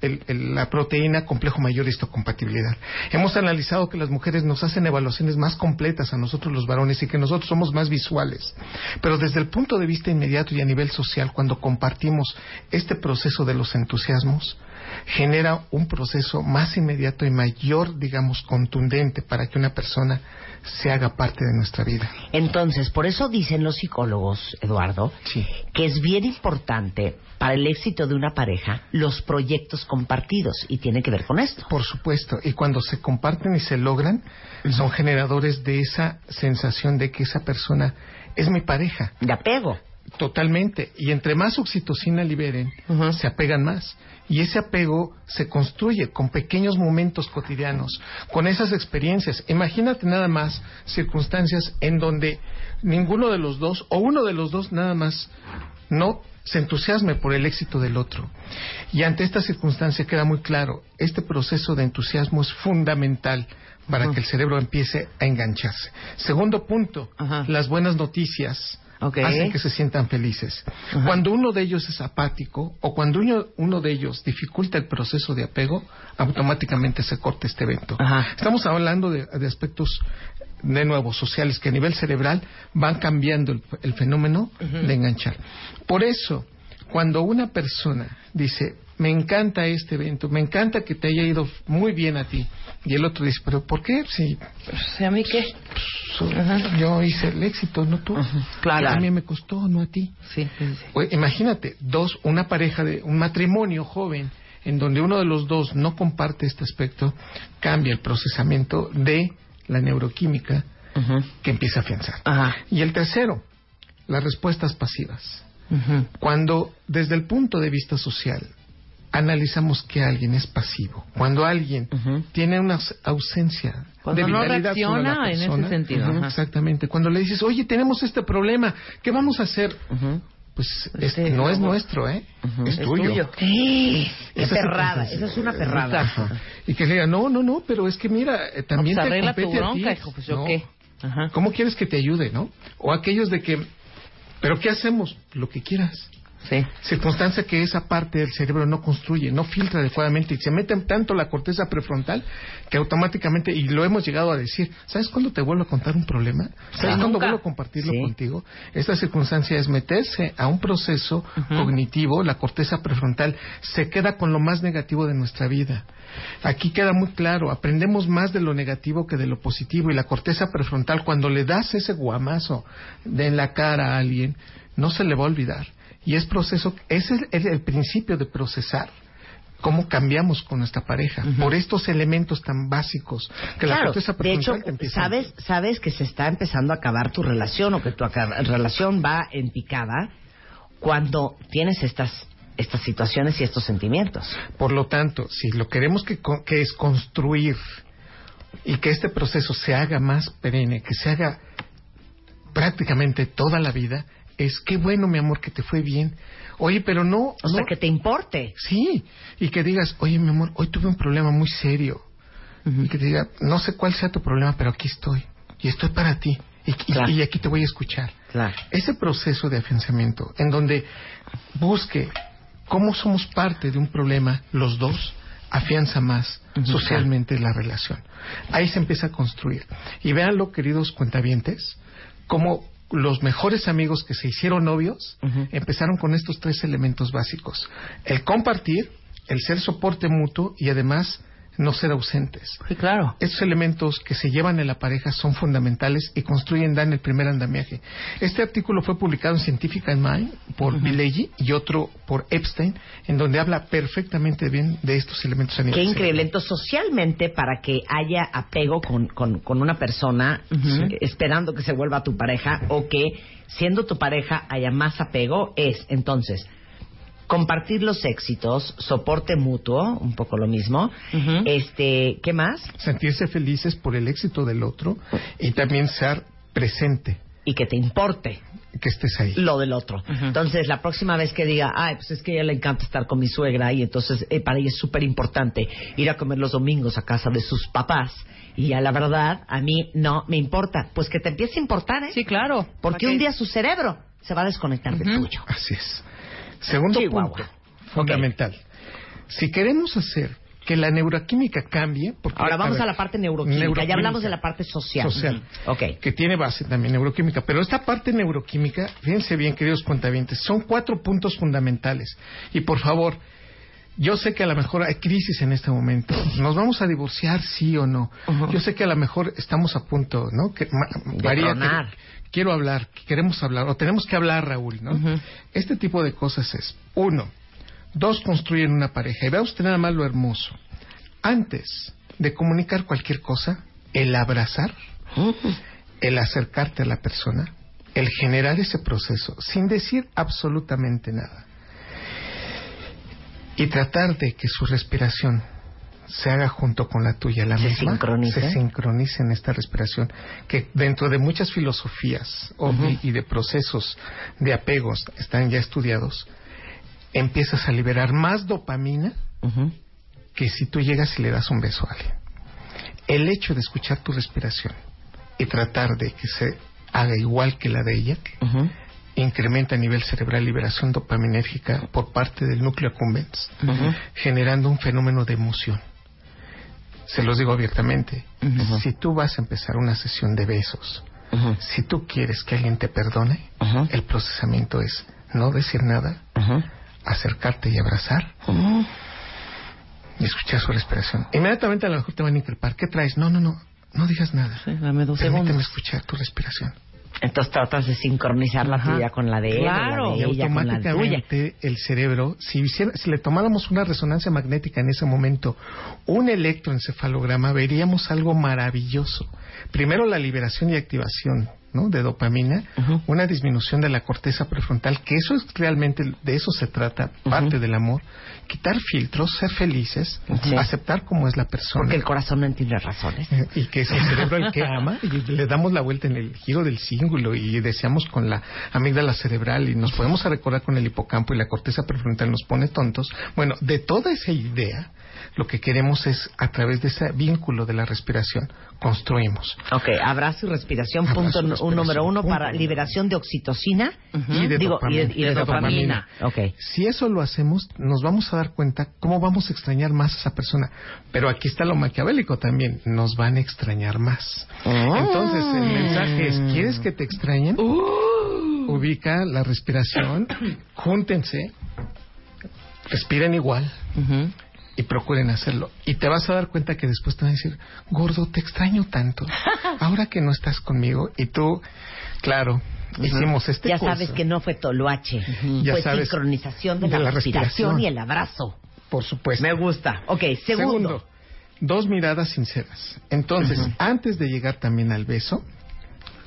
F: el- el- la proteína complejo mayor histocompatibilidad. Hemos analizado que las mujeres nos hacen evaluaciones más completas a nosotros los varones y que nosotros somos más visuales. Pero desde el punto de vista inmediato y a nivel social, cuando compartimos este proceso de los entusiasmos, genera un proceso más inmediato y mayor, digamos, contundente para que una persona se haga parte de nuestra vida.
A: Entonces, por eso dicen los psicólogos, Eduardo,
F: Sí.
A: que es bien importante para el éxito de una pareja los proyectos compartidos y tiene que ver con esto.
F: Por supuesto, y cuando se comparten y se logran, son generadores de esa sensación de que esa persona es mi pareja.
A: De apego.
F: Totalmente. Y entre más oxitocina liberen, se apegan más. Y ese apego se construye con pequeños momentos cotidianos, con esas experiencias. Imagínate nada más circunstancias en donde ninguno de los dos, o uno de los dos nada más, no se entusiasme por el éxito del otro. Y ante esta circunstancia queda muy claro, este proceso de entusiasmo es fundamental para que el cerebro empiece a engancharse. Segundo punto, las buenas noticias Hacen que se sientan felices. Cuando uno de ellos es apático o cuando uno, uno de ellos dificulta el proceso de apego, automáticamente se corta este evento. Estamos hablando de, de aspectos de nuevo sociales que a nivel cerebral van cambiando el, el fenómeno de enganchar. Por eso, Cuando una persona dice, me encanta este evento, me encanta que te haya ido muy bien a ti, y el otro dice, pero ¿por qué? Si
C: Pues, ¿A mí qué?
F: so- yo hice el éxito, no tú.
C: Claro.
F: A mí me costó, no a ti.
C: Sí, sí,
F: imagínate, dos, una pareja de un matrimonio joven en donde uno de los dos no comparte este aspecto, cambia el procesamiento de la neuroquímica que empieza a afianzar.
C: Ajá.
F: Y el tercero, las respuestas pasivas. Cuando desde el punto de vista social analizamos que alguien es pasivo, cuando alguien tiene una aus- ausencia
C: Cuando
F: de
C: no
F: vitalidad sobre la
C: reacciona en ese
F: persona,
C: sentido,
F: ujú,
C: ajá.
F: exactamente, cuando le dices, oye, tenemos este problema, ¿qué vamos a hacer? Pues es-
C: Este,
F: no es nuestro, ¿eh? Es,
C: Es
F: tuyo.
C: tuyo.
A: Sí, qué
F: Esa es
A: perrada,
F: circunstancia.
A: esa es una perrada.
F: Ajá. Y que le diga, no, no, no, pero es que mira, eh, también
C: Pues
F: te
C: arregla tu
F: compete a ti.
C: bronca, hijo, pues yo
F: No.
C: qué. Ajá.
F: ¿Cómo quieres que te ayude, no? O aquellos de que, ¿pero qué hacemos? Lo que quieras.
C: Sí.
F: Circunstancia que esa parte del cerebro no construye, no filtra adecuadamente y se mete tanto la corteza prefrontal que automáticamente, y lo hemos llegado a decir, ¿sabes cuándo te vuelvo a contar un problema? ¿Sabes
C: Sí.
F: cuándo vuelvo a compartirlo
A: Sí.
F: contigo? Esta circunstancia es meterse a un proceso cognitivo, la corteza prefrontal se queda con lo más negativo de nuestra vida. Aquí queda muy claro, aprendemos más de lo negativo que de lo positivo y la corteza prefrontal cuando le das ese guamazo de en la cara a alguien, no se le va a olvidar. Y es proceso, ese es el, el principio de procesar cómo cambiamos con nuestra pareja por estos elementos tan básicos que la
A: Claro,
F: corteza
A: de hecho, sabes, sabes que se está empezando a acabar tu relación o que tu relación va en picada cuando tienes estas estas situaciones y estos sentimientos.
F: Por lo tanto, si lo queremos que, que es construir y que este proceso se haga más perenne, que se haga prácticamente toda la vida, es qué bueno, mi amor, que te fue bien. Oye, pero no,
A: O sea,
F: no-
A: que te importe.
F: sí, y que digas, oye, mi amor, hoy tuve un problema muy serio. Y que te diga, no sé cuál sea tu problema, pero aquí estoy. Y estoy para ti. Y, y-
A: Claro.
F: y aquí te voy a escuchar.
A: Claro.
F: Ese proceso de afianzamiento, en donde busque cómo somos parte de un problema, los dos, afianza más socialmente la relación. Ahí se empieza a construir. Y véanlo, queridos cuentavientes, como los mejores amigos que se hicieron novios empezaron con estos tres elementos básicos. El compartir, el ser soporte mutuo y además no ser ausentes.
C: Sí, claro.
F: Estos elementos que se llevan en la pareja son fundamentales y construyen, dan el primer andamiaje. Este artículo fue publicado en Scientific Mind por Pileggi y otro por Epstein, en donde habla perfectamente bien de estos elementos
A: Qué increíble. Entonces, socialmente, para que haya apego con, con, con una persona, esperando que se vuelva tu pareja, o que siendo tu pareja haya más apego, es entonces compartir los éxitos, soporte mutuo, un poco lo mismo. Este, ¿qué más?
F: Sentirse felices por el éxito del otro y también ser presente,
A: Y que te importe
F: que estés ahí.
A: lo del otro. Entonces, la próxima vez que diga, ay, pues es que a ella le encanta estar con mi suegra y entonces eh, para ella es súper importante ir a comer los domingos a casa de sus papás. Y a la verdad, a mí no me importa. Pues que te empiece a importar, ¿eh?
C: Sí, claro.
A: Porque
C: ¿Para
A: un día su cerebro se va a desconectar del tuyo.
F: Así es. Segundo
A: Chihuahua.
F: punto, fundamental. Si queremos hacer que la neuroquímica cambie, porque
A: Ahora vamos a la parte neuroquímica. Ya hablamos de la parte social.
F: social,
A: Ok.
F: que tiene base también neuroquímica. Pero esta parte neuroquímica, fíjense bien, queridos cuentavientes, son cuatro puntos fundamentales. Y por favor, yo sé que a lo mejor hay crisis en este momento. ¿Nos vamos a divorciar, sí o no? Yo sé que a lo mejor estamos a punto, ¿no? Que, Ma-
A: De
F: María,
A: tronar.
F: que- quiero hablar, que queremos hablar, o tenemos que hablar, Raúl, ¿no? Este tipo de cosas es, uno, dos, construyen una pareja. Y vea usted nada más lo hermoso. Antes de comunicar cualquier cosa, el abrazar, el acercarte a la persona, el generar ese proceso sin decir absolutamente nada y tratar de que su respiración se haga junto con la tuya, la
A: Se
F: misma,
A: sincronice.
F: se sincronice en esta respiración, que dentro de muchas filosofías y, y de procesos de apegos están ya estudiados, empiezas a liberar más dopamina que si tú llegas y le das un beso a alguien. El hecho de escuchar tu respiración y tratar de que se haga igual que la de ella, incrementa a nivel cerebral liberación dopaminérgica por parte del núcleo accumbens, generando un fenómeno de emoción. Se los digo abiertamente, si tú vas a empezar una sesión de besos, si tú quieres que alguien te perdone, el procesamiento es no decir nada, acercarte y abrazar y escuchar su respiración. Inmediatamente a lo mejor te van a increpar. ¿Qué traes? No, no, no. No digas nada.
C: dame dos
F: Permíteme
C: segundos.
F: escuchar tu respiración.
A: Entonces tratas de sincronizar la tuya con la de él,
C: Claro.
A: la de ella con la tuya.
F: automáticamente el cerebro, si, hiciera- si le tomáramos una resonancia magnética en ese momento, un electroencefalograma, veríamos algo maravilloso. Primero la liberación y activación ¿no? de dopamina, una disminución de la corteza prefrontal, que eso es realmente, de eso se trata, parte del amor. Quitar filtros, ser felices, aceptar cómo es la persona.
A: Porque el corazón no entiende razones.
F: Eh, y que es el cerebro el que ama y le damos la vuelta en el giro del cíngulo y deseamos con la amígdala cerebral y nos podemos recordar con el hipocampo y la corteza prefrontal nos pone tontos. Bueno, de toda esa idea, lo que queremos es, a través de ese vínculo de la respiración, construimos.
A: Ok, abrazo y respiración,
F: Abrazo
A: punto
F: respiración,
A: un número uno
F: punto
A: para liberación de oxitocina
F: Y de
A: Digo, y de,
F: dopamina.
A: y de
F: De
A: dopamina. Ok.
F: Si eso lo hacemos, nos vamos a dar cuenta cómo vamos a extrañar más a esa persona. Pero aquí está lo maquiavélico también, nos van a extrañar más. Entonces, el mensaje es, ¿quieres que te extrañen? Ubica la respiración, júntense, respiren igual y procuren hacerlo. Y te vas a dar cuenta que después te van a decir, gordo, te extraño tanto. Ahora que no estás conmigo y tú, claro, hicimos este
A: ya
F: curso.
A: sabes que no fue toloache,
F: Ya
A: fue
F: sabes
A: sincronización de,
F: de
A: la,
F: la
A: respiración,
F: respiración.
A: y el abrazo.
F: Por supuesto.
A: Me gusta. Ok, segundo.
F: dos miradas sinceras. Entonces, antes de llegar también al beso,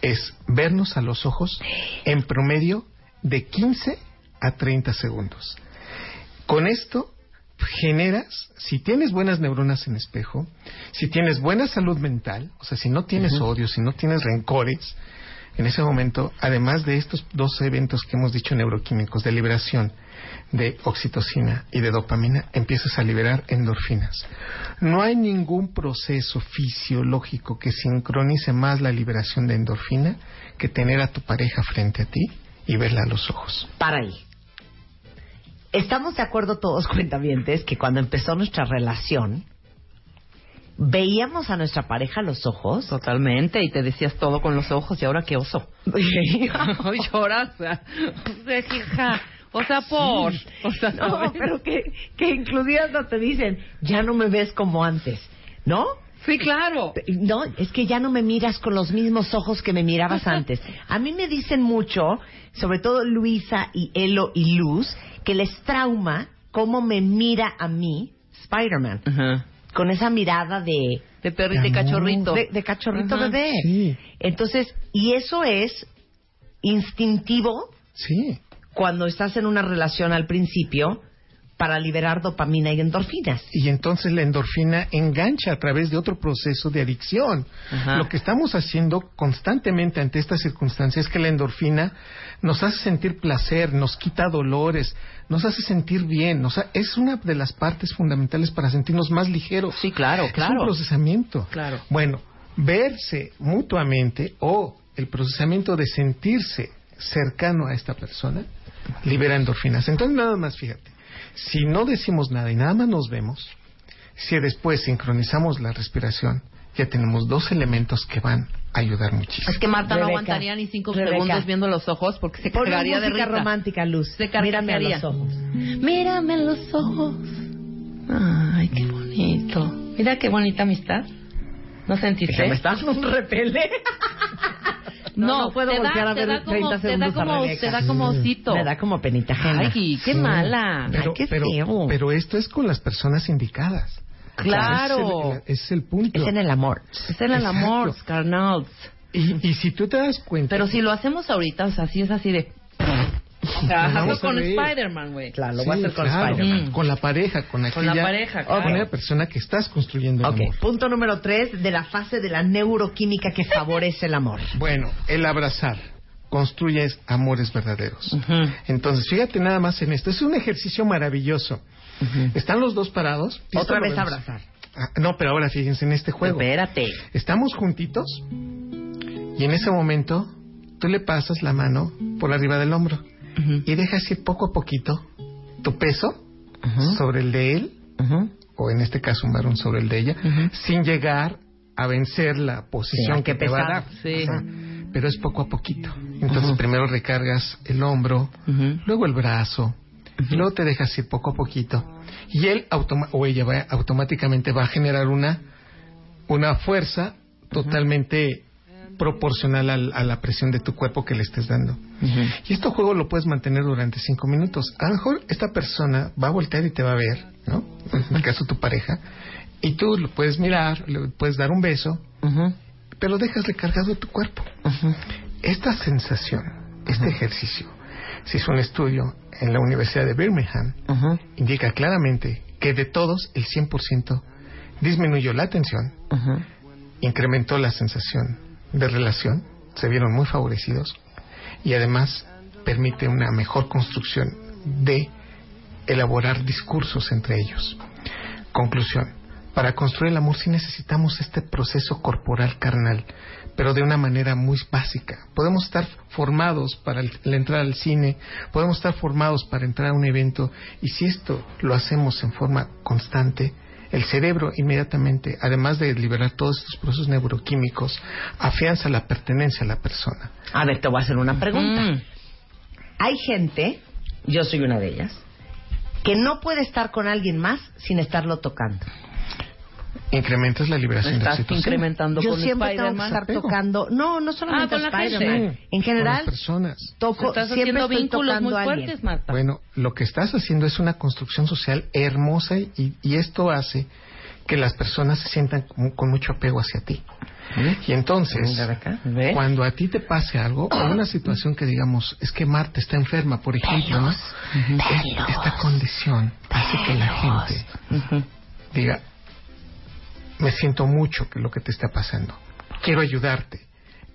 F: es vernos a los ojos en promedio de 15 a 30 segundos. Con esto generas, si tienes buenas neuronas en espejo, si tienes buena salud mental, o sea, si no tienes odio, si no tienes rencores, en ese momento, además de estos dos eventos que hemos dicho neuroquímicos, de liberación de oxitocina y de dopamina, empiezas a liberar endorfinas. No hay ningún proceso fisiológico que sincronice más la liberación de endorfina que tener a tu pareja frente a ti y verla a los ojos.
A: Para ahí. Estamos de acuerdo todos, cuentavientes, que cuando empezó nuestra relación, veíamos a nuestra pareja a los ojos.
C: Totalmente, y te decías todo con los ojos, y ahora qué oso. Lloras. Hija, o sea, por. O sea,
A: No, pero que, que inclusive hasta te dicen, ya no me ves como antes, ¿no?
C: Sí, claro.
A: No, es que ya no me miras con los mismos ojos que me mirabas antes. A mí me dicen mucho, sobre todo Luisa y Elo y Luz, que les trauma cómo me mira a mí Spider-Man. Con esa mirada de...
C: De perrito y
F: De
C: cachorrito.
A: De, de cachorrito bebé.
F: Sí.
A: Entonces, y eso es instintivo
F: Sí.
A: cuando estás en una relación al principio para liberar dopamina y endorfinas.
F: Y entonces la endorfina engancha a través de otro proceso de adicción.
C: Ajá.
F: Lo que estamos haciendo constantemente ante estas circunstancias es que la endorfina nos hace sentir placer, nos quita dolores, nos hace sentir bien. O sea, es una de las partes fundamentales para sentirnos más ligeros.
C: Sí, claro,
F: Es
C: claro.
F: un procesamiento.
C: Claro.
F: Bueno, verse mutuamente o el procesamiento de sentirse cercano a esta persona libera endorfinas. Entonces, nada más, fíjate, si no decimos nada y nada más nos vemos, si después sincronizamos la respiración, ya tenemos dos elementos que van a ayudar muchísimo.
C: Es que Marta no
A: Rebeca,
C: aguantaría ni cinco
A: Rebeca.
C: segundos viendo los ojos porque se cargaría de
A: música
C: risa.
A: romántica, Luz.
C: Se
A: Mírame a los ojos.
C: Mírame en los ojos. Ay, qué bonito. Mira qué bonita amistad. ¿No sentiste?
A: Que me estás dando un repele. No, no puedo
C: te da-
A: voltear a
C: te
A: ver
C: da como-
A: 30
C: te da
A: segundos a
C: como-
A: Rebeca.
C: te da como osito.
A: Me da como penita ajena.
C: Ay, qué
F: Sí.
C: mala.
F: Pero,
A: Ay, qué
F: pero,
A: feo.
F: pero esto es con las personas indicadas.
C: Claro.
F: Ese es es el punto.
A: Es en el amor.
C: Es en el amor,
F: Exacto.
C: carnals.
F: y, y si tú te das cuenta...
C: Pero si lo hacemos ahorita, o sea, sí es así de... O sea,
F: Nos
C: hazlo
F: vamos a
C: con. Spider-Man, güey.
A: Claro, lo
F: Sí,
A: voy a hacer con
F: claro,
A: Spider-Man.
C: Mm.
F: Con la pareja, con aquella...
C: Con la pareja,
F: Con
C: claro.
F: la persona que estás construyendo el
A: Ok,
F: amor.
A: punto número tres de la fase de la neuroquímica que favorece el amor.
F: Bueno, el abrazar construye amores verdaderos. Entonces, fíjate nada más en esto. Es un ejercicio maravilloso. Están los dos parados.
A: Otra vez
F: vemos.
A: abrazar.
F: Ah, no, pero ahora fíjense en este juego.
C: Espérate.
F: Estamos juntitos y en ese momento tú le pasas la mano por arriba del hombro Y dejas ir poco a poquito tu peso sobre el de él o en este caso un varón sobre el de ella, sin llegar a vencer la posición
A: Sí,
F: que
A: qué
F: te va a dar.
C: Sí.
F: Ajá. Pero es poco a poquito. Entonces primero recargas el hombro, luego el brazo, luego te dejas ir poco a poquito y él o ella va, automáticamente va a generar una una fuerza totalmente proporcional al- a la presión de tu cuerpo que le estés dando. Y este juego lo puedes mantener durante cinco minutos. A lo mejor esta persona va a voltear y te va a ver, ¿no? En el caso de tu pareja, y tú lo puedes mirar, le puedes dar un beso, pero déjasle cargado tu cuerpo. Esta sensación, este ejercicio, se hizo un estudio en la Universidad de Birmingham, indica claramente que de todos el 100% disminuyó la tensión, incrementó la sensación de relación, se vieron muy favorecidos y además permite una mejor construcción de elaborar discursos entre ellos. Conclusión. Para construir el amor sí necesitamos este proceso corporal carnal, pero de una manera muy básica. Podemos estar formados para entrada al cine, podemos estar formados para entrar a un evento, y si esto lo hacemos en forma constante, el cerebro inmediatamente, además de liberar todos estos procesos neuroquímicos, afianza la pertenencia a la persona.
A: A ver, te voy a hacer una pregunta. Hay gente, yo soy una de ellas, que no puede estar con alguien más sin estarlo tocando.
F: Incrementas la liberación de
C: Estás
F: oxitocina.
C: incrementando
A: Yo
C: con
A: siempre tengo que estar tocando, no, no solamente
C: Ah, con
A: Spider-Man,
C: gente.
A: en general,
F: Con las personas.
A: toco,
C: Estás
A: siempre
C: haciendo
A: estoy
C: vínculos
A: tocando
C: muy fuertes, Marta.
F: Bueno, lo que estás haciendo es una construcción social hermosa y, y esto hace que las personas se sientan con, con mucho apego hacia ti. Y entonces,
A: de
F: cuando a ti te pase algo, o una situación que digamos, es que Marta está enferma, por ejemplo, ¿no? Es- esta condición hace que la gente diga, me siento mucho que lo que te está pasando, quiero ayudarte.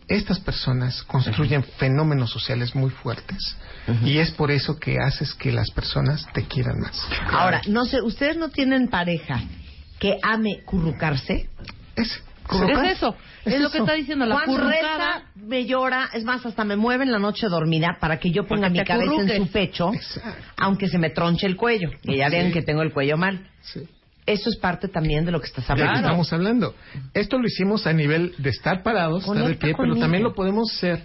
F: Estas personas construyen fenómenos sociales muy fuertes y es por eso que haces que las personas te quieran más.
A: Ahora, no sé, ¿ustedes no tienen pareja que ame currucarse?
F: Es,
A: ¿Currucar?
C: Es eso, es,
F: Es
C: lo que está diciendo la
A: Juan
C: currucada.
A: reza, me llora, es más, hasta me mueve en la noche dormida para que yo ponga
C: Porque
A: mi cabeza en su pecho,
F: Exacto.
A: aunque se me tronche el cuello, que ya vean que tengo el cuello mal.
F: Sí.
A: Eso es parte también de lo que estás
F: de lo que
A: hablando.
F: estamos hablando. Esto lo hicimos a nivel de estar parados, estar de pie, pero también lo podemos hacer.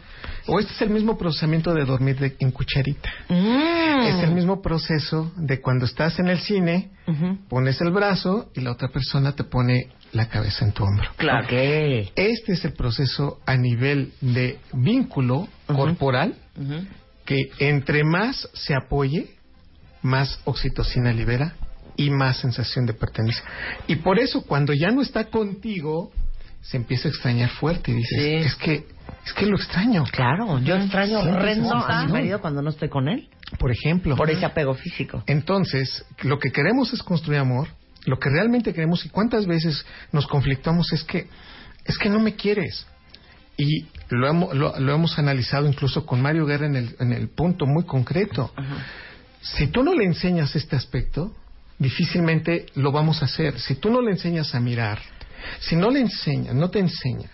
F: O este es el mismo procesamiento de dormir de- en cucharita.
A: Mm.
F: Es el mismo proceso de cuando estás en el cine, pones el brazo y la otra persona te pone la cabeza en tu hombro.
A: Claro. Ok.
F: Este es el proceso a nivel de vínculo corporal que entre más se apoye, más oxitocina libera y más sensación de pertenencia. Y por eso cuando ya no está contigo, se empieza a extrañar fuerte y dices,
A: Sí.
F: es que es que lo extraño.
A: Claro, yo extraño horrendo a mi marido cuando no estoy con él,
F: Por ejemplo,
A: por ese apego físico.
F: entonces, lo que queremos es construir amor, lo que realmente queremos y cuántas veces nos conflictamos es que es que no me quieres. Y lo hemos, lo, lo hemos analizado incluso con Mario Guerra en el, en el punto muy concreto. Si tú no le enseñas este aspecto, difícilmente lo vamos a hacer. Si tú no le enseñas a mirar, si no le enseñas, no te enseña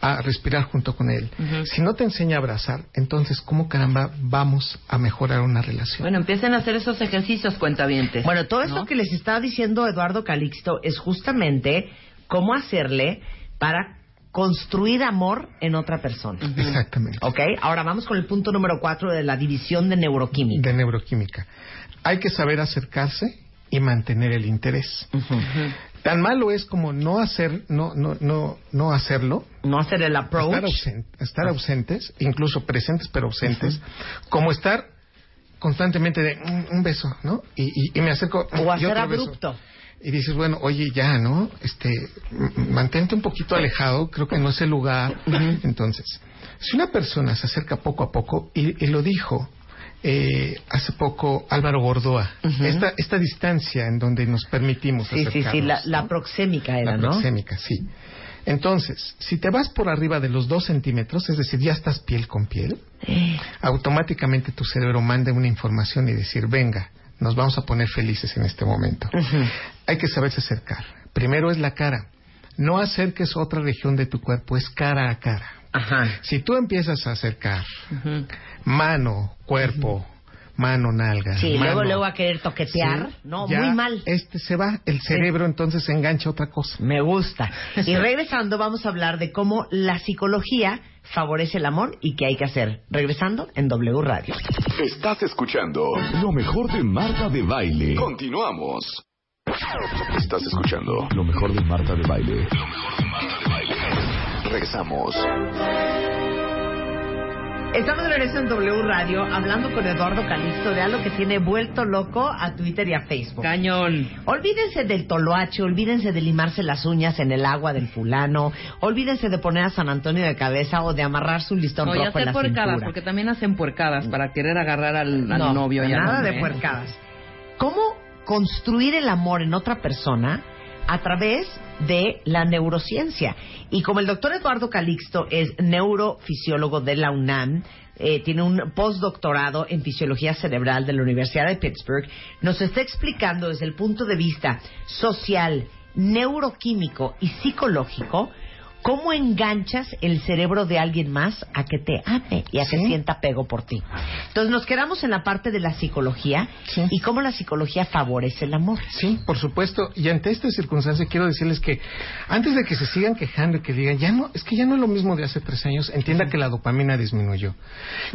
F: a respirar junto con él, si no te enseña a abrazar, entonces, ¿cómo caramba vamos a mejorar una relación?
C: Bueno, empiecen a hacer esos ejercicios, cuentavientes.
A: Bueno, todo esto
C: ¿no?
A: que les está diciendo Eduardo Calixto es justamente cómo hacerle para construir amor en otra persona.
F: Exactamente.
A: ¿Ok? Ahora vamos con el punto número cuatro de la división de neuroquímica.
F: De neuroquímica. Hay que saber acercarse y mantener el interés. Tan malo es como no hacer, no, no, no, no hacerlo,
A: No hacer el approach.
F: estar, ausen- estar ausentes, incluso presentes pero ausentes, como estar constantemente de "Mm, un beso, ¿no? Y, y- y me acerco
A: O hacer
F: beso.
A: abrupto.
F: Y dices, bueno, oye, ya, ¿no? Este, mantente un poquito alejado, creo que no es el lugar. Entonces, si una persona se acerca poco a poco, y, y lo dijo eh, hace poco Álvaro Gordoa, esta, esta distancia en donde nos permitimos
A: Sí, sí, sí, la,
F: acercarnos,
A: la
F: ¿no?
A: proxémica era,
F: La
A: ¿no?
F: proxémica, sí. Entonces, si te vas por arriba de los dos centímetros, es decir, ya estás piel con piel, automáticamente tu cerebro manda una información y decir, venga, nos vamos a poner felices en este momento. Hay que saberse acercar. Primero es la cara. No acerques otra región de tu cuerpo, es cara a cara.
A: Ajá.
F: Si tú empiezas a acercar mano, cuerpo, mano, nalga.
A: Sí,
F: mano.
A: luego, luego a querer toquetear.
F: Sí,
A: no,
F: ya
A: muy mal.
F: Este se va, el cerebro entonces se engancha a otra cosa.
A: Me gusta. Y regresando, vamos a hablar de cómo la psicología favorece el amor y qué hay que hacer. Regresando en W Radio.
B: Estás escuchando lo mejor de Marta de Baile. Continuamos. Estás escuchando lo mejor de Marta de Baile. Lo mejor de Marta de Baile. Regresamos.
A: Estamos de regreso en W Radio hablando con Eduardo Calixto de algo que tiene vuelto loco a Twitter y a Facebook.
C: Cañón.
A: Olvídense del toloache, olvídense de limarse las uñas en el agua del fulano, olvídense de poner a San Antonio de cabeza o de amarrarse un listón
C: No,
A: rojo en
C: hacer
A: la
C: puercadas,
A: cintura.
C: porque también hacen puercadas para querer agarrar al, al
A: No,
C: novio y
A: nada de
C: ¿eh?
A: puercadas. ¿Cómo construir el amor en otra persona a través de la neurociencia? Y como el doctor Eduardo Calixto es neurofisiólogo de la UNAM, eh, tiene un postdoctorado en fisiología cerebral de la Universidad de Pittsburgh, nos está explicando desde el punto de vista social, neuroquímico y psicológico cómo enganchas el cerebro de alguien más a que te ame y a que sienta apego por ti. Entonces nos quedamos en la parte de la psicología
F: Sí.
A: y cómo la psicología favorece el amor.
F: Sí, por supuesto. Y ante esta circunstancia quiero decirles que antes de que se sigan quejando y que digan, ya no, es que ya no es lo mismo de hace tres años, entienda que la dopamina disminuyó.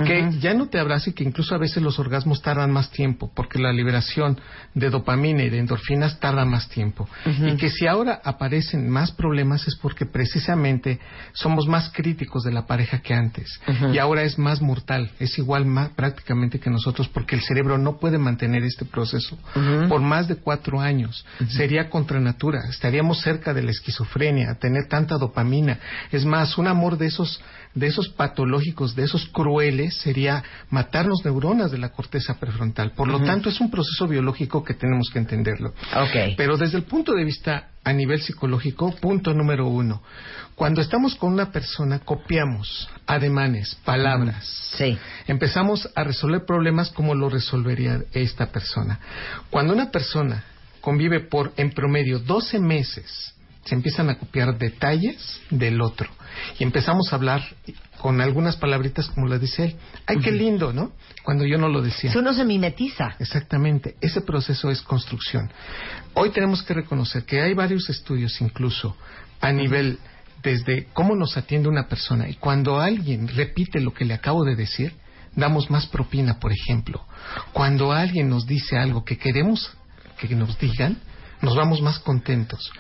F: Que ya no te abraza y que incluso a veces los orgasmos tardan más tiempo, porque la liberación de dopamina y de endorfinas tarda más tiempo. Y que si ahora aparecen más problemas es porque precisamente somos más críticos de la pareja que antes. Y ahora es más mortal, es igual más prácticamente que nosotros porque el cerebro no puede mantener este proceso por más de cuatro años. Sería contra natura, estaríamos cerca de la esquizofrenia, tener tanta dopamina. Es más, un amor de esos de esos patológicos, de esos crueles, sería matarnos neuronas de la corteza prefrontal. Por lo tanto, es un proceso biológico que tenemos que entenderlo. Pero desde el punto de vista a nivel psicológico, punto número uno, cuando estamos con una persona, copiamos ademanes, palabras.
A: Sí.
F: Empezamos a resolver problemas como lo resolvería esta persona. Cuando una persona convive por, en promedio, 12 meses, se empiezan a copiar detalles del otro. Y empezamos a hablar con algunas palabritas como las dice él. ¡Ay, qué lindo, ¿no? Cuando yo no lo decía.
A: Si uno se mimetiza.
F: Exactamente, ese proceso es construcción. Hoy tenemos que reconocer que hay varios estudios incluso a nivel desde cómo nos atiende una persona y cuando alguien repite lo que le acabo de decir, damos más propina, por ejemplo. Cuando alguien nos dice algo que queremos que nos digan, nos vamos más contentos.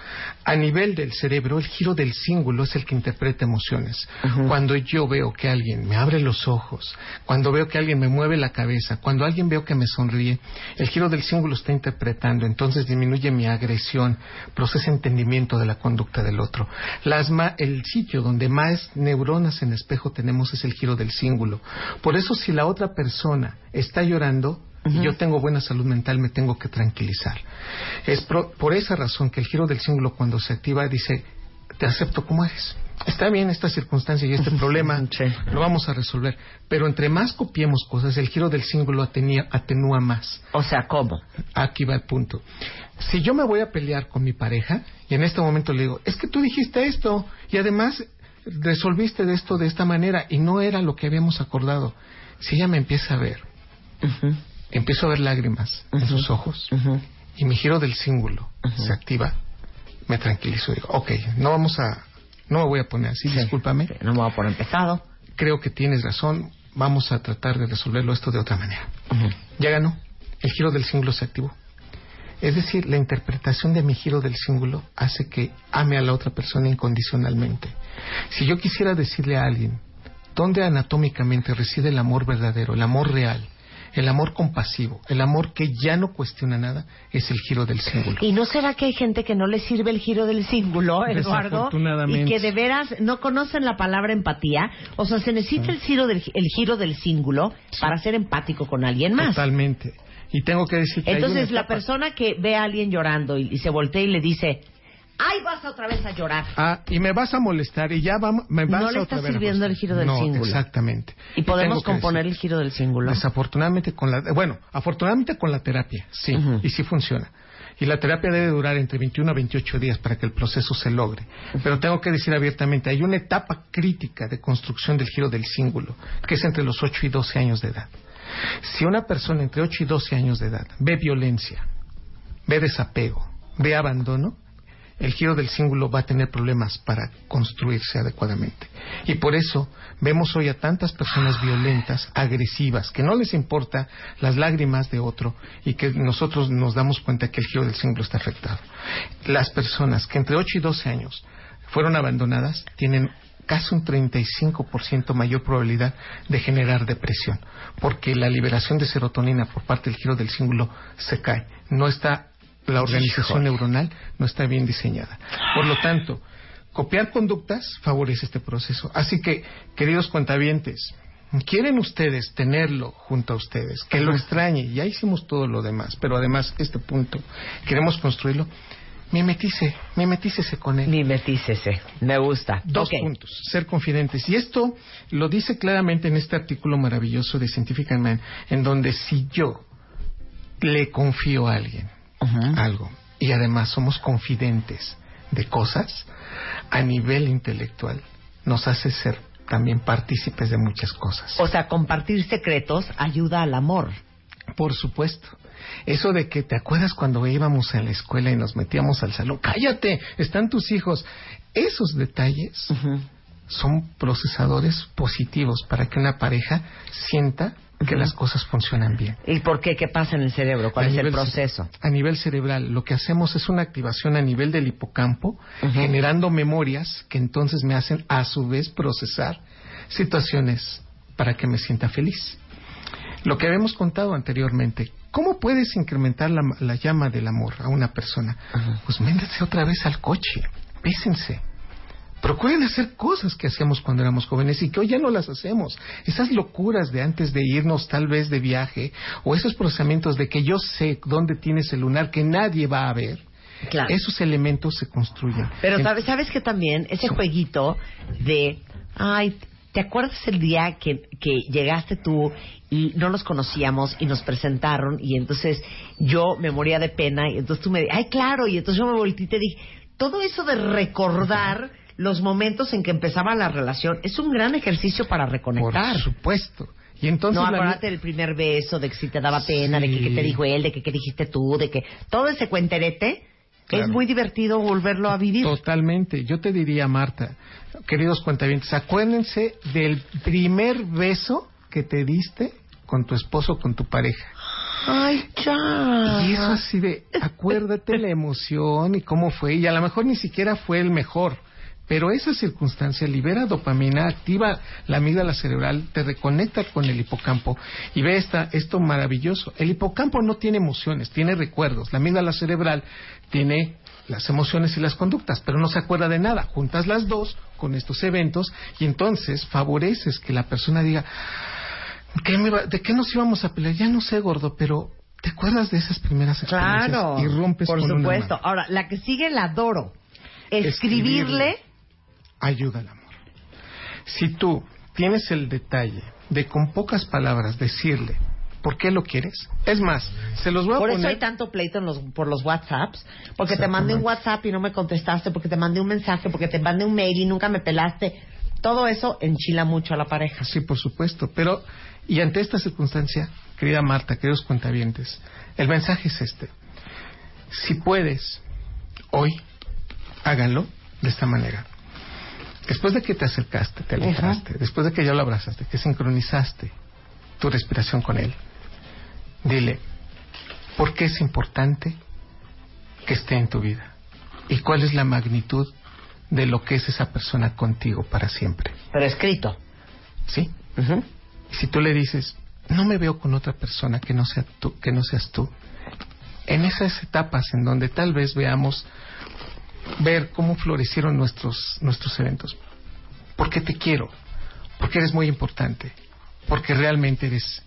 F: A nivel del cerebro, el giro del cíngulo es el que interpreta emociones. Cuando yo veo que alguien me abre los ojos, cuando veo que alguien me mueve la cabeza, cuando alguien veo que me sonríe, el giro del cíngulo está interpretando, entonces disminuye mi agresión, procesa entendimiento de la conducta del otro. Las ma- el sitio donde más neuronas en espejo tenemos es el giro del cíngulo. Por eso si la otra persona está llorando, y yo tengo buena salud mental, me tengo que tranquilizar. Es pro- por esa razón que el giro del cíngulo cuando se activa dice, te acepto como eres. Está bien esta circunstancia y este problema, lo vamos a resolver. Pero entre más copiemos cosas, el giro del cíngulo atenía- atenúa más.
A: O sea, ¿cómo?
F: Aquí va el punto. Si yo me voy a pelear con mi pareja y en este momento le digo, es que tú dijiste esto y además resolviste de esto de esta manera y no era lo que habíamos acordado. Si ella me empieza a ver, empiezo a ver lágrimas en sus ojos y mi giro del cíngulo se activa, me tranquilizo y digo, ok, no vamos a, no me voy a poner así, discúlpame.
A: No me voy a poner pesado.
F: Creo que tienes razón, vamos a tratar de resolverlo esto de otra manera. Ya ganó, el giro del cíngulo se activó. Es decir, la interpretación de mi giro del cíngulo hace que ame a la otra persona incondicionalmente. Si yo quisiera decirle a alguien dónde anatómicamente reside el amor verdadero, el amor real, el amor compasivo, el amor que ya no cuestiona nada, es el giro del cíngulo.
A: ¿Y no será que hay gente que no le sirve el giro del cíngulo, Eduardo?
F: Desafortunadamente.
A: Y que de veras no conocen la palabra empatía. O sea, se necesita el giro del, el giro del cíngulo para ser empático con alguien más.
F: Totalmente. Y tengo que decir que hay
A: Entonces,
F: una
A: la
F: etapa-
A: persona que ve a alguien llorando y, y se voltea y le dice, ¡ay, vas otra vez a llorar!
F: Ah, y me vas a molestar y ya vamos, me vas
A: No
F: a
A: le
F: otra
A: está
F: vez
A: sirviendo el giro del
F: no,
A: cíngulo.
F: Exactamente.
A: Y podemos componer el giro del cíngulo.
F: Desafortunadamente con la, bueno, afortunadamente con la terapia, sí, y sí funciona. Y la terapia debe durar entre 21 a 28 días para que el proceso se logre. Pero tengo que decir abiertamente, hay una etapa crítica de construcción del giro del cíngulo, que es entre los 8 y 12 años de edad. Si una persona entre 8 y 12 años de edad ve violencia, ve desapego, ve abandono, el giro del símbolo va a tener problemas para construirse adecuadamente. Y por eso vemos hoy a tantas personas violentas, agresivas, que no les importa las lágrimas de otro y que nosotros nos damos cuenta que el giro del símbolo está afectado. Las personas que entre 8 y 12 años fueron abandonadas tienen casi un 35% mayor probabilidad de generar depresión, porque la liberación de serotonina por parte del giro del símbolo se cae. No está la organización neuronal no está bien diseñada. Por lo tanto, copiar conductas favorece este proceso. Así que, queridos cuentavientes, ¿quieren ustedes tenerlo junto a ustedes? Que lo extrañe, ya hicimos todo lo demás, pero además este punto, queremos construirlo. Mimetice, mimetícese con él.
A: Mimetícese, me gusta.
F: Dos puntos, ser confidentes. Y esto lo dice claramente en este artículo maravilloso de Scientific Man, en donde si yo le confío a alguien algo y además somos confidentes de cosas, a nivel intelectual nos hace ser también partícipes de muchas cosas.
A: O sea, compartir secretos ayuda al amor.
F: Por supuesto. Eso de que te acuerdas cuando íbamos a la escuela y nos metíamos al salón, cállate, están tus hijos. Esos detalles son procesadores positivos para que una pareja sienta que las cosas funcionan bien.
A: ¿Y por qué? ¿Qué pasa en el cerebro? ¿Cuál
F: A
A: es el proceso?
F: A nivel cerebral, lo que hacemos es una activación a nivel del hipocampo, generando memorias que entonces me hacen a su vez procesar situaciones para que me sienta feliz. Lo que habíamos contado anteriormente, ¿cómo puedes incrementar la, la llama del amor a una persona? Pues méndense otra vez al coche, pésense. Procuren hacer cosas que hacíamos cuando éramos jóvenes y que hoy ya no las hacemos. Esas locuras de antes de irnos tal vez de viaje o esos procesamientos de que yo sé dónde tienes el lunar que nadie va a ver.
A: Claro.
F: Esos elementos se construyen.
A: Pero sabes, sabes que también ese jueguito de, ay, ¿te acuerdas el día que, que llegaste tú y no nos conocíamos y nos presentaron y entonces yo me moría de pena y entonces tú me ay, claro, y entonces yo me volteé y te dije, todo eso de recordar los momentos en que empezaba la relación es un gran ejercicio para
F: Por
A: reconectar.
F: supuesto. Y entonces
A: no, acuérdate del primer beso, de que si te daba pena, de que qué te dijo él, de que qué dijiste tú, de que todo ese cuenterete
F: Claro.
A: es muy divertido volverlo a vivir.
F: Totalmente. Yo te diría, Marta, queridos cuentavientes, acuérdense del primer beso que te diste con tu esposo, con tu pareja.
A: Ay, ya.
F: Y eso así de, acuérdate la emoción y cómo fue. Y a lo mejor ni siquiera fue el mejor. Pero esa circunstancia libera dopamina, activa la amígdala cerebral, te reconecta con el hipocampo y ve esta, esto maravilloso. El hipocampo no tiene emociones, tiene recuerdos. La amígdala cerebral tiene las emociones y las conductas, pero no se acuerda de nada. Juntas las dos con estos eventos y entonces favoreces que la persona diga, ¿Qué me va- ¿De qué nos íbamos a pelear? Ya no sé, gordo, pero ¿te acuerdas de esas primeras experiencias?
A: Claro.
F: Y rompes
A: Por
F: con
A: supuesto. Ahora, la que sigue la adoro. Escribirle.
F: Escribirle. Ayuda al amor. Si tú tienes el detalle de con pocas palabras decirle por qué lo quieres, es más, se los voy a
A: Por eso
F: poner...
A: hay tanto pleito en los, por los WhatsApps. Porque te mandé un. WhatsApp y no me contestaste, porque te mandé un mensaje, porque te mandé un mail y nunca me pelaste. Todo eso enchila mucho a la pareja.
F: Sí, por supuesto. Pero, y ante esta circunstancia, querida Marta, queridos cuentavientes, el mensaje es este. Si puedes, hoy, háganlo de esta manera. Después de que te acercaste, te alejaste, después de que ya lo abrazaste, que sincronizaste tu respiración con él, dile, ¿por qué es importante que esté en tu vida? ¿Y cuál es la magnitud de lo que es esa persona contigo para siempre?
A: Pero escrito.
F: ¿Sí? Y si tú le dices, no me veo con otra persona que no, sea tú, que no seas tú, en esas etapas en donde tal vez veamos ver cómo florecieron nuestros, nuestros eventos. Porque te quiero, porque eres muy importante, porque realmente eres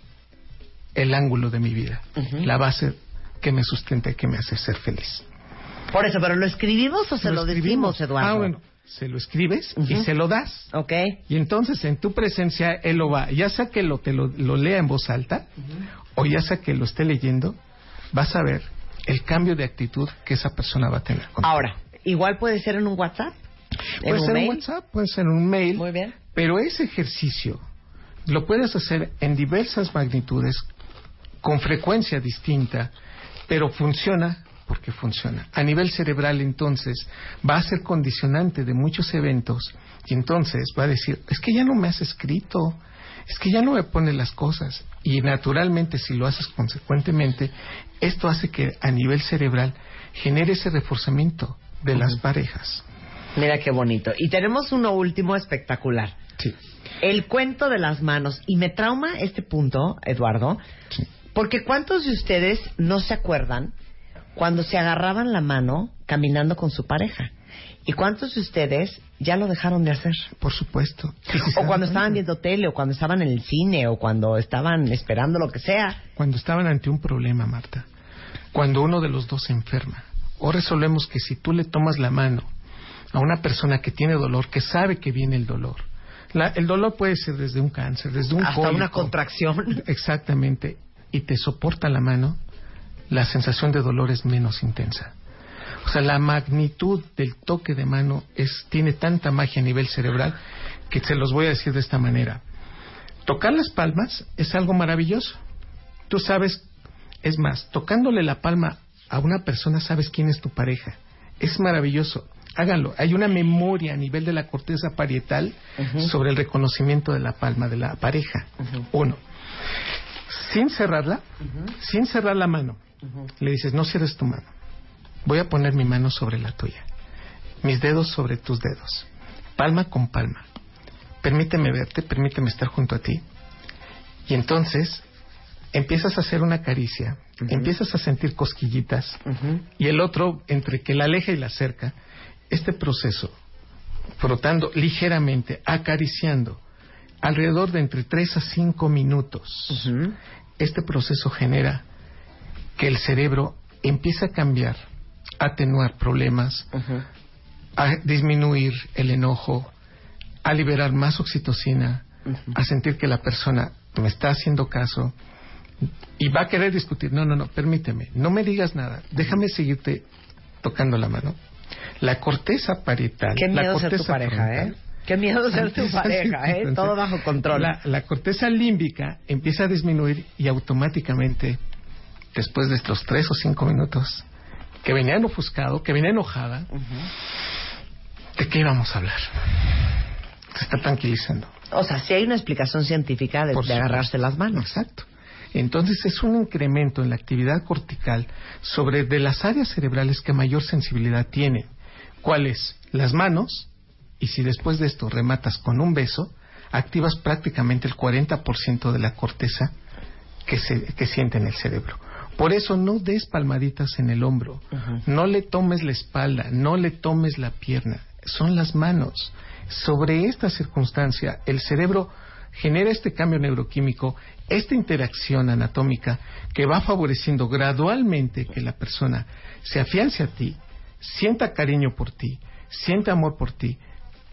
F: el ángulo de mi vida, la base que me sustenta y que me hace ser feliz.
A: Por eso, ¿pero lo escribimos o se lo, decimos, Eduardo?
F: Ah, bueno, se lo escribes y se lo das.
A: Ok.
F: Y entonces en tu presencia él lo va, ya sea que lo, te lo, lo lea en voz alta o ya sea que lo esté leyendo, vas a ver el cambio de actitud que esa persona va a tener. contigo.
A: Ahora, igual puede ser en un WhatsApp. ¿En
F: puede
A: un
F: ser
A: mail?
F: un WhatsApp, puede ser un mail,
A: Muy bien.
F: pero ese ejercicio Lo puedes hacer en diversas magnitudes, con frecuencia distinta, pero funciona porque funciona. A nivel cerebral, entonces, va a ser condicionante de muchos eventos y entonces va a decir, es que ya no me has escrito, es que ya no me pones las cosas. Y naturalmente, si lo haces consecuentemente, esto hace que a nivel cerebral genere ese reforzamiento de las parejas.
A: Mira qué bonito. Y tenemos uno último espectacular.
F: Sí.
A: El cuento de las manos. Y me trauma este punto, Eduardo, porque ¿cuántos de ustedes no se acuerdan cuando se agarraban la mano caminando con su pareja? ¿Y cuántos de ustedes ya lo dejaron de hacer?
F: Por supuesto.
A: O cuando estaban viendo tele, o cuando estaban en el cine, o cuando estaban esperando lo que sea.
F: Cuando estaban ante un problema, Marta, cuando uno de los dos se enferma, o resolvemos que si tú le tomas la mano a una persona que tiene dolor, que sabe que viene el dolor, la- el dolor puede ser desde un cáncer, desde un
A: Hasta una contracción.
F: Exactamente. Y te soporta la mano, la sensación de dolor es menos intensa. O sea, la magnitud del toque de mano es, tiene tanta magia a nivel cerebral que se los voy a decir de esta manera. Tocar las palmas es algo maravilloso. Tú sabes, es más, tocándole la palma a una persona sabes quién es tu pareja. Es maravilloso. Háganlo. Hay una memoria a nivel de la corteza parietal sobre el reconocimiento de la palma de la pareja. Uno. Sin cerrarla, sin cerrar la mano, le dices, no cierres tu mano. Voy a poner mi mano sobre la tuya. Mis dedos sobre tus dedos. Palma con palma. Permíteme verte, permíteme estar junto a ti. Y entonces empiezas a hacer una caricia, empiezas a sentir cosquillitas y el otro, entre que la aleja y la acerca, este proceso, frotando ligeramente, acariciando, alrededor de entre 3 a 5 minutos, este proceso genera que el cerebro empiece a cambiar, a atenuar problemas, a disminuir el enojo, a liberar más oxitocina, a sentir que la persona me está haciendo caso y va a querer discutir. No, no, no, permíteme, no me digas nada, déjame seguirte tocando la mano. La corteza parietal.
A: Qué
F: la
A: miedo ser tu pareja,
F: frontal,
A: ¿eh? Qué miedo ser tu pareja, ¿eh? Todo bajo control.
F: La, la corteza límbica empieza a disminuir y automáticamente, después de estos tres o cinco minutos, que venía ofuscado, que venía enojada, ¿de qué íbamos a hablar? Se está tranquilizando.
A: O sea, sí hay una explicación científica de, de agarrarse las manos.
F: Exacto. Entonces es un incremento en la actividad cortical sobre de las áreas cerebrales que mayor sensibilidad tienen. ¿Cuáles? Las manos, y si después de esto rematas con un beso, activas prácticamente el 40% de la corteza que, se, que siente en el cerebro. Por eso no des palmaditas en el hombro, no le tomes la espalda, no le tomes la pierna, son las manos. Sobre esta circunstancia, el cerebro genera este cambio neuroquímico, esta interacción anatómica que va favoreciendo gradualmente que la persona se afiance a ti, sienta cariño por ti, sienta amor por ti,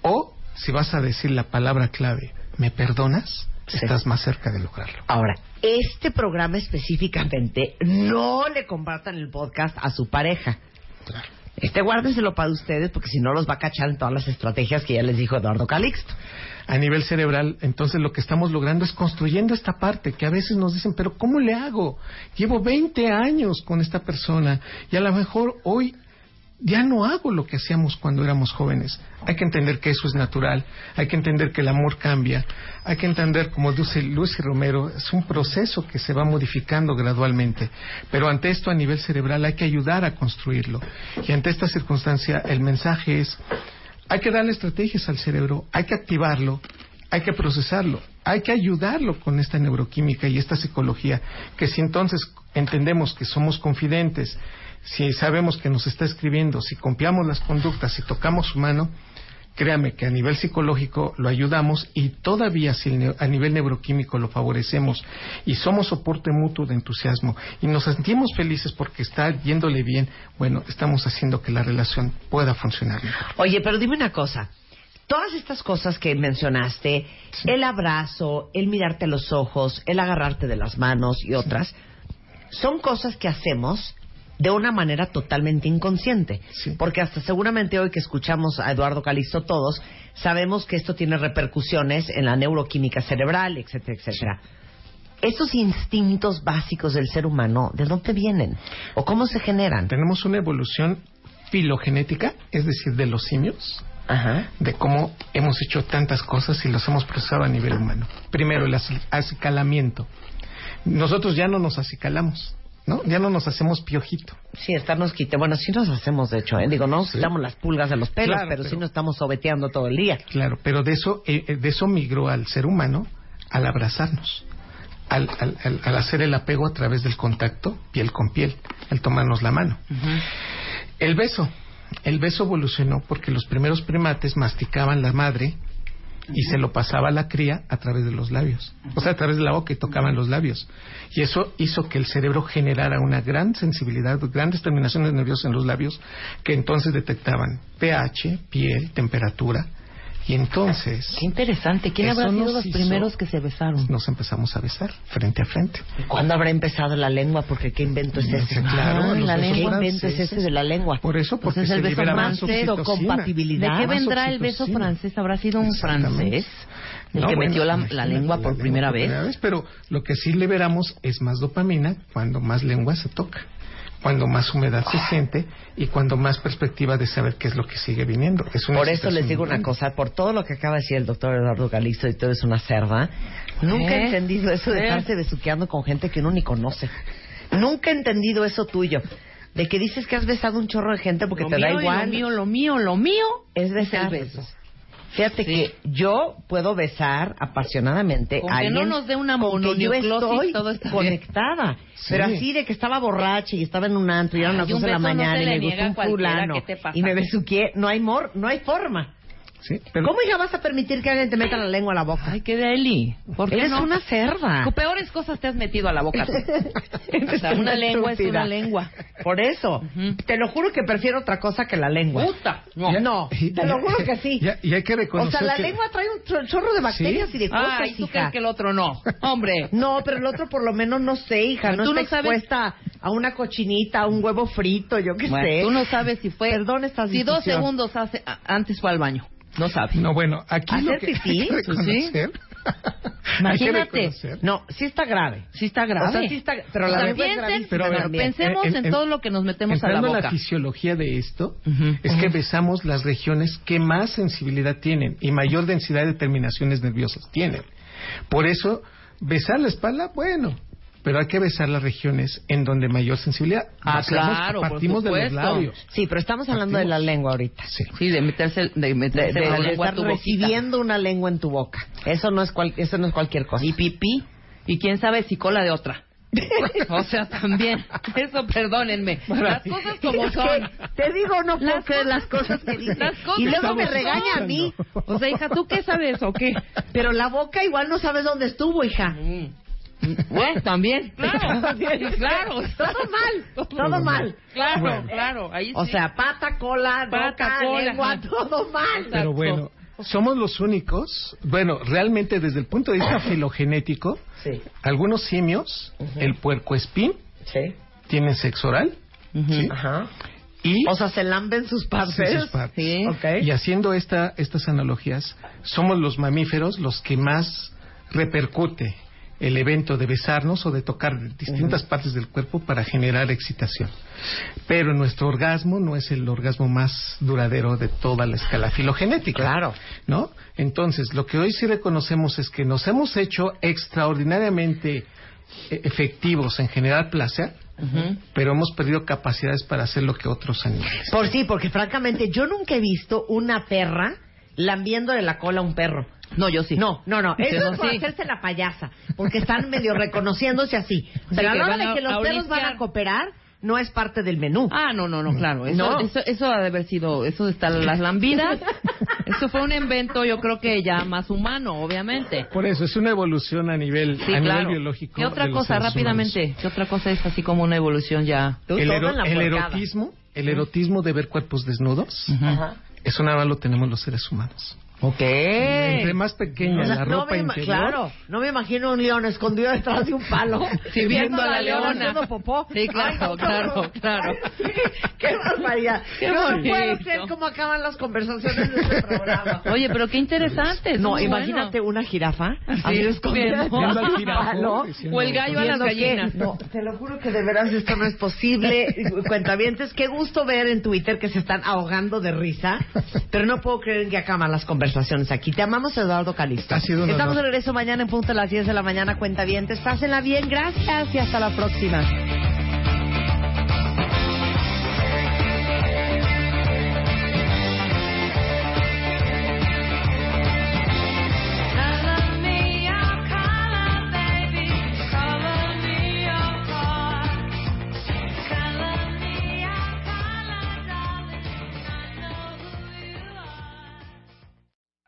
F: o si vas a decir la palabra clave, ¿me perdonas? Estás más cerca de lograrlo.
A: Ahora, este programa específicamente no le compartan el podcast a su pareja. Este guárdenselo para ustedes porque si no los va a cachar en todas las estrategias que ya les dijo Eduardo Calixto.
F: A nivel cerebral, entonces lo que estamos logrando es construyendo esta parte que a veces nos dicen, pero ¿cómo le hago? Llevo 20 años con esta persona y a lo mejor hoy ya no hago lo que hacíamos cuando éramos jóvenes. Hay que entender que eso es natural, hay que entender que el amor cambia, hay que entender, como dice Lucy Romero, es un proceso que se va modificando gradualmente, pero ante esto a nivel cerebral hay que ayudar a construirlo. Y ante esta circunstancia el mensaje es, hay que darle estrategias al cerebro, hay que activarlo, hay que procesarlo, hay que ayudarlo con esta neuroquímica y esta psicología, que si entonces entendemos que somos confidentes, si sabemos que nos está escribiendo, si copiamos las conductas, si tocamos su mano, créame que a nivel psicológico lo ayudamos y todavía si a nivel neuroquímico lo favorecemos y somos soporte mutuo de entusiasmo y nos sentimos felices porque está yéndole bien, bueno, estamos haciendo que la relación pueda funcionar mejor.
A: Oye, pero dime una cosa. Todas estas cosas que mencionaste, el abrazo, el mirarte a los ojos, el agarrarte de las manos y otras, son cosas que hacemos de una manera totalmente inconsciente. Porque hasta seguramente hoy que escuchamos a Eduardo Calixto todos, sabemos que esto tiene repercusiones en la neuroquímica cerebral, etcétera, etcétera. Esos instintos básicos del ser humano, ¿de dónde vienen? ¿O cómo se generan?
F: Tenemos una evolución filogenética, es decir, de los simios,
A: Ajá.
F: de cómo hemos hecho tantas cosas y los hemos procesado a nivel humano. Primero, el aci- acicalamiento. Nosotros ya no nos acicalamos, ¿no? Ya no nos hacemos piojito.
A: Sí, estarnos quite. Bueno, sí nos hacemos, de hecho, ¿eh? Digo, no nos quitamos las pulgas de los pelos,
F: Claro,
A: pero, sí nos estamos sobeteando todo el día.
F: Claro, pero de eso, eh, eh, de eso migró al ser humano al abrazarnos, al, al- al- al hacer el apego a través del contacto piel con piel, al tomarnos la mano. El beso. El beso evolucionó porque los primeros primates masticaban la madre y se lo pasaba a la cría a través de los labios. O sea, a través de la boca y tocaban los labios. Y eso hizo que el cerebro generara una gran sensibilidad, grandes terminaciones nerviosas en los labios que entonces detectaban pH, piel, temperatura. Y entonces
C: Qué interesante. ¿Quién habrá sido los
F: hizo-
C: primeros que se besaron?
F: nos empezamos a besar frente a frente.
A: ¿Cuándo habrá empezado la lengua? Porque ¿qué invento es ese?
F: Claro,
A: Ah, la lengua. ¿Qué invento es ese de la lengua?
F: Por eso, porque
A: Pues es el
F: se
A: beso francés o compatibilidad.
C: ¿De qué vendrá el beso francés? ¿Habrá sido un francés el
F: No,
C: que
F: bueno,
C: metió la, la lengua por primera vez?
F: Pero lo que sí liberamos es más dopamina cuando más lengua se toca, cuando más humedad se siente y cuando más perspectiva de saber qué es lo que sigue viniendo. Es una
A: Por eso les digo una cosa, por todo lo que acaba de decir el doctor Eduardo Calixto y todo es una cerda, nunca he
C: ¿Eh?
A: entendido eso de
C: ¿Eh?
A: estarse besuqueando con gente que uno ni conoce. Nunca he entendido eso tuyo. De que dices que has besado un chorro de gente porque
C: Lo
A: te da
C: y
A: igual.
C: Lo mío, lo mío, lo mío
A: es besar.
C: el beso.
A: Fíjate
C: Sí.
A: que yo puedo besar apasionadamente
C: Con
A: a
C: que no
A: alguien
C: nos dé una
A: con que yo estoy
C: todo está bien.
A: conectada. Pero así de que estaba borracha y estaba en un antro y eran las
C: Ay, un
A: 12 de la
C: no
A: mañana y me gustó un fulano y me besuqué, no hay mor, no hay forma.
F: Sí, pero
A: ¿Cómo ya vas a permitir que alguien te meta la lengua a la boca?
C: Ay, qué deli. ¿Por qué
A: Eres
C: no?
A: una cerda.
C: Tus peores cosas te has metido a la boca. O sea, una lengua es una lengua.
A: Por eso, te lo juro que prefiero otra cosa que la lengua.
C: Puta.
A: No, no, te lo juro que sí.
F: Ya- y hay que
A: O
F: reconocer
A: sea, la
F: que-
A: lengua trae un chor- chorro de bacterias
F: Sí.
A: y de cosas,
C: Ay, ¿tú
A: hija.
C: crees que el otro no? Hombre.
A: No, pero el otro por lo menos no sé, hija.
C: Pero
A: No
C: tú
A: está
C: no sabes-
A: expuesta a una cochinita, a un huevo frito, yo qué
C: Bueno,
A: sé.
C: tú no sabes si fue.
A: Perdón esta
C: Si dos segundos hace, a- antes fue al baño. No sabes.
F: No, bueno, aquí lo
A: ¿Hacer
F: que
A: pipí?
F: hay que reconocer... hay que
C: Imagínate.
F: reconocer-
A: No, sí está grave.
C: Sí está grave.
A: O sea, sí está- pero la
C: sea,
A: lengua es
F: Pero,
C: pensemos
F: en-
C: en,
F: en-
C: todo lo que nos metemos a la boca.
F: la fisiología de esto,
C: Ujú.
F: es que besamos las regiones que más sensibilidad tienen y mayor densidad de terminaciones nerviosas tienen. Por eso, besar la espalda, bueno, pero hay que besar las regiones en donde mayor sensibilidad.
C: Ah,
F: Basamos-
C: claro, por
F: partimos de los labios.
A: Sí, pero estamos hablando de la lengua ahorita.
F: Sí.
C: Sí, de meterse, de
A: De,
C: meterse
A: de-
C: la
A: de
C: lengua
A: estar
C: tu
A: recibiendo una lengua en tu boca. Eso no es cual- eso no es cualquier cosa.
C: Y pipí. Y quién sabe si cola de otra. o sea, también. Eso, perdónenme. Las cosas como son.
A: que te digo, no puedo
C: Las cosas-
A: las cosas que dices.
C: Las cosas
A: y luego me regaña a mí.
C: O sea, hija, ¿tú qué sabes o qué?
A: Pero la boca igual no sabes dónde estuvo, hija.
C: Mm. Bueno, también. Claro, sí, claro.
A: Todo mal, todo mal.
C: Claro,
F: Bueno.
C: claro. Ahí
A: O
C: sí.
A: sea, pata, cola,
C: Pata,
A: boca,
C: cola,
A: lengua, todo mal.
F: Pero bueno, somos los únicos, bueno, realmente desde el punto de vista filogenético,
A: Sí,
F: algunos simios, el puercoespín,
A: sí.
F: tienen sexo oral, ¿sí?
A: Ajá.
F: Y
A: O sea, se lamben sus partes.
F: Sus partes.
C: Sí.
A: Ok.
F: Y haciendo esta, estas analogías, somos los mamíferos los que más repercute el evento de besarnos o de tocar distintas partes del cuerpo para generar excitación. Pero nuestro orgasmo no es el orgasmo más duradero de toda la escala filogenética.
A: Claro.
F: ¿No? Entonces, lo que hoy sí reconocemos es que nos hemos hecho extraordinariamente eh, efectivos en generar placer, pero hemos perdido capacidades para hacer lo que otros animales.
A: Por sí, porque francamente yo nunca he visto una perra lambiéndole la cola a un perro.
C: No, yo sí.
A: No, no, no. Eso es por
C: sí.
A: hacerse la payasa. Porque están medio reconociéndose así. Pero
C: Sí,
A: a
C: que
A: la hora
C: van
A: de que los perros van a cooperar, no es parte del menú.
C: Ah, no, no, no, claro. Eso,
A: No.
C: eso, eso ha de haber sido, eso está las lambidas. eso fue un invento, yo creo que ya más humano, obviamente.
F: Por eso, es una evolución a nivel,
C: Sí,
F: a nivel biológico.
C: ¿Qué otra cosa, rápidamente? ¿Qué otra cosa es así como una evolución ya?
F: El, ero- el erotismo, el erotismo de ver cuerpos desnudos, eso nada más lo tenemos los seres humanos.
A: Ok.
F: Entre más pequeña
A: O sea,
F: la
A: no
F: ropa
A: me ima-
F: interior.
A: Claro, no me imagino un león escondido detrás de un palo.
C: Sí, viendo a la leona.
A: haciendo popó.
C: Sí, claro,
A: Ay, no,
C: claro,
A: no.
C: claro.
A: Qué barbaridad.
C: Qué
A: no
C: bonito.
A: puedo creer cómo acaban las conversaciones de este programa.
C: Oye, pero qué interesante.
A: No, imagínate
C: bueno.
A: una jirafa
C: Sí,
A: así escondida
C: viendo-
F: al jirafo,
C: O el gallo a las gallinas.
A: no, te lo juro que de veras esto no es posible. Cuentavientes, qué gusto ver en Twitter que se están ahogando de risa, pero no puedo creer que acaban las conversaciones aquí. Te amamos, Eduardo Calixto.
F: Ha sido
A: Estamos de regreso mañana en punto a las 10 de la mañana, Cuentavientes. Pásenla bien, gracias y hasta la próxima.